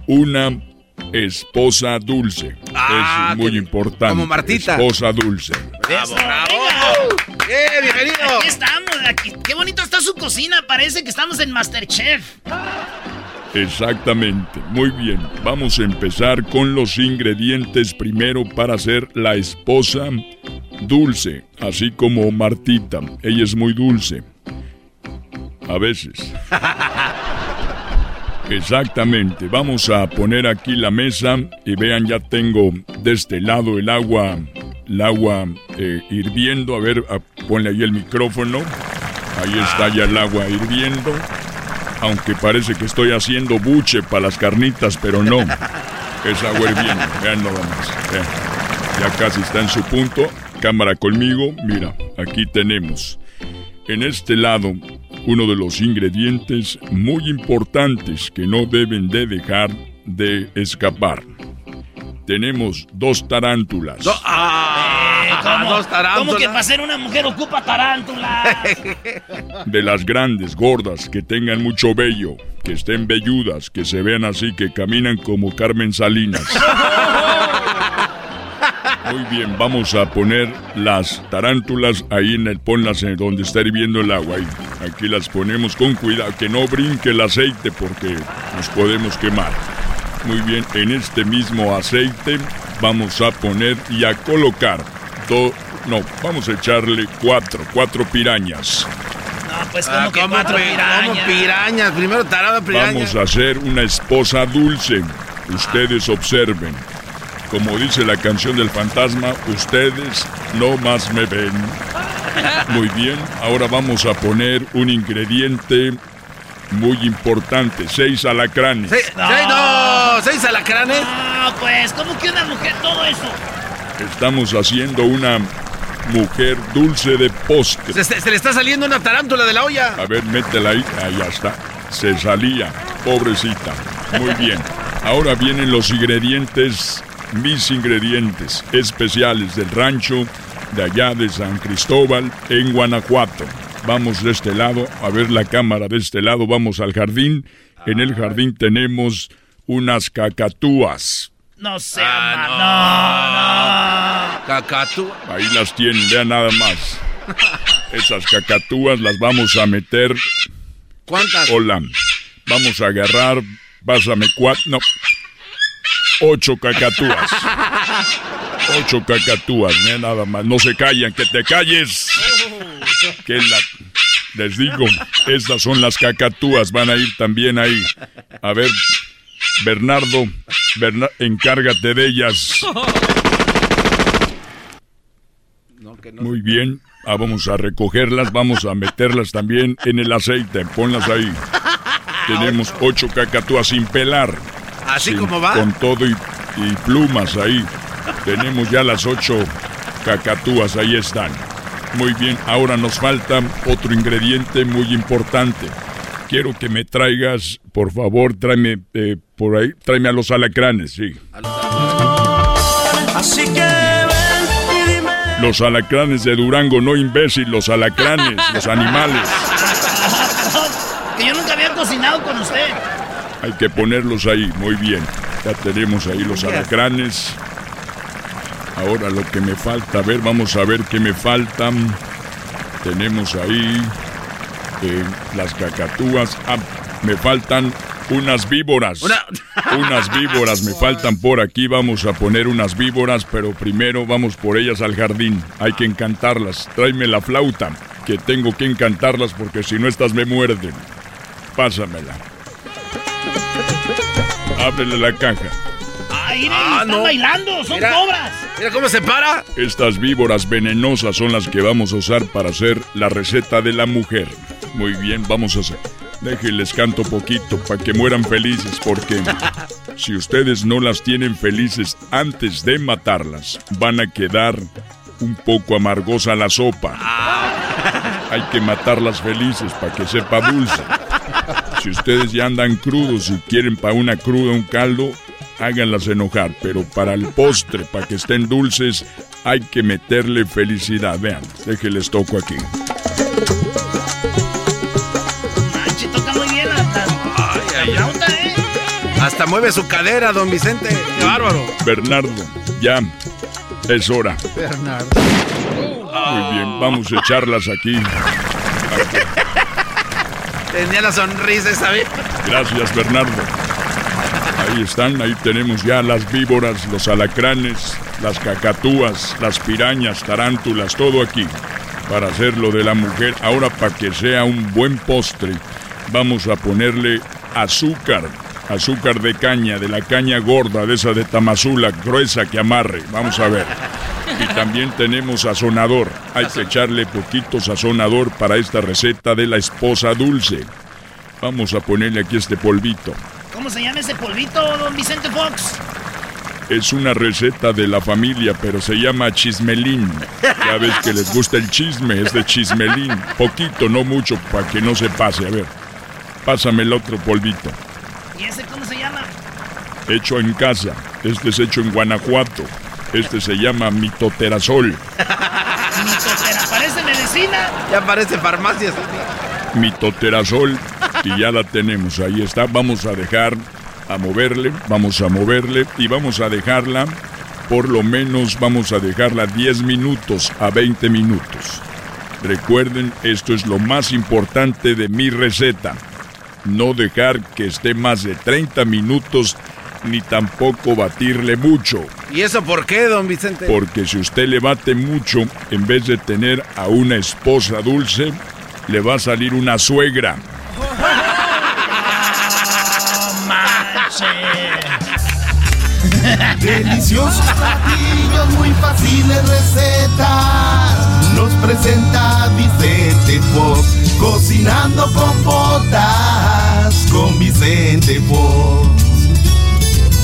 una esposa dulce. Ah, es muy que- importante. como Martita. Esposa dulce. ¡Bravo, ¡Eh, bienvenido! Aquí estamos. Aquí. Qué bonito está su cocina. Parece que estamos en Masterchef. Exactamente, muy bien. Vamos a empezar con los ingredientes primero para hacer la esposa dulce, así como Martita. Ella es muy dulce. A veces. Exactamente, vamos a poner aquí la mesa y vean, ya tengo de este lado el agua, el agua eh, hirviendo. A ver, a- ponle ahí el micrófono. Ahí está ya el agua hirviendo. Aunque parece que estoy haciendo buche para las carnitas, pero no. Es agua hirviendo, vean nada más. vean. Ya casi está en su punto. Cámara conmigo, mira, aquí tenemos. En este lado, uno de los ingredientes muy importantes que no deben de dejar de escapar. Tenemos dos tarántulas. Eh, ¿cómo, dos tarántulas. ¿Cómo que para ser una mujer ocupa tarántula? De las grandes, gordas, que tengan mucho vello, que estén velludas, que se vean así, que caminan como Carmen Salinas. Muy bien, vamos a poner las tarántulas ahí en el, ponlas en donde está hirviendo el agua. Ahí. Aquí las ponemos con cuidado, que no brinque el aceite porque nos podemos quemar. Muy bien, en este mismo aceite vamos a poner y a colocar dos, no, vamos a echarle cuatro, cuatro pirañas. No, pues Ah, como que ¿cómo cuatro pi- pirañas. cómo pirañas? Primero tarado pirañas. Vamos a hacer una esposa dulce. Ustedes observen. Como dice la canción del fantasma, ustedes no más me ven. Muy bien, ahora vamos a poner un ingrediente muy importante, seis alacranes. Seis, seis, no, seis alacranes. No, pues, ¿cómo que una mujer todo eso? Estamos haciendo una mujer dulce de postre. Se, se- se le está saliendo una tarántula de la olla. A ver, métela ahí. Ahí está. Se salía. Pobrecita. Muy bien. Ahora vienen los ingredientes, mis ingredientes especiales del rancho de allá de San Cristóbal en Guanajuato. Vamos de este lado, a ver la cámara de este lado, vamos al jardín. En el jardín tenemos unas cacatúas. No sé, no, no. Cacatúa. Ahí las tienen, vean nada más. Esas cacatúas las vamos a meter. ¿Cuántas? Hola. Vamos a agarrar. Pásame cuatro. No. Ocho cacatúas. Ocho cacatúas, mira nada más. No se callan, que te calles. Que la. Les digo, estas son las cacatúas, van a ir también ahí. A ver, Bernardo, Berna- encárgate de ellas. Muy bien, ah, vamos a recogerlas, vamos a meterlas también en el aceite, ponlas ahí. Tenemos ocho cacatúas sin pelar. Así como va. Con todo y, y plumas ahí. Tenemos ya las ocho cacatúas, ahí están. Muy bien, ahora nos falta otro ingrediente muy importante. Quiero que me traigas, por favor, tráeme eh, por ahí, tráeme a los alacranes, sí. Así que ven y dime. Los alacranes de Durango, no imbécil, los alacranes, los animales. Que yo nunca había cocinado con usted. Hay que ponerlos ahí, muy bien. Ya tenemos ahí los alacranes. Ahora lo que me falta, a ver, vamos a ver qué me faltan. Tenemos ahí eh, las cacatúas. Ah, me faltan unas víboras. Unas víboras me faltan por aquí. Vamos a poner unas víboras, pero primero vamos por ellas al jardín. Hay que encantarlas. Tráeme la flauta, que tengo que encantarlas porque si no estas me muerden. Pásamela. Ábrele la caja. Ay, miren, Ah, están no. bailando, son Mira. cobras. Mira cómo se para. Estas víboras venenosas son las que vamos a usar para hacer la receta de la mujer. Muy bien, vamos a hacer. Déjenles canto poquito para que mueran felices, porque si ustedes no las tienen felices antes de matarlas, van a quedar un poco amargosa la sopa. Hay que matarlas felices para que sepa dulce. Si ustedes ya andan crudos y quieren para una cruda un caldo, háganlas enojar. Pero para el postre, para que estén dulces, hay que meterle felicidad. Vean, déjenles toco aquí. Manche, toca muy bien flauta, ¿eh? Hasta mueve su cadera, don Vicente. Qué bárbaro. Bernardo, ya es hora. Bernardo. Muy bien, vamos a echarlas aquí. Tenía la sonrisa esa vez. Gracias, Bernardo. Ahí están, ahí tenemos ya las víboras, los alacranes, las cacatúas, las pirañas, tarántulas, todo aquí. Para hacerlo de la mujer. Ahora, para que sea un buen postre, vamos a ponerle azúcar. Azúcar de caña, de la caña gorda, de esa de tamazula, gruesa que amarre. Vamos a ver. Y también tenemos sazonador. Hay que echarle poquito sazonador para esta receta de la esposa dulce. Vamos a ponerle aquí este polvito. ¿Cómo se llama ese polvito, don Vicente Fox? Es una receta de la familia, pero se llama chismelín. Ya ves que les gusta el chisme, es de chismelín. Poquito, no mucho, para que no se pase. A ver, pásame el otro polvito. ¿Y ese cómo se llama? Hecho en casa. Este es hecho en Guanajuato. Este se llama mitoterazol. Mitotera, ¿parece medicina? Ya parece farmacia. Mitoterazol. Y ya la tenemos. Ahí está. Vamos a dejar a moverle. Vamos a moverle. Y vamos a dejarla. Por lo menos vamos a dejarla 10 minutos a 20 minutos. Recuerden, esto es lo más importante de mi receta. No dejar que esté más de 30 minutos ni tampoco batirle mucho. ¿Y eso por qué, don Vicente? Porque si usted le bate mucho, en vez de tener a una esposa dulce, le va a salir una suegra. Deliciosos platillos, muy fáciles recetas. Nos presenta Vicente Fox. Cocinando con botas con Vicente Fox.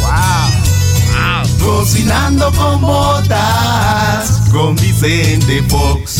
Wow. Cocinando con botas con Vicente Fox.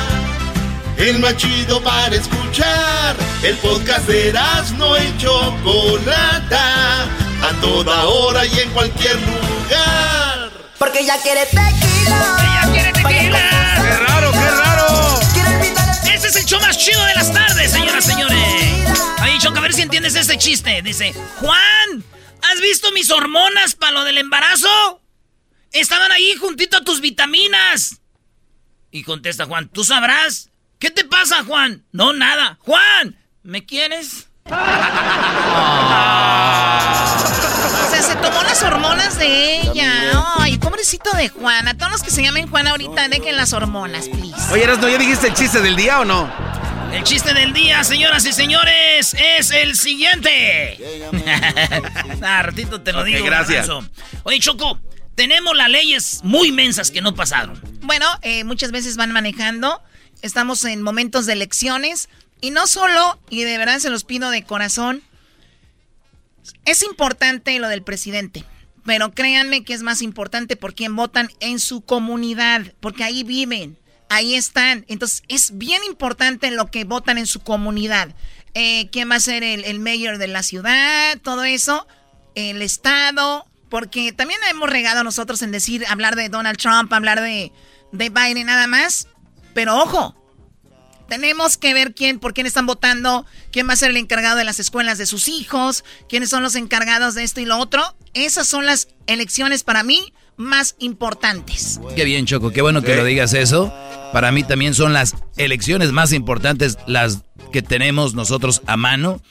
El más chido para escuchar. El podcast de no y Chocolata. A toda hora y en cualquier lugar. Porque ella quiere tequila. ¡Ella quiere tequila! ¡Qué raro, qué raro! Este es el show más chido de las tardes, señoras y señores. Ay, Choco, a ver si entiendes este chiste. Dice, Juan, ¿has visto mis hormonas para lo del embarazo? Estaban ahí juntito a tus vitaminas. Y contesta Juan, ¿tú sabrás? ¿Qué te pasa, Juan? No, nada. Juan, ¿me quieres? O sea, se tomó las hormonas de ella. Ay, pobrecito de Juan. A todos los que se llamen Juan ahorita, dejen las hormonas, please. Oye, Erasmo, ¿ya dijiste el chiste del día o no? El chiste del día, señoras y señores, es el siguiente. ah, ratito te lo Ok, digo. gracias. Garbanzo. Oye, Choco, tenemos las leyes muy mensas que no pasaron. Bueno, eh, muchas veces van manejando. Estamos en momentos de elecciones. Y no solo, y de verdad se los pido de corazón, es importante lo del presidente. Pero créanme que es más importante por quién votan en su comunidad. Porque ahí viven, ahí están. Entonces es bien importante lo que votan en su comunidad. Eh, ¿Quién va a ser el, el mayor de la ciudad? Todo eso. El estado. Porque también hemos regado nosotros en decir, hablar de Donald Trump, hablar de, de Biden nada más. Pero ojo, tenemos que ver quién, por quién están votando, quién va a ser el encargado de las escuelas de sus hijos, quiénes son los encargados de esto y lo otro. Esas son las elecciones para mí más importantes. Qué bien, Choco, qué bueno que lo digas eso. Para mí también son las elecciones más importantes, las que tenemos nosotros a mano.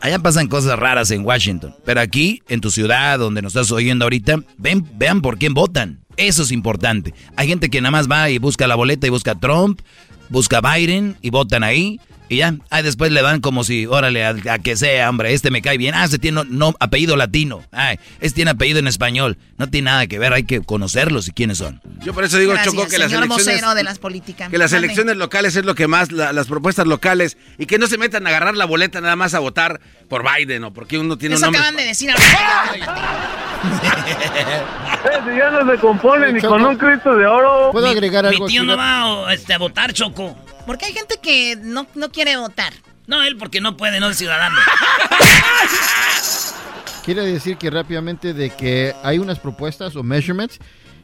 Allá pasan cosas raras en Washington, pero aquí, en tu ciudad, donde nos estás oyendo ahorita, ven, vean por quién votan. Eso es importante. Hay gente que nada más va y busca la boleta y busca a Trump, busca Biden y votan ahí. Y ya, ahí después le dan como si, órale, a, a que sea, hombre, este me cae bien. Ah, este tiene no, no, apellido latino. Ay, este tiene apellido en español. No tiene nada que ver, hay que conocerlos y quiénes son. Yo por eso digo, Gracias, Choco, que las elecciones... de las políticas. Que las elecciones locales es lo que más, la- las propuestas locales, y que no se metan a agarrar la boleta nada más a votar por Biden o porque uno tiene Eso un nombre. acaban de decir ahorita. ya no se compone ni con un Cristo de oro. ¿Puedo agregar Mi algo tío aquí? no va o, este, a votar, Choco. Porque hay gente que no, no quiere votar. No, él porque no puede, no es ciudadano. Quiere decir que rápidamente de que hay unas propuestas o measurements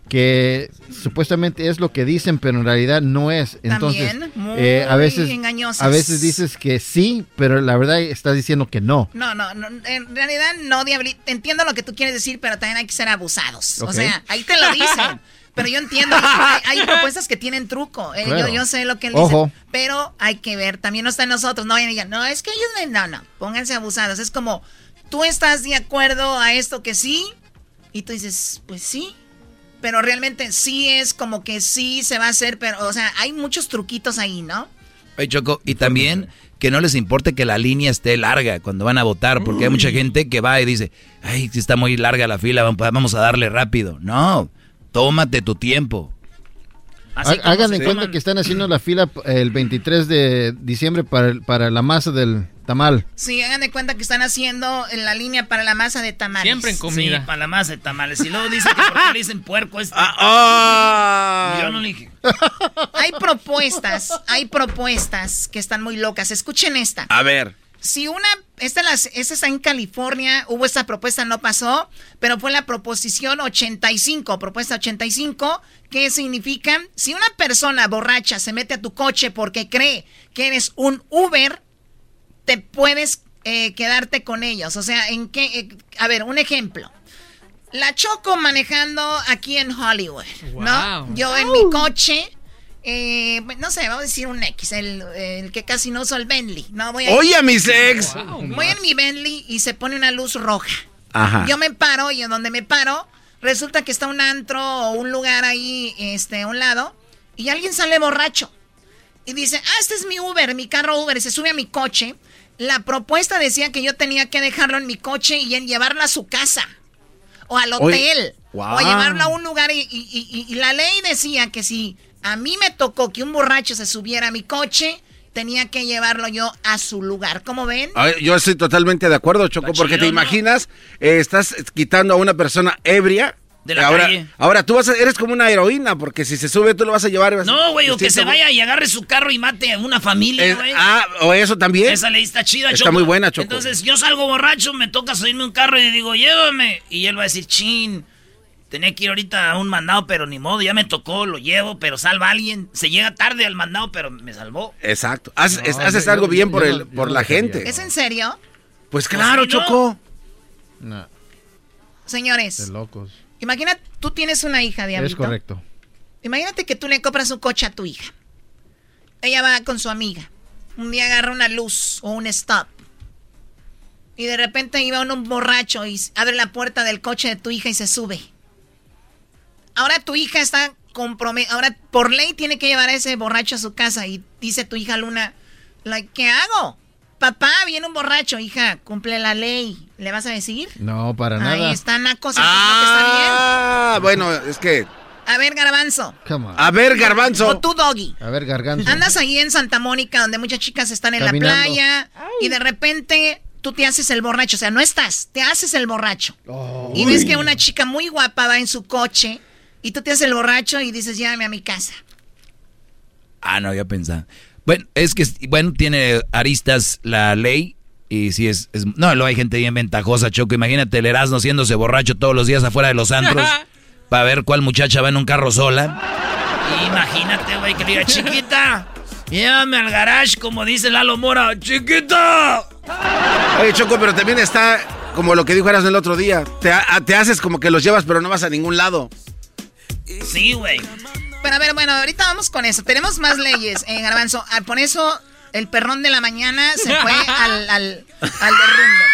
que supuestamente es lo que dicen, pero en realidad no es. Entonces, También, muy eh, a veces engañosas. a veces dices que sí, pero la verdad estás diciendo que no. No, no, no, en realidad no, Diablito. Entiendo lo que tú quieres decir, pero también hay que ser abusados. O sea, ahí te lo dicen. Pero yo entiendo, hay, hay propuestas que tienen truco. eh, Claro. yo, yo sé lo que él Ojo. dice. Pero hay que ver, también no está en nosotros. No vayan y digan, no, es que ellos me- no, no, pónganse abusados. Es como, tú estás de acuerdo a esto que sí, y tú dices, pues sí. Pero realmente sí es como que sí se va a hacer, pero, o sea, hay muchos truquitos ahí, ¿no? Oye, Choco, y también que no les importe que la línea esté larga cuando van a votar, porque hay mucha gente que va y dice, ay, si está muy larga la fila, vamos a darle rápido. No, tómate tu tiempo. Así Hagan en cuenta que están haciendo la fila el 23 de diciembre para, el- para la masa del tamal. Sí, hagan de cuenta que están haciendo en la línea para la masa de tamales. Sí, para la masa de tamales. Y luego dicen que por qué le dicen puerco este. ah. Yo no le dije. Hay propuestas, hay propuestas que están muy locas. Escuchen esta. A ver. Si una, esta, las, esta está en California, hubo esta propuesta, no pasó, pero fue la proposición 85, propuesta 85, que significa, si una persona borracha se mete a tu coche porque cree que eres un Uber, te puedes eh, quedarte con ellos. O sea, en qué, eh, a ver, un ejemplo. La choco manejando aquí en Hollywood, ¿no? Yo en mi coche, eh, no sé, vamos a decir un X, el, el que casi no uso el Bentley, ¿no? Voy ahí- Oye, a mis ex. Voy en mi Bentley y se pone una luz roja. Ajá. Yo me paro y en donde me paro, resulta que está un antro o un lugar ahí, este, a un lado, y alguien sale borracho. Y dice, ah, este es mi Uber, mi carro Uber, y se sube a mi coche. La propuesta decía que yo tenía que dejarlo en mi coche y en llevarlo a su casa. O al Oye, hotel. O a llevarlo a un lugar. Y, y- y- y la ley decía que si a mí me tocó que un borracho se subiera a mi coche, tenía que llevarlo yo a su lugar. ¿Cómo ven? Ver, yo estoy totalmente de acuerdo, Choco, Está porque te imaginas, eh, estás quitando a una persona ebria. De la ahora, calle. ahora tú vas a- eres como una heroína, porque si se sube tú lo vas a llevar. y vas a- No, güey, o que se vaya y agarre su carro y mate a una familia, güey. ah, o eso también. Esa ley está chida, Está Choco. muy buena, Choco. Entonces yo salgo borracho, me toca subirme un carro y digo, llévame. Y él va a decir, chin, tenía que ir ahorita a un mandado, pero ni modo, ya me tocó, lo llevo, pero salva a alguien. Se llega tarde al mandado, pero me salvó. Exacto. Haz- No, es- haces yo- algo yo- bien yo por, el, yo por la gente. ¿Es en serio? Pues claro, ¿no? Choco. No, Señores, de locos. imagina, tú tienes una hija, Diablito. Es correcto. Imagínate que tú le compras un coche a tu hija. Ella va con su amiga. Un día agarra una luz o un stop. Y de repente iba un borracho y abre la puerta del coche de tu hija y se sube. Ahora tu hija está comprometida. Ahora por ley tiene que llevar a ese borracho a su casa. Y dice tu hija Luna, like, ¿qué hago? Papá, viene un borracho. Hija, cumple la ley. ¿Le vas a decir? No, para Ahí nada. está Naco, supone que está bien. Ah, bueno, es que. A ver, Garbanzo. A ver, Garbanzo. O tú, Doggy. A ver, garganzo. Andas ahí en Santa Mónica donde muchas chicas están en Caminando. la playa y de repente tú te haces el borracho, o sea, no estás, te haces el borracho. Y ves que una chica muy guapa va en su coche y tú te haces el borracho y dices, llévame a mi casa. Ah, no había pensado. Bueno, es que, bueno, tiene aristas la ley y si es, es- no, luego hay gente bien ventajosa, Choco. Imagínate el Erasmo haciéndose borracho todos los días afuera de los antros para ver cuál muchacha va en un carro sola. Imagínate, güey, que le diga, chiquita, llévame al garage, como dice Lalo Mora, chiquita. Oye, Choco, pero también está como lo que dijo Eras el otro día. Te, ha- te haces como que los llevas, pero no vas a ningún lado. Sí, güey. Pero a ver, bueno, ahorita vamos con eso. Tenemos más leyes, eh, Garbanzo. Ah, Por eso el perrón de la mañana se fue al, al, al derrumbe.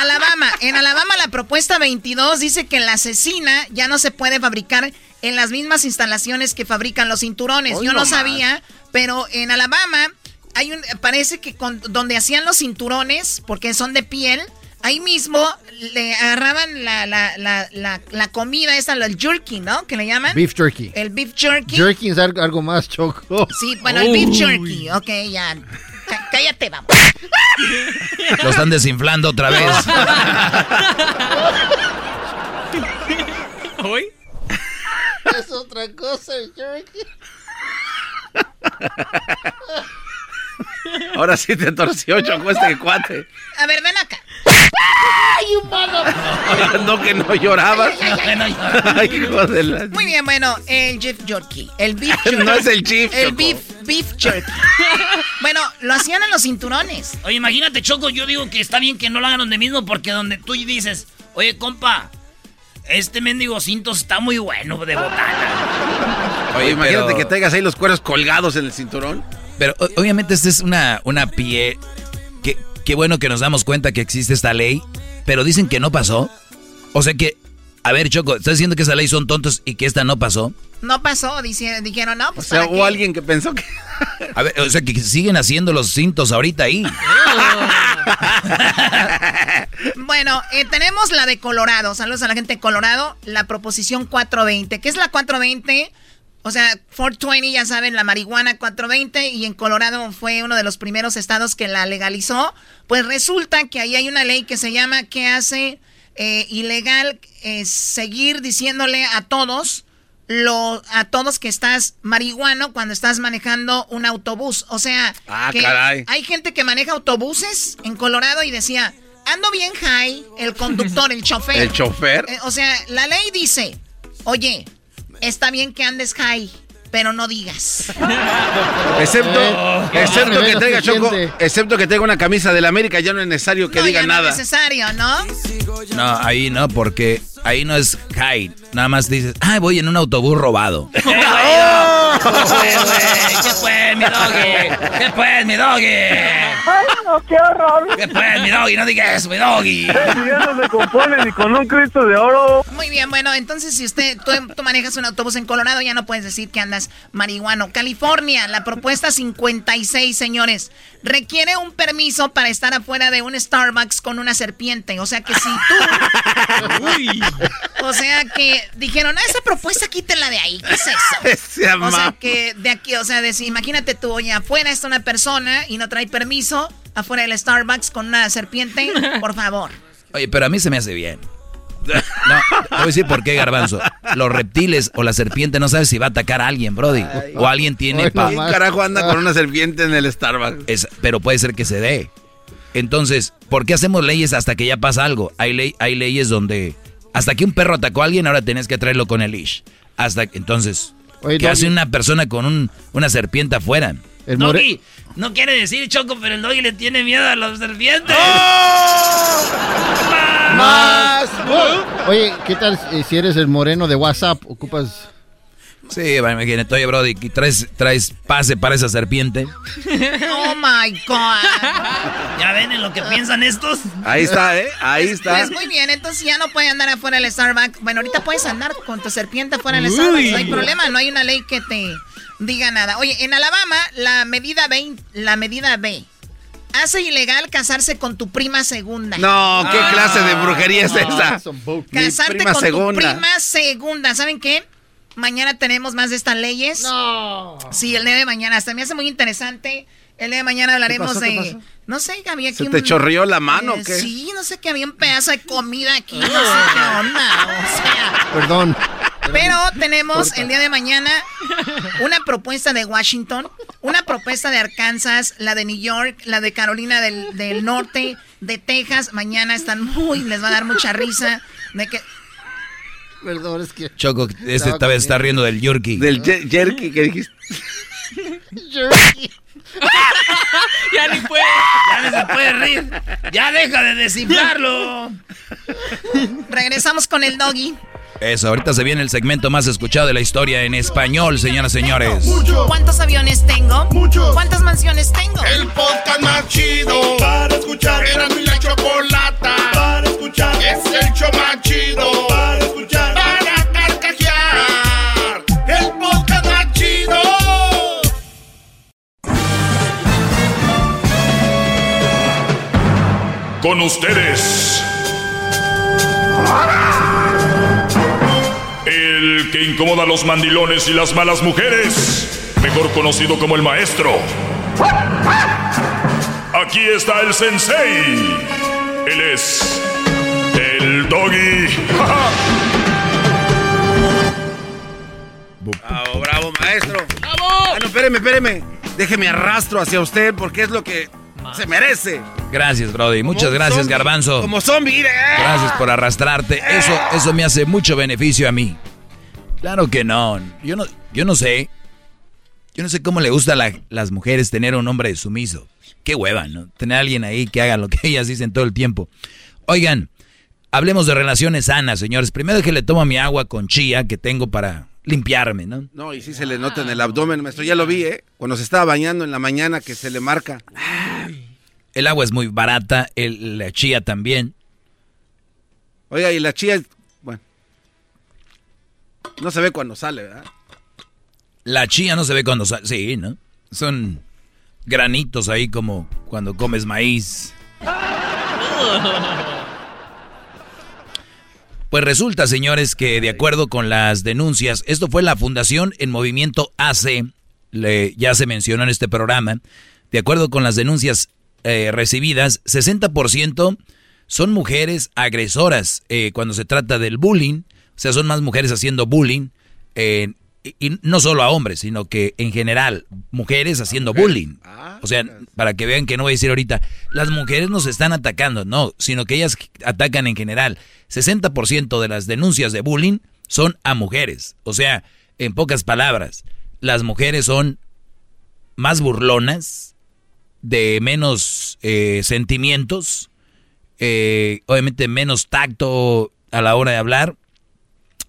Alabama. En Alabama la propuesta 22 dice que la asesina ya no se puede fabricar en las mismas instalaciones que fabrican los cinturones. Hoy Yo no nomás. sabía, pero en Alabama hay un, parece que con- donde hacían los cinturones, porque son de piel, ahí mismo le agarraban la, la, la, la, la comida esa, el jerky, ¿no? Que le llaman. Beef jerky. El beef jerky. Jerky es algo, algo más choco. Sí, bueno, el beef jerky. Ok, ya. Cá- Cállate, vamos. Lo están desinflando otra vez. ¿Hoy? es otra cosa, el jerky. Ahora sí te torció, Choco, este cuate. A ver, ven acá. ¡Ay, humano! No, que no llorabas. Ay, hijo de la... Muy bien, bueno, el beef jerky. El beef jerky. No es el chief, El Choco. beef, beef jerky. bueno, lo hacían en los cinturones. Oye, imagínate, Choco, yo digo que está bien que no lo hagan donde mismo porque donde tú dices, oye, compa, este mendigo cinto está muy bueno de botana. Oye, imagínate pero- que tengas ahí los cueros colgados en el cinturón. Pero obviamente esta es una, una pie. Qué bueno que nos damos cuenta que existe esta ley, pero dicen que no pasó. O sea que, a ver, Choco, ¿estás diciendo que esa ley son tontos y que esta no pasó? No pasó, dice- dijeron, no, O pues sea, ¿para hubo qué? alguien que pensó que... A ver, o sea que siguen haciendo los cintos ahorita ahí. Bueno, eh, tenemos la de Colorado. Saludos a la gente de Colorado. La proposición 420. ¿Qué es la 420? O sea, 420, ya saben, la marihuana 420. Y en Colorado fue uno de los primeros estados que la legalizó. Pues resulta que ahí hay una ley que se llama que hace eh, ilegal eh, seguir diciéndole a todos. Lo, a todos que estás marihuano cuando estás manejando un autobús. O sea, Ah, que caray. hay gente que maneja autobuses en Colorado y decía, ando bien high, el conductor, el chofer. ¿El chofer? Eh, o sea, la ley dice, oye, está bien que andes high, pero no digas. Excepto, Eh, excepto no, que no tenga se Choco, excepto que tenga una camisa del América, ya no es necesario que no, diga ya no nada. es necesario, ¿no? No, ahí no, porque ahí no es high. Nada más dices, ay, voy en un autobús robado. ¿Qué fue, güey? ¿Qué fue, mi doggy? ¿Qué fue, mi doggy? Ay, no, qué horror. ¿Qué fue, mi doggy? No digas eso, mi doggy. Ya no se compone ni con un Cristo de oro. Muy bien, bueno, entonces si usted, tú, tú manejas un autobús en Colorado, ya no puedes decir que andas marihuano. California, la propuesta 56, señores, requiere un permiso para estar afuera de un Starbucks con una serpiente. O sea que si tú... O sea que dijeron, ah, esa propuesta quítela de ahí, ¿qué es eso? Ese O sea que de aquí, o sea, de, si- imagínate tú, oye, afuera está una persona y no trae permiso, afuera del Starbucks con una serpiente, por favor. Oye, pero a mí se me hace bien. No, te voy a decir por qué, Garbanzo. Los reptiles o la serpiente no sabes si va a atacar a alguien, Brody. O alguien tiene... Pa- ¿Quién carajo anda con una serpiente en el Starbucks? Es- pero puede ser que se dé. Entonces, ¿por qué hacemos leyes hasta que ya pasa algo? Hay, ley, hay leyes donde hasta que un perro atacó a alguien, ahora tenés que traerlo con el leash. Hasta que- entonces, Oye, ¿qué Doggy. hace una persona con un- una serpiente afuera? El more- Doggy, no quiere decir, Choco, pero el doggy le tiene miedo a los serpientes. Más. Oye, ¿qué tal si eres el moreno de WhatsApp? Ocupas. Sí, imagínate, oye, Brody, ¿y ¿traes, traes pase para esa serpiente? Oh my God. ¿Ya ven en lo que piensan estos? Ahí está, ¿eh? Ahí está. Pues muy bien, entonces ya no puede andar afuera del Starbucks. Bueno, ahorita puedes andar con tu serpiente afuera del Starbucks. No hay problema, no hay una ley que te diga nada. Oye, en Alabama, la medida B, la medida B hace ilegal casarse con tu prima segunda. No, ¿qué clase de brujería es esa? Casarte prima con segunda. tu prima segunda. ¿Saben qué? Mañana tenemos más de estas leyes. No. Sí, el día de mañana. Hasta me hace muy interesante. El día de mañana hablaremos pasó? ¿Qué de. pasó? No sé, que había aquí ¿Se un- te chorrió la mano o Eh, qué? Sí, no sé, que había un pedazo de comida aquí. No sé qué onda. O sea. Perdón. Pero tenemos el día de mañana una propuesta de Washington, una propuesta de Arkansas, la de New York, la de Carolina del, del Norte, de Texas. Mañana están muy, les va a dar mucha risa. De que, Perdón, es que. Choco, este esta vez está riendo del Yorkie. Del jerky que dijiste. Jerky. ya ni puede, ya ni se puede reír. Ya deja de desinflarlo. regresamos con el doggy. Eso, ahorita se viene el segmento más escuchado de la historia en español, señoras y señores. ¿Cuántos aviones tengo? Muchos. ¿Cuántas mansiones tengo? El podcast más chido para escuchar. Era mi la chocolata para escuchar. Es el show más chido con ustedes. El que incomoda a los mandilones y las malas mujeres, mejor conocido como el maestro. Aquí está el sensei. Él es el doggy. Bravo, bravo, maestro. ¡Bravo! Ah, no, espéreme, espéreme. Déjeme arrastro hacia usted porque es lo que se merece. Gracias, Brody. Muchas gracias, zombie, Garbanzo. Como zombie. Gracias por arrastrarte. Eso, eso me hace mucho beneficio a mí. Claro que no. Yo no, yo no sé. Yo no sé cómo le gusta a la- las mujeres tener un hombre sumiso. Qué hueva, ¿no? Tener a alguien ahí que haga lo que ellas dicen todo el tiempo. Oigan, hablemos de relaciones sanas, señores. Primero que le tomo mi agua con chía que tengo para limpiarme, ¿no? No, y sí se le nota en el abdomen, maestro. Ya lo vi, ¿eh? Cuando se estaba bañando en la mañana que se le marca. El agua es muy barata, el, la chía también. Oiga, y la chía, bueno. No se ve cuando sale, ¿verdad? La chía no se ve cuando sale. Sí, ¿no? Son granitos ahí como cuando comes maíz. Pues resulta, señores, que de acuerdo con las denuncias, esto fue la Fundación en Movimiento AC, le- ya se mencionó en este programa, de acuerdo con las denuncias eh, recibidas, 60% son mujeres agresoras eh, cuando se trata del bullying, o sea, son más mujeres haciendo bullying, eh, y, y no solo a hombres, sino que en general, mujeres haciendo bullying. O sea, para que vean que no voy a decir ahorita, las mujeres nos están atacando, no, sino que ellas atacan en general. 60% de las denuncias de bullying son a mujeres. O sea, en pocas palabras, las mujeres son más burlonas, de menos eh, sentimientos, eh, obviamente menos tacto a la hora de hablar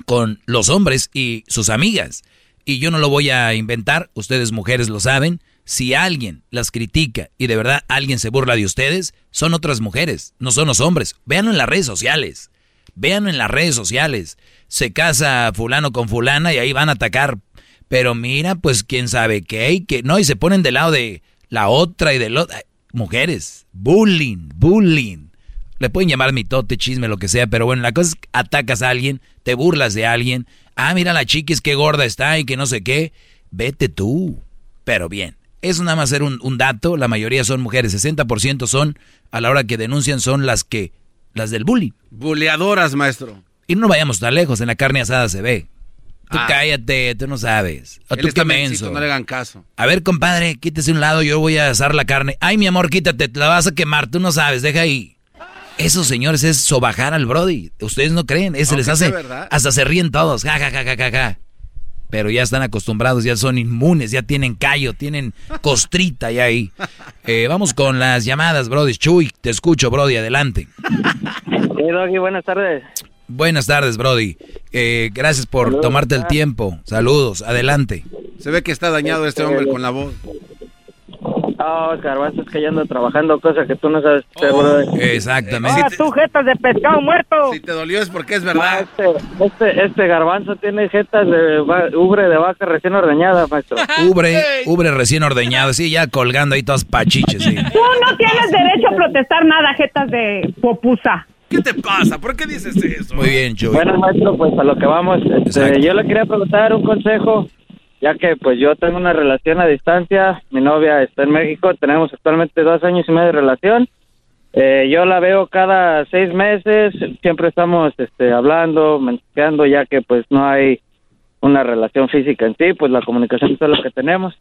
con los hombres y sus amigas. Y yo no lo voy a inventar, ustedes mujeres lo saben. Si alguien las critica y de verdad alguien se burla de ustedes, son otras mujeres, no son los hombres. Véanlo en las redes sociales. Véanlo en las redes sociales. Se casa fulano con fulana y ahí van a atacar. Pero mira, pues quién sabe qué y que no, y se ponen del lado de la otra y del otro. Mujeres, bullying, bullying. Le pueden llamar mitote, chisme, lo que sea, pero bueno, la cosa es que atacas a alguien, te burlas de alguien. Ah, mira la chiquis, qué gorda está y que no sé qué. Vete tú. Pero bien, eso nada más ser un, un dato. La mayoría son mujeres, 60% son, a la hora que denuncian, son las que, las del bullying. Buleadoras, maestro. Y no vayamos tan lejos, en la carne asada se ve. Tú Ah. cállate, tú no sabes. O Él tú está menso. no le hagan caso. A ver, compadre, quítese un lado, yo voy a asar la carne. Ay, mi amor, quítate, te la vas a quemar, tú no sabes, deja ahí. Eso, señores, es sobajar al Brody. Ustedes no creen, eso les hace. Hasta se ríen todos, ja, ja, ja, ja, ja, ja. Pero ya están acostumbrados, ya son inmunes, ya tienen callo, tienen costrita ya ahí. Eh, vamos con las llamadas, Brody. Chuy, te escucho, Brody, adelante. Sí, Doggy, buenas tardes. Buenas tardes, Brody. Eh, gracias por tomarte el tiempo. Saludos, adelante. Se ve que está dañado este hombre con la voz. Ah, Garbanzo, es que ya ando trabajando cosas que tú no sabes hacer, brother. Exactamente. Ah, tú, jetas de pescado muerto. Si te dolió es porque es verdad. Este, este, este garbanzo tiene jetas de ubre de vaca recién ordeñada, maestro. Ubre, ubre recién ordeñado, sí, ya colgando ahí todas pachiches, sí. Tú no tienes derecho a protestar nada, jetas de popusa. ¿Qué te pasa? ¿Por qué dices eso? Muy bien, Chuy. Bueno, maestro, pues a lo que vamos. Este, yo le quería preguntar un consejo, ya que pues yo tengo una relación a distancia, mi novia está en México, tenemos actualmente dos años y medio de relación. Eh, yo la veo cada seis meses, siempre estamos este, hablando, mensajeando, ya que pues no hay una relación física en sí, pues la comunicación es todo lo que tenemos.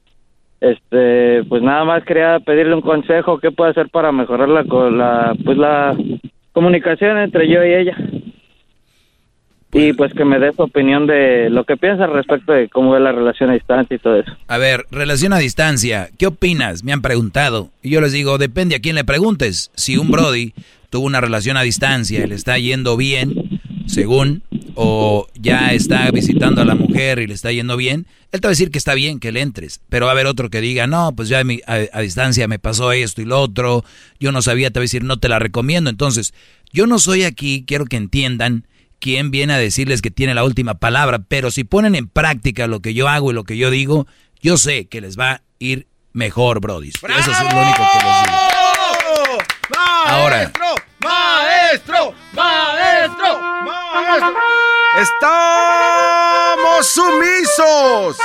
Este, pues nada más quería pedirle un consejo, ¿qué puede hacer para mejorar la, co- la pues la comunicación entre yo y ella? Y pues que me dé su opinión de lo que piensa respecto de cómo ve la relación a distancia y todo eso. A ver, relación a distancia, ¿qué opinas? Me han preguntado. Y yo les digo, depende a quién le preguntes. Si un Brody tuvo una relación a distancia y le está yendo bien, según, o ya está visitando a la mujer y le está yendo bien, él te va a decir que está bien que le entres. Pero va a haber otro que diga, no, pues ya a, mi- a- a distancia me pasó esto y lo otro, yo no sabía, te va a decir, no te la recomiendo. Entonces, yo no soy aquí, quiero que entiendan quién viene a decirles que tiene la última palabra, pero si ponen en práctica lo que yo hago y lo que yo digo, yo sé que les va a ir mejor, Brody. Eso es lo único que les digo. Ahora, Maestro, maestro, maestro. Estamos sumisos.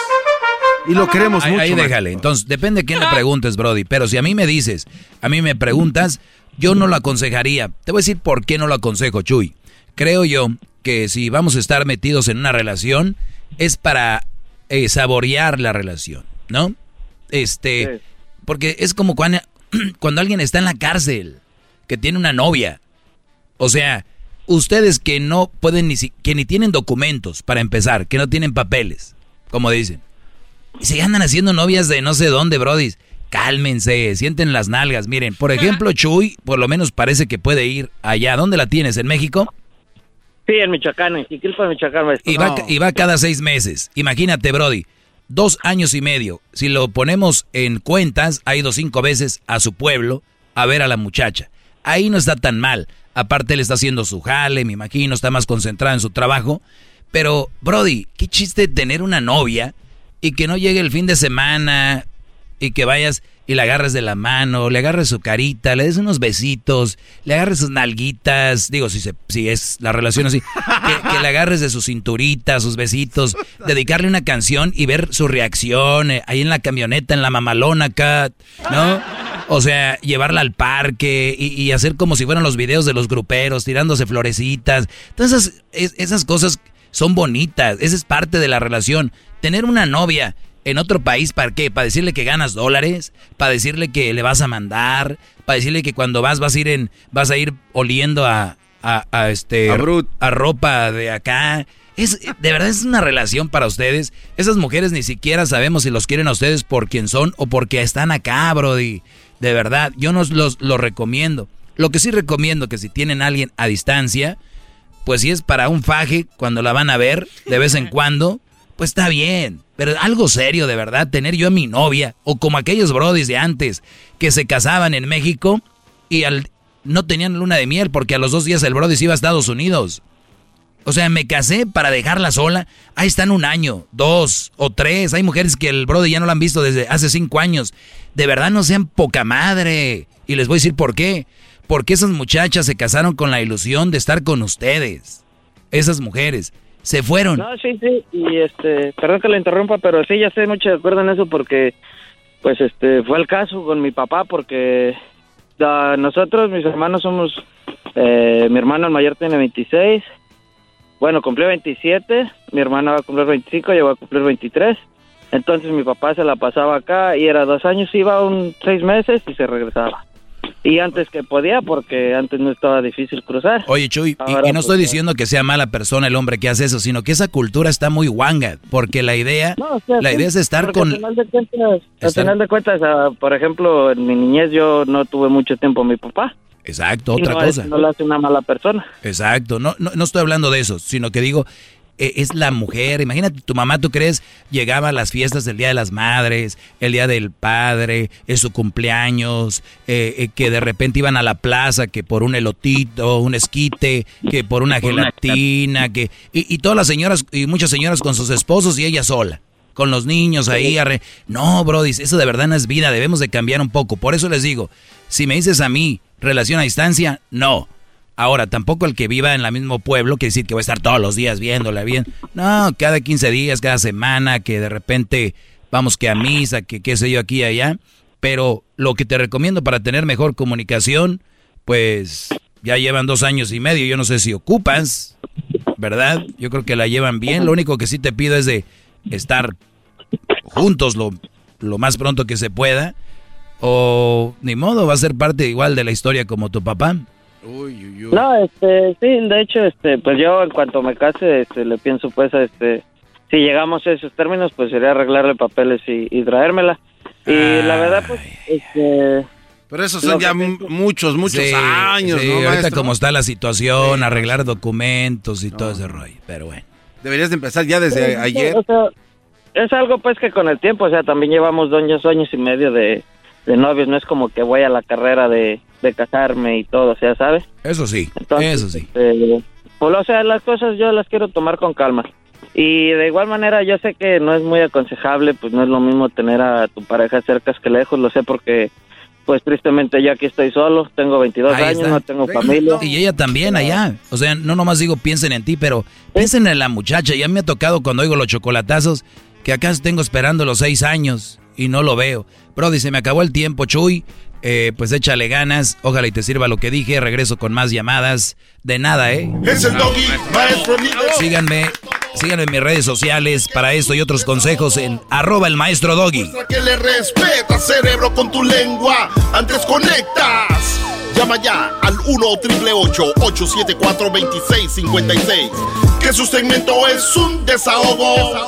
Y lo queremos ahí, mucho. Ahí maestro. déjale. Entonces, depende de quién le preguntes, Brody. Pero si a mí me dices, a mí me preguntas, yo no lo aconsejaría. Te voy a decir por qué no lo aconsejo, Chuy. Creo yo que si vamos a estar metidos en una relación, es para eh, saborear la relación, ¿no? Este, porque es como cuando, cuando alguien está en la cárcel, que tiene una novia. O sea, ustedes que no pueden ni si- que ni tienen documentos para empezar, que no tienen papeles, como dicen. Y se andan haciendo novias de no sé dónde, brodis. Cálmense, sienten las nalgas. Miren, por ejemplo, Chuy, por lo menos parece que puede ir allá. ¿Dónde la tienes? ¿En México? Sí, en Michoacán, en Jiquilpa, Michoacán, maestro. Y va, y va cada seis meses. Imagínate, Brody. Dos años y medio. Si lo ponemos en cuentas, ha ido cinco veces a su pueblo a ver a la muchacha. Ahí no está tan mal. Aparte, él está haciendo su jale, me imagino, está más concentrado en su trabajo. Pero, Brody, qué chiste tener una novia y que no llegue el fin de semana y que vayas y le agarres de la mano, le agarres su carita, le des unos besitos, le agarres sus nalguitas, digo, si, se, si es la relación así, que, que le agarres de su cinturita, sus besitos, dedicarle una canción y ver su reacción eh, ahí en la camioneta, en la mamalona ¿no? O sea, llevarla al parque y, y hacer como si fueran los videos de los gruperos, tirándose florecitas. Todas esas, es- esas cosas son bonitas, esa es parte de la relación. Tener una novia en otro país, ¿para qué? ¿Para decirle que ganas dólares? ¿Para decirle que le vas a mandar? ¿Para decirle que cuando vas vas a ir, en, vas a ir oliendo a, a, a este, A Brut. a ropa de acá? Es, de verdad es una relación para ustedes. Esas mujeres ni siquiera sabemos si los quieren a ustedes por quién son o porque están acá, Brody. De verdad, yo no los, los recomiendo. Lo que sí recomiendo que si tienen a alguien a distancia, pues si es para un faje cuando la van a ver de vez en cuando, pues está bien. Pero algo serio, de verdad, tener yo a mi novia, o como aquellos brodis de antes, que se casaban en México y al, no tenían luna de miel porque a los dos días el brody se iba a Estados Unidos. O sea, me casé para dejarla sola. Ahí están un año, dos o tres. Hay mujeres que el brody ya no la han visto desde hace cinco años. De verdad no sean poca madre. Y les voy a decir por qué. Porque esas muchachas se casaron con la ilusión de estar con ustedes. Esas mujeres se fueron. No, sí, sí, y este, perdón que lo interrumpa, pero sí, ya estoy mucho de acuerdo en eso porque, pues, este, fue el caso con mi papá porque nosotros, mis hermanos, somos, eh, mi hermano el mayor tiene 26, bueno, cumplió 27, mi hermana va a cumplir 25, yo voy a cumplir 23, entonces mi papá se la pasaba acá y era dos años, iba un seis meses y se regresaba. Y antes que podía, porque antes no estaba difícil cruzar. Oye, Chuy, y- Ahora, y, no estoy pues, diciendo que sea mala persona el hombre que hace eso, sino que esa cultura está muy guanga, porque la idea, No, o sea, la sí, idea es estar con... Al final de cuentas, estar- final de cuentas, ah, por ejemplo, en mi niñez yo no tuve mucho tiempo a mi papá. Exacto, Y otra no, cosa. no lo hace una mala persona. Exacto, no, no, no estoy hablando de eso, sino que digo, es la mujer. Imagínate, tu mamá, ¿tú crees? Llegaba a las fiestas del Día de las Madres, el Día del Padre, es su cumpleaños, eh, eh, que de repente iban a la plaza, que por un elotito, un esquite, que por una Por una- gelatina, que... Y, y todas las señoras, y muchas señoras con sus esposos y ella sola. Con los niños ahí, arre. No, Brody, eso de verdad no es vida, debemos de cambiar un poco. Por eso les digo, si me dices a mí, relación a distancia, no. Ahora, tampoco el que viva en el mismo pueblo quiere decir que va a estar todos los días viéndola bien. No, cada 15 días, cada semana, que de repente vamos que a misa, que qué sé yo aquí y allá. Pero lo que te recomiendo para tener mejor comunicación, pues ya llevan dos años y medio, yo no sé si ocupas, ¿verdad? Yo creo que la llevan bien. Lo único que sí te pido es de estar juntos lo, lo más pronto que se pueda. O ni modo, va a ser parte igual de la historia como tu papá. No, este, sí, de hecho, este, pues yo en cuanto me case, este, le pienso pues, a este, si llegamos a esos términos, pues sería arreglarle papeles y, y traérmela. Y la verdad, pues, este... Pero esos son ya mu- muchos, muchos Sí, años, sí, ¿no, ahorita maestro? como está la situación, arreglar documentos y todo ese rollo. Pero bueno. Deberías de empezar ya desde Sí, ayer. o sea, es algo pues que con el tiempo, o sea, también llevamos dos años, años y medio de, de novios, no es como que voy a la carrera de, de casarme y todo, o sea, ¿sabes? Eso sí, Entonces, eso sí. este, pues, o sea, las cosas yo las quiero tomar con calma. Y de igual manera, yo sé que no es muy aconsejable, pues no es lo mismo tener a tu pareja cerca que lejos, lo sé porque pues tristemente ya aquí estoy solo, tengo 22 Ahí años, está. no tengo familia. Y ella también allá. O sea, no nomás digo piensen en ti, pero piensen en la muchacha. Ya me ha tocado cuando oigo los chocolatazos que acá tengo esperando los seis años y no lo veo. Bro, dice, me acabó el tiempo, Chuy. Eh, pues échale ganas. Ojalá y te sirva lo que dije. Regreso con más llamadas. De nada, ¿eh? Es el doggy, maestro. Síganme. Síganme en mis redes sociales para esto y otros consejos en arroba el maestro doggy. Que le respeta, cerebro, con tu lengua. Antes conectas. Llama ya al 1 874 2656 Que su segmento es un desahogo.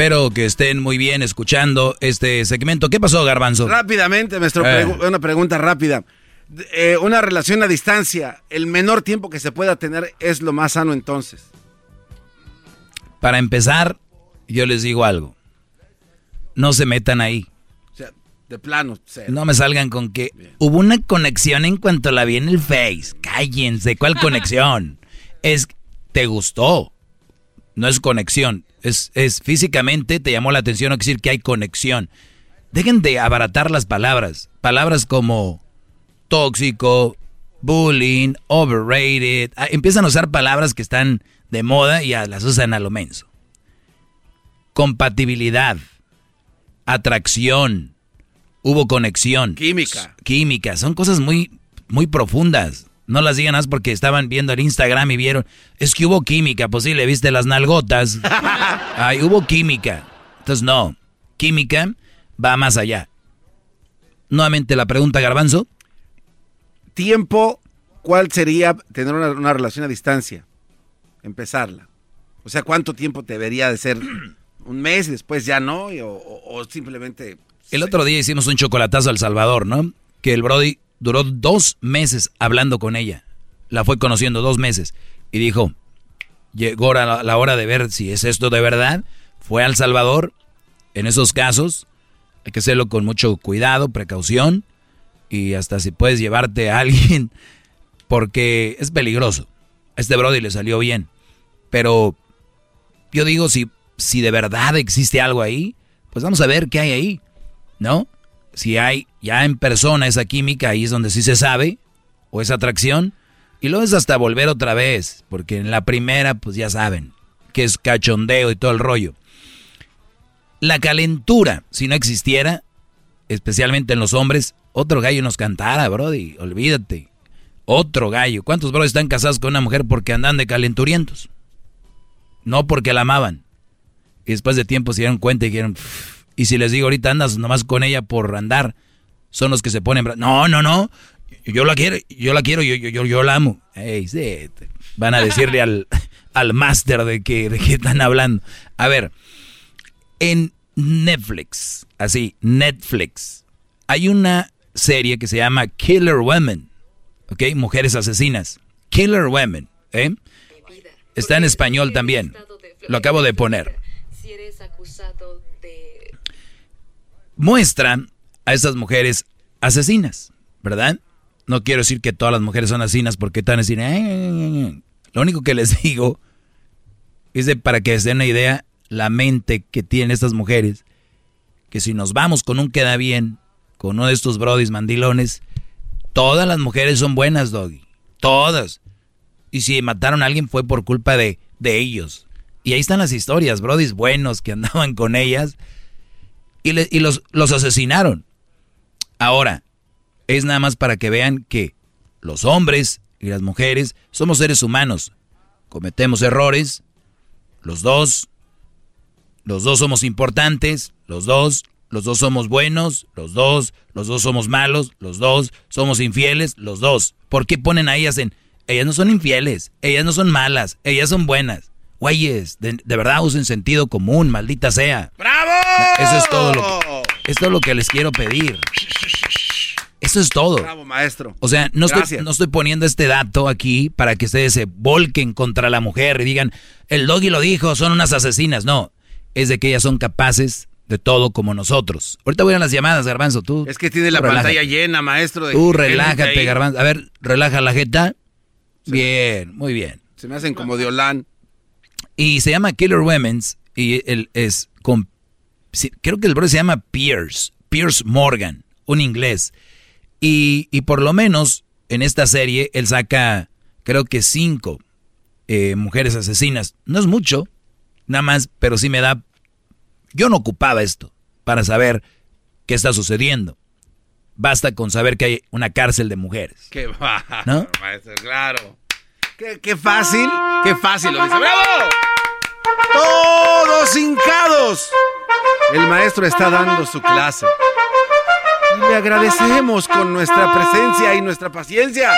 Espero que estén muy bien escuchando este segmento. ¿Qué pasó, Garbanzo? Rápidamente, maestro, Eh. pregu- una pregunta rápida. Eh, una relación a distancia, el menor tiempo que se pueda tener es lo más sano entonces. Para empezar, yo les digo algo. No se metan ahí. O sea, de plano, cero. No me salgan con que hubo una conexión en cuanto la vi en el Face. Cállense, ¿cuál conexión? Es, te gustó. No es conexión. Es, es físicamente te llamó la atención, no quiere decir que hay conexión. Dejen de abaratar las palabras. Palabras como tóxico, bullying, overrated. Ah, Empiezan a usar palabras que están de moda y las usan a lo menso. Compatibilidad, atracción, hubo conexión. Química. Química, son cosas muy, muy profundas. No las digan más porque estaban viendo el Instagram y vieron, es que hubo química, pues sí, le viste las nalgotas. Ay, hubo química. Entonces no, química va más allá. Nuevamente la pregunta, Garbanzo. Tiempo, ¿cuál sería tener una, una relación a distancia? Empezarla. O sea, ¿cuánto tiempo debería de ser? ¿Un mes y después ya no? Y- O, o- o simplemente... El otro día hicimos un chocolatazo al Salvador, ¿no? Que el Brody duró dos meses hablando con ella. La fue conociendo dos meses. Y dijo, llegó la, la hora de ver si es esto de verdad. Fue al Salvador. En esos casos hay que hacerlo con mucho cuidado, precaución. Y hasta si puedes llevarte a alguien. Porque es peligroso. A este Brody le salió bien. Pero yo digo, si, si de verdad existe algo ahí, pues vamos a ver qué hay ahí. ¿no? Si hay ya en persona esa química, ahí es donde sí se sabe, o esa atracción, y luego es hasta volver otra vez, porque en la primera, pues ya saben, que es cachondeo y todo el rollo. La calentura, si no existiera, especialmente en los hombres, otro gallo nos cantara, Brody, olvídate. Otro gallo. ¿Cuántos bros están casados con una mujer porque andan de calenturientos? No porque la amaban. Y después de tiempo se dieron cuenta y dijeron, "Pff, y si les digo ahorita andas nomás con ella por andar, son los que se ponen, no, no, no, yo la quiero, yo la quiero, yo, yo, yo, yo la amo. Sí, van a decirle al, al máster de que, de qué están hablando. A ver, en Netflix, así, Netflix, hay una serie que se llama Killer Women, ¿ok? Mujeres asesinas. Killer Women, ¿eh? Está en español también. Lo acabo de poner. Si eres acusado de... muestra a estas mujeres asesinas, ¿verdad? No quiero decir que todas las mujeres son asesinas porque están así. Lo único que les digo es de para que se den una idea la mente que tienen estas mujeres, que si nos vamos con un queda bien, con uno de estos brodis mandilones, todas las mujeres son buenas, doggy. Todas. Y si mataron a alguien fue por culpa de, de ellos. Y ahí están las historias, brodis buenos que andaban con ellas y, y los, los asesinaron. Ahora, es nada más para que vean que los hombres y las mujeres somos seres humanos. Cometemos errores, los dos, los dos somos importantes, los dos, los dos somos buenos, los dos, los dos somos malos, los dos somos infieles, los dos. ¿Por qué ponen a ellas en, ellas no son infieles, ellas no son malas, ellas son buenas? Güeyes, de, de verdad usen sentido común, maldita sea. ¡Bravo! Eso es todo lo que, es todo lo que les quiero pedir. Eso es todo. Bravo, maestro. O sea, no estoy, no estoy poniendo este dato aquí para que ustedes se volquen contra la mujer y digan, el doggy lo dijo, son unas asesinas. No, es de que ellas son capaces de todo como nosotros. Ahorita voy a las llamadas, Garbanzo, tú. Es que tiene la relájate. pantalla llena, maestro. de Tú relájate. Garbanzo. A ver, relaja la jeta. Bien, muy bien. Se me hacen como de Olan. Y se llama Killer Women's y él es con creo que el bro se llama Pierce, Pierce Morgan, un inglés. Y, y por lo menos en esta serie él saca creo que cinco eh, mujeres asesinas. No es mucho, nada más, pero sí me da... Yo no ocupaba esto para saber qué está sucediendo. Basta con saber que hay una cárcel de mujeres. Qué va, ¿No? maestro, claro. Qué, fácil, qué fácil lo dice. ¡Bravo! Todos hincados. El maestro está dando su clase. Y le agradecemos con nuestra presencia y nuestra paciencia.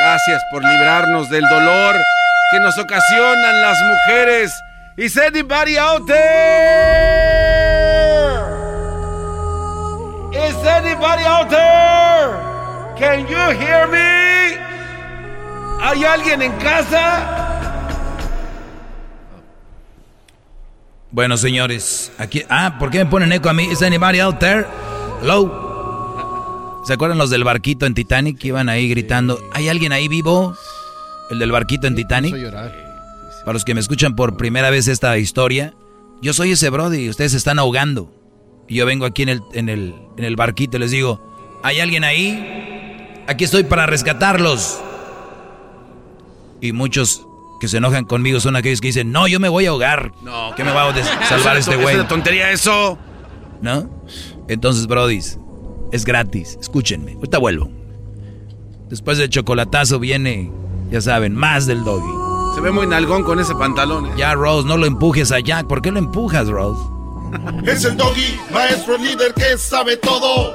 Gracias por librarnos del dolor que nos ocasionan las mujeres. Is anybody out there? Is anybody out there? Can you hear me? ¿Hay alguien en casa? Bueno, señores, aquí. Ah, ¿por qué me ponen eco a mí? ¿Is anybody out there? Hello. ¿Se acuerdan los del barquito en Titanic que iban ahí gritando? ¿Hay alguien ahí vivo? ¿El del barquito en Titanic? Para los que me escuchan por primera vez esta historia, yo soy ese Brody y ustedes se están ahogando. Y yo vengo aquí en el, en el, en el barquito y les digo, ¿hay alguien ahí? Aquí estoy para rescatarlos. Y muchos que se enojan conmigo son aquellos que dicen, no, yo me voy a ahogar. No, ¿Qué me va a salvar Es este güey? Es una tontería eso. ¿No? Entonces, brodis, es gratis. Escúchenme. Ahorita vuelvo. Después del chocolatazo viene, ya saben, más del doggy. Se ve muy nalgón con ese pantalón. ¿eh? Ya, Rose, no lo empujes a Jack. ¿Por qué lo empujas, Rose? Es el doggy, maestro líder que sabe todo.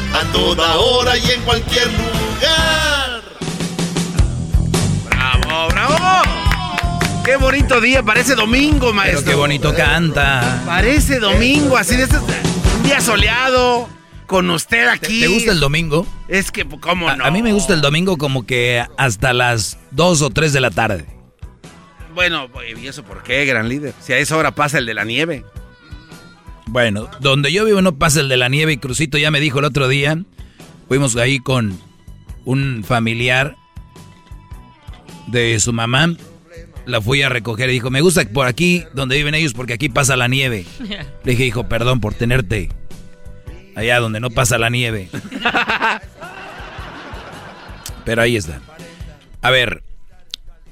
A toda hora y en cualquier lugar. ¡Bravo, bravo! ¡Qué bonito día! Parece domingo, maestro. Pero qué bonito canta. Parece domingo, así de este un día soleado, con usted aquí. ¿Te gusta el domingo? Es que, ¿cómo A, no? a mí me gusta el domingo como que hasta las 2 o 3 de la tarde. Bueno, ¿y eso por qué, gran líder? Si a esa hora pasa el de la nieve. Bueno, donde yo vivo no pasa el de la nieve y Crucito ya me dijo el otro día, fuimos ahí con un familiar de su mamá, la fui a recoger y dijo, me gusta por aquí donde viven ellos porque aquí pasa la nieve. Le dije, hijo, perdón por tenerte allá donde no pasa la nieve. Pero ahí está. A ver,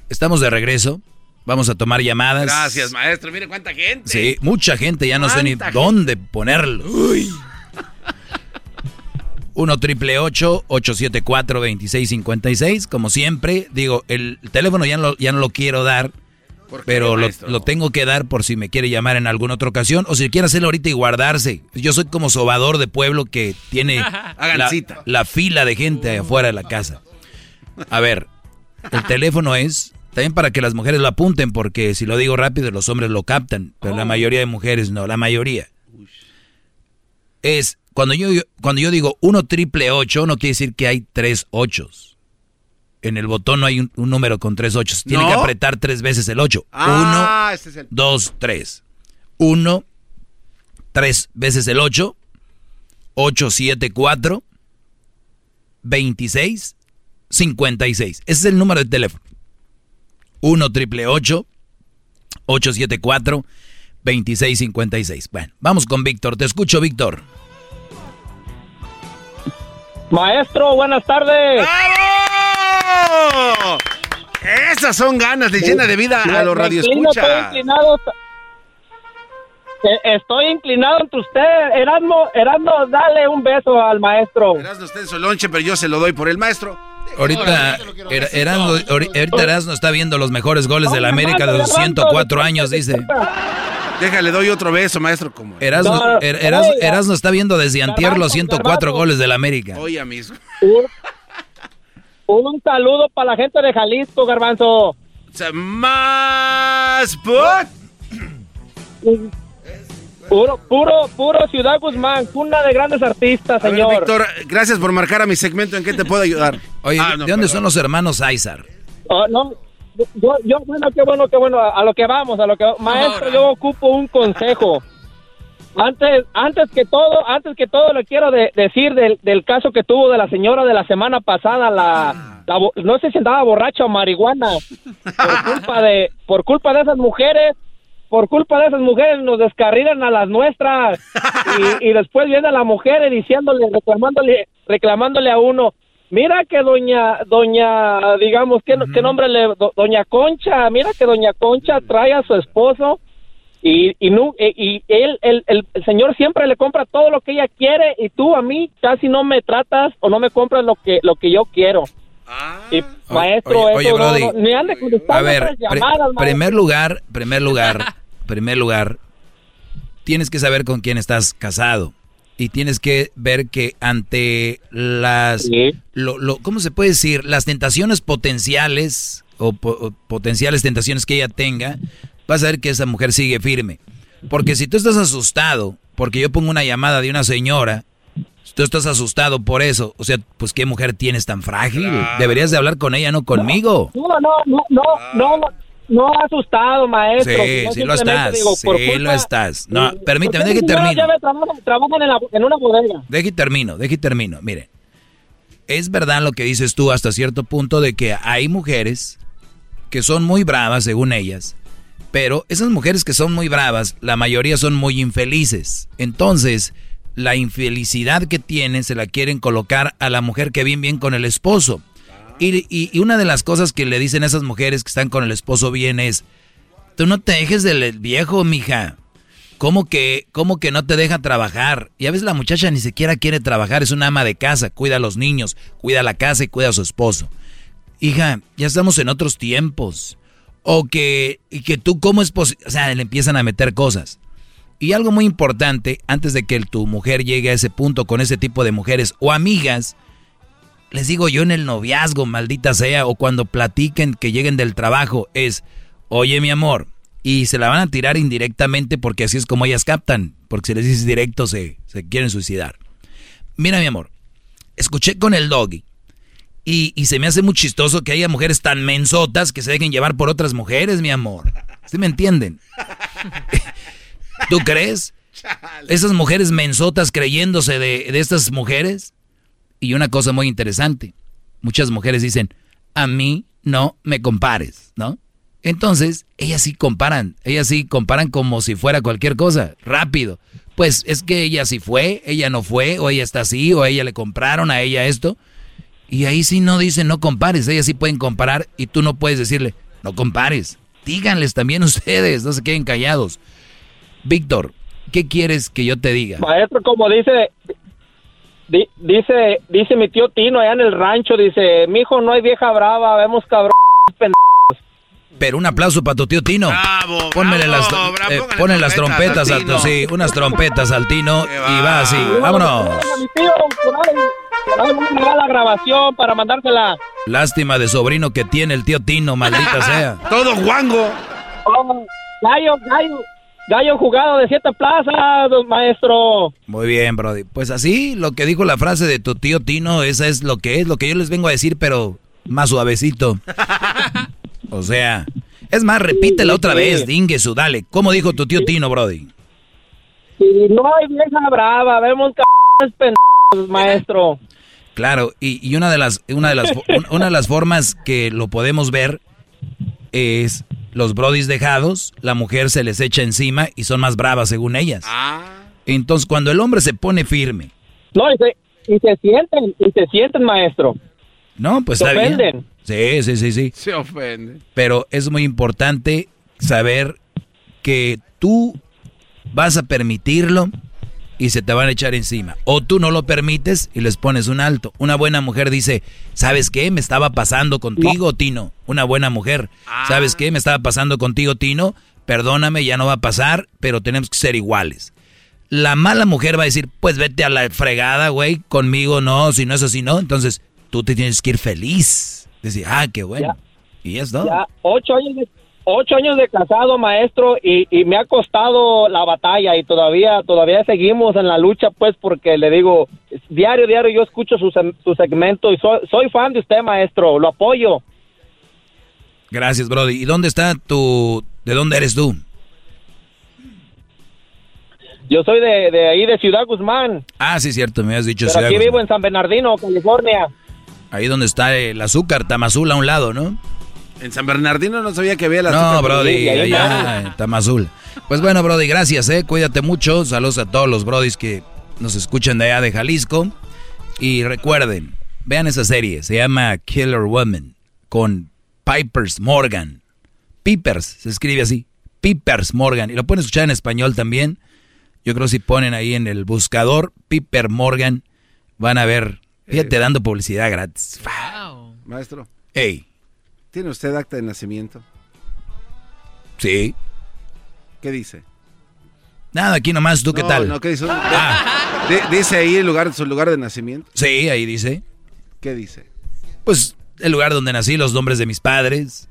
estamos de regreso, vamos a tomar llamadas. Gracias, maestro. Mire cuánta gente. Sí, mucha gente, ya no sé ni ¿Cuánta dónde ponerlo. 1 triple 874 2656 Como siempre, digo, el teléfono ya no, lo- ya no lo quiero dar, ¿Por qué, pero lo, lo tengo que dar por si me quiere llamar en alguna otra ocasión o si quiere hacerlo ahorita y guardarse. Yo soy como sobador de pueblo que tiene la, la fila de gente afuera de la casa. A ver, el teléfono es también para que las mujeres lo apunten, porque si lo digo rápido, los hombres lo captan, pero la mayoría de mujeres no, la mayoría. Es cuando yo, cuando yo digo 1 triple 8, no quiere decir que hay tres ochos. En el botón no hay un, un número con tres ochos. Tiene ¿No? que apretar tres veces el 8. Ah, 1, ese es el... 2, 3. 1, 3 veces el 8. 8, 7, 4. 26, 56. Ese es el número de teléfono. 1 triple 8 874 2656. Bueno, vamos con Víctor. Te escucho, Víctor. Maestro, buenas tardes. ¡Bravo! Esas son ganas, le llena de vida a los radioescuchas. inclinado. eh, estoy inclinado entre ustedes. Erasmo, Erasmo, dale un beso al maestro. Erasmo usted su lonche, pero yo se lo doy por el maestro. Ahorita Er- Erasmo, ahori- ahorita Erasmo está viendo los mejores goles de la América de los 104 años, dice. Déjale, doy otro beso, maestro. Como Erasmo, No, Er- Erasmo- oiga. Erasmo está viendo desde antier los 104 goles de la América. Oye, mismo. Un, un saludo para la gente de Jalisco, Garbanzo. Más put. Puro, puro, puro Ciudad Guzmán, cuna de grandes artistas, ver, señor. Víctor, gracias por marcar a mi segmento. ¿En qué te puedo ayudar? Oye, Ah, no, ¿de dónde perdón. son los hermanos Aizar? Oh, no, yo, yo, bueno, qué bueno, qué bueno, a, a lo que vamos, a lo que Maestro, yo ocupo un consejo. Antes, antes que todo, antes que todo le quiero de- decir del, del caso que tuvo de la señora de la semana pasada, la, la bo- no sé si andaba borracha o marihuana, por culpa de, por culpa de esas mujeres, por culpa de esas mujeres nos descarrilan a las nuestras. Y, y después viene la mujer diciéndole, reclamándole, reclamándole a uno, mira que doña, doña, digamos, ¿qué, qué nombre le, do- doña Concha, mira que doña Concha trae a su esposo y, y, nu- e- y él, el, el, el señor siempre le compra todo lo que ella quiere y tú a mí casi no me tratas o no me compras lo que, lo que yo quiero. Y maestro, oye, eso oye, no- Brody. no- ni ande contestando A ver, llamadas, primer lugar, primer lugar, primer lugar, tienes que saber con quién estás casado y tienes que ver que ante las, lo, lo- ¿cómo se puede decir? Las tentaciones potenciales o, po- o potenciales tentaciones que ella tenga, vas a ver que esa mujer sigue firme. Porque si tú estás asustado, porque yo pongo una llamada de una señora, si tú estás asustado por eso, o sea, pues qué mujer tienes tan frágil. Deberías de hablar con ella, no conmigo. No, no, no, no, no, no asustado, maestro. Sí, sí lo estás. digo, sí culpa- lo estás. No, permíteme, Porque deje y termino. ya ve, trabaja- trabajan en, la- en una bodega. Deje y termino, deje y termino. Mire, es verdad lo que dices tú hasta cierto punto de que hay mujeres que son muy bravas, según ellas, pero esas mujeres que son muy bravas, la mayoría son muy infelices. Entonces, la infelicidad que tienen se la quieren colocar a la mujer que bien bien con el esposo. Y, y- y una de las cosas que le dicen a esas mujeres que están con el esposo bien es, tú no te dejes del viejo, mija. ¿Cómo que, ¿Cómo que no te deja trabajar? Y a veces la muchacha ni siquiera quiere trabajar, es una ama de casa, cuida a los niños, cuida la casa y cuida a su esposo. Hija, ya estamos en otros tiempos. O que, y que tú, ¿cómo es posible? O sea, le empiezan a meter cosas. Y algo muy importante, antes de que tu mujer llegue a ese punto con ese tipo de mujeres o amigas, les digo yo en el noviazgo, maldita sea, o cuando platiquen que lleguen del trabajo, es, oye mi amor, y se la van a tirar indirectamente porque así es como ellas captan, porque si les dices directo se, se quieren suicidar. Mira mi amor, escuché con el doggy y, y se me hace muy chistoso que haya mujeres tan mensotas que se dejen llevar por otras mujeres, mi amor. ¿Sí me entienden? ¿Tú crees? Esas mujeres mensotas creyéndose de, de estas mujeres. Y una cosa muy interesante, muchas mujeres dicen, a mí no me compares, ¿no? Entonces, ellas sí comparan, ellas sí comparan como si fuera cualquier cosa, rápido. Pues es que ella sí fue, ella no fue, o ella está así, o ella le compraron, a ella esto. Y ahí sí no dicen no compares, ellas sí pueden comparar y tú no puedes decirle, no compares. Díganles también ustedes, no se queden callados. Víctor, ¿qué quieres que yo te diga? Maestro, como dice, di- dice, dice mi tío Tino allá en el rancho, dice, mijo, no hay vieja brava, vemos cabrón, Pero un aplauso para tu tío Tino. Bravo, Pónmele bravo, las, bravo, eh, ponle las trompetas trompetas al Tino. sí, unas trompetas al Tino y va así. Vámonos. Mi tío, por ahí, por ahí voy a mandar la grabación para mandársela. Lástima de sobrino que tiene el tío Tino, maldita sea. Todo guango. Oh, gallo, gallo, gallo jugado de siete plazas, maestro. Muy bien, Brody. Pues así, lo que dijo la frase de tu tío Tino, esa es lo que es, lo que yo les vengo a decir, pero más suavecito. O sea, es más, repítela otra vez, Dinguesu, dale. ¿Cómo dijo tu tío Tino, Brody? Si no hay vieja brava, vemos pendejos, maestro. Claro, y, y una de las una de las un- una de las formas que lo podemos ver es los brodis dejados, la mujer se les echa encima y son más bravas según ellas. Entonces, cuando el hombre se pone firme, No, y se, y se sienten, y se sienten, maestro. no, pues Se está bien. ofenden. Sí, sí, sí, sí. Se ofende. Pero es muy importante saber que tú vas a permitirlo y se te van a echar encima. O tú no lo permites y les pones un alto. Una buena mujer dice, ¿sabes qué? Me estaba pasando contigo, Tino. Una buena mujer, ¿sabes qué? Me estaba pasando contigo, Tino. Perdóname, ya no va a pasar, pero tenemos que ser iguales. La mala mujer va a decir, pues vete a la fregada, güey, conmigo no, si no es así, no. Entonces tú te tienes que ir feliz. Decir, ah, qué bueno. Y es todo. Ya, ocho años de, ocho años de casado, maestro, y, y me ha costado la batalla y todavía todavía seguimos en la lucha, pues, porque le digo, diario, diario yo escucho su, su segmento y soy, soy fan de usted, maestro, lo apoyo. Gracias, Brody. ¿Y dónde está tu... ¿De dónde eres tú? Yo soy de, de ahí, de Ciudad Guzmán, Ah, sí, cierto, me has dicho pero Ciudad aquí Guzmán. vivo en San Bernardino, California. Ahí donde está el azúcar, Tamazul a un lado, ¿no? En San Bernardino no sabía que había la No, Brody, allá en Tamazul. Pues bueno, Brody, gracias, ¿eh? Cuídate mucho. Saludos a todos los Brodis que nos escuchan de allá de Jalisco. Y recuerden, vean esa serie, se llama Killer Woman, con Pipers Morgan. Pipers, se escribe así, Pipers Morgan. Y lo pueden escuchar en español también. Yo creo si ponen ahí en el buscador Piper Morgan, van a ver, fíjate, dando publicidad gratis. Maestro. Ey. ¿Tiene usted acta de nacimiento? Sí. ¿Qué dice? Nada, aquí nomás, ¿tú qué No, tal? No, ¿qué dice? Di- dice ahí el lugar, su lugar de nacimiento. Sí, ahí dice. ¿Qué dice? Pues el lugar donde nací, los nombres de mis padres.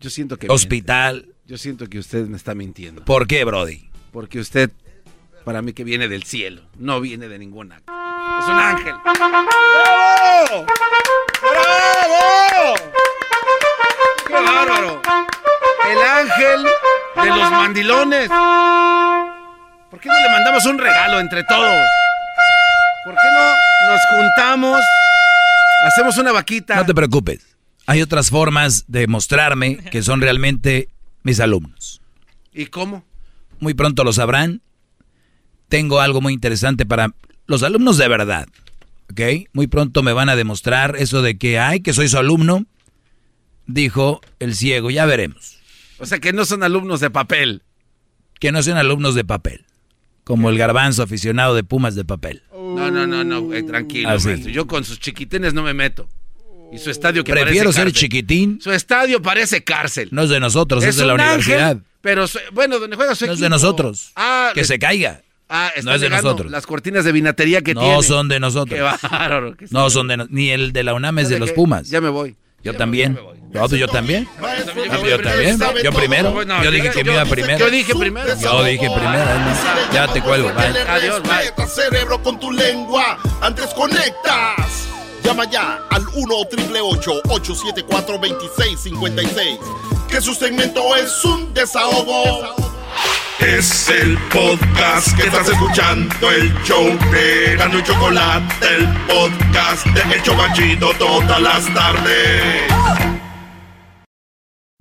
Yo siento que Hospital. miente. Yo siento que usted me está mintiendo. ¿Por qué, Brody? Porque usted, para mí que viene del cielo, no viene de ninguna. Es un ángel. ¡Bravo! ¡Bravo! ¡Qué bárbaro! El ángel de los mandilones. ¿Por qué no le mandamos un regalo entre todos? ¿Por qué no nos juntamos? Hacemos una vaquita. No te preocupes. Hay otras formas de mostrarme que son realmente mis alumnos. ¿Y cómo? Muy pronto lo sabrán. Tengo algo muy interesante para los alumnos de verdad. ¿Ok? Muy pronto me van a demostrar eso de que, ay, que soy su alumno. Dijo el ciego, ya veremos. O sea que no son alumnos de papel. Que no sean alumnos de papel. Como el garbanzo aficionado de pumas de papel. No, no, no, no, eh, tranquilo, Ah, maestro. Yo con sus chiquitines no me meto. Y su estadio que Prefiero parece ser cárcel. chiquitín. Su estadio parece cárcel. No es de nosotros, es, de la ángel, universidad. pero bueno, donde juega su No es de nosotros. Ah, que se caiga. Ah, no es de nosotros. Las cortinas de vinatería que no tiene. son de nosotros. Qué bárbaro. que No son de no- ni el de la UNAM es de ¿Sabe los? Pumas. Ya me voy. Yo también. No, pues yo también. Ah, pues yo también. Yo todo. primero. No, Yo dije que me iba primero. yo dije primero. Yo dije primero. ¿no? Ya te cuelgo. Adiós, cerebro, con tu lengua. Antes conectas. Llama ya al 1 874 2656 Que su segmento es un desahogo. Es el podcast que estás escuchando, el show de Gano y Chocolate, el podcast de El Chobachito todas las tardes.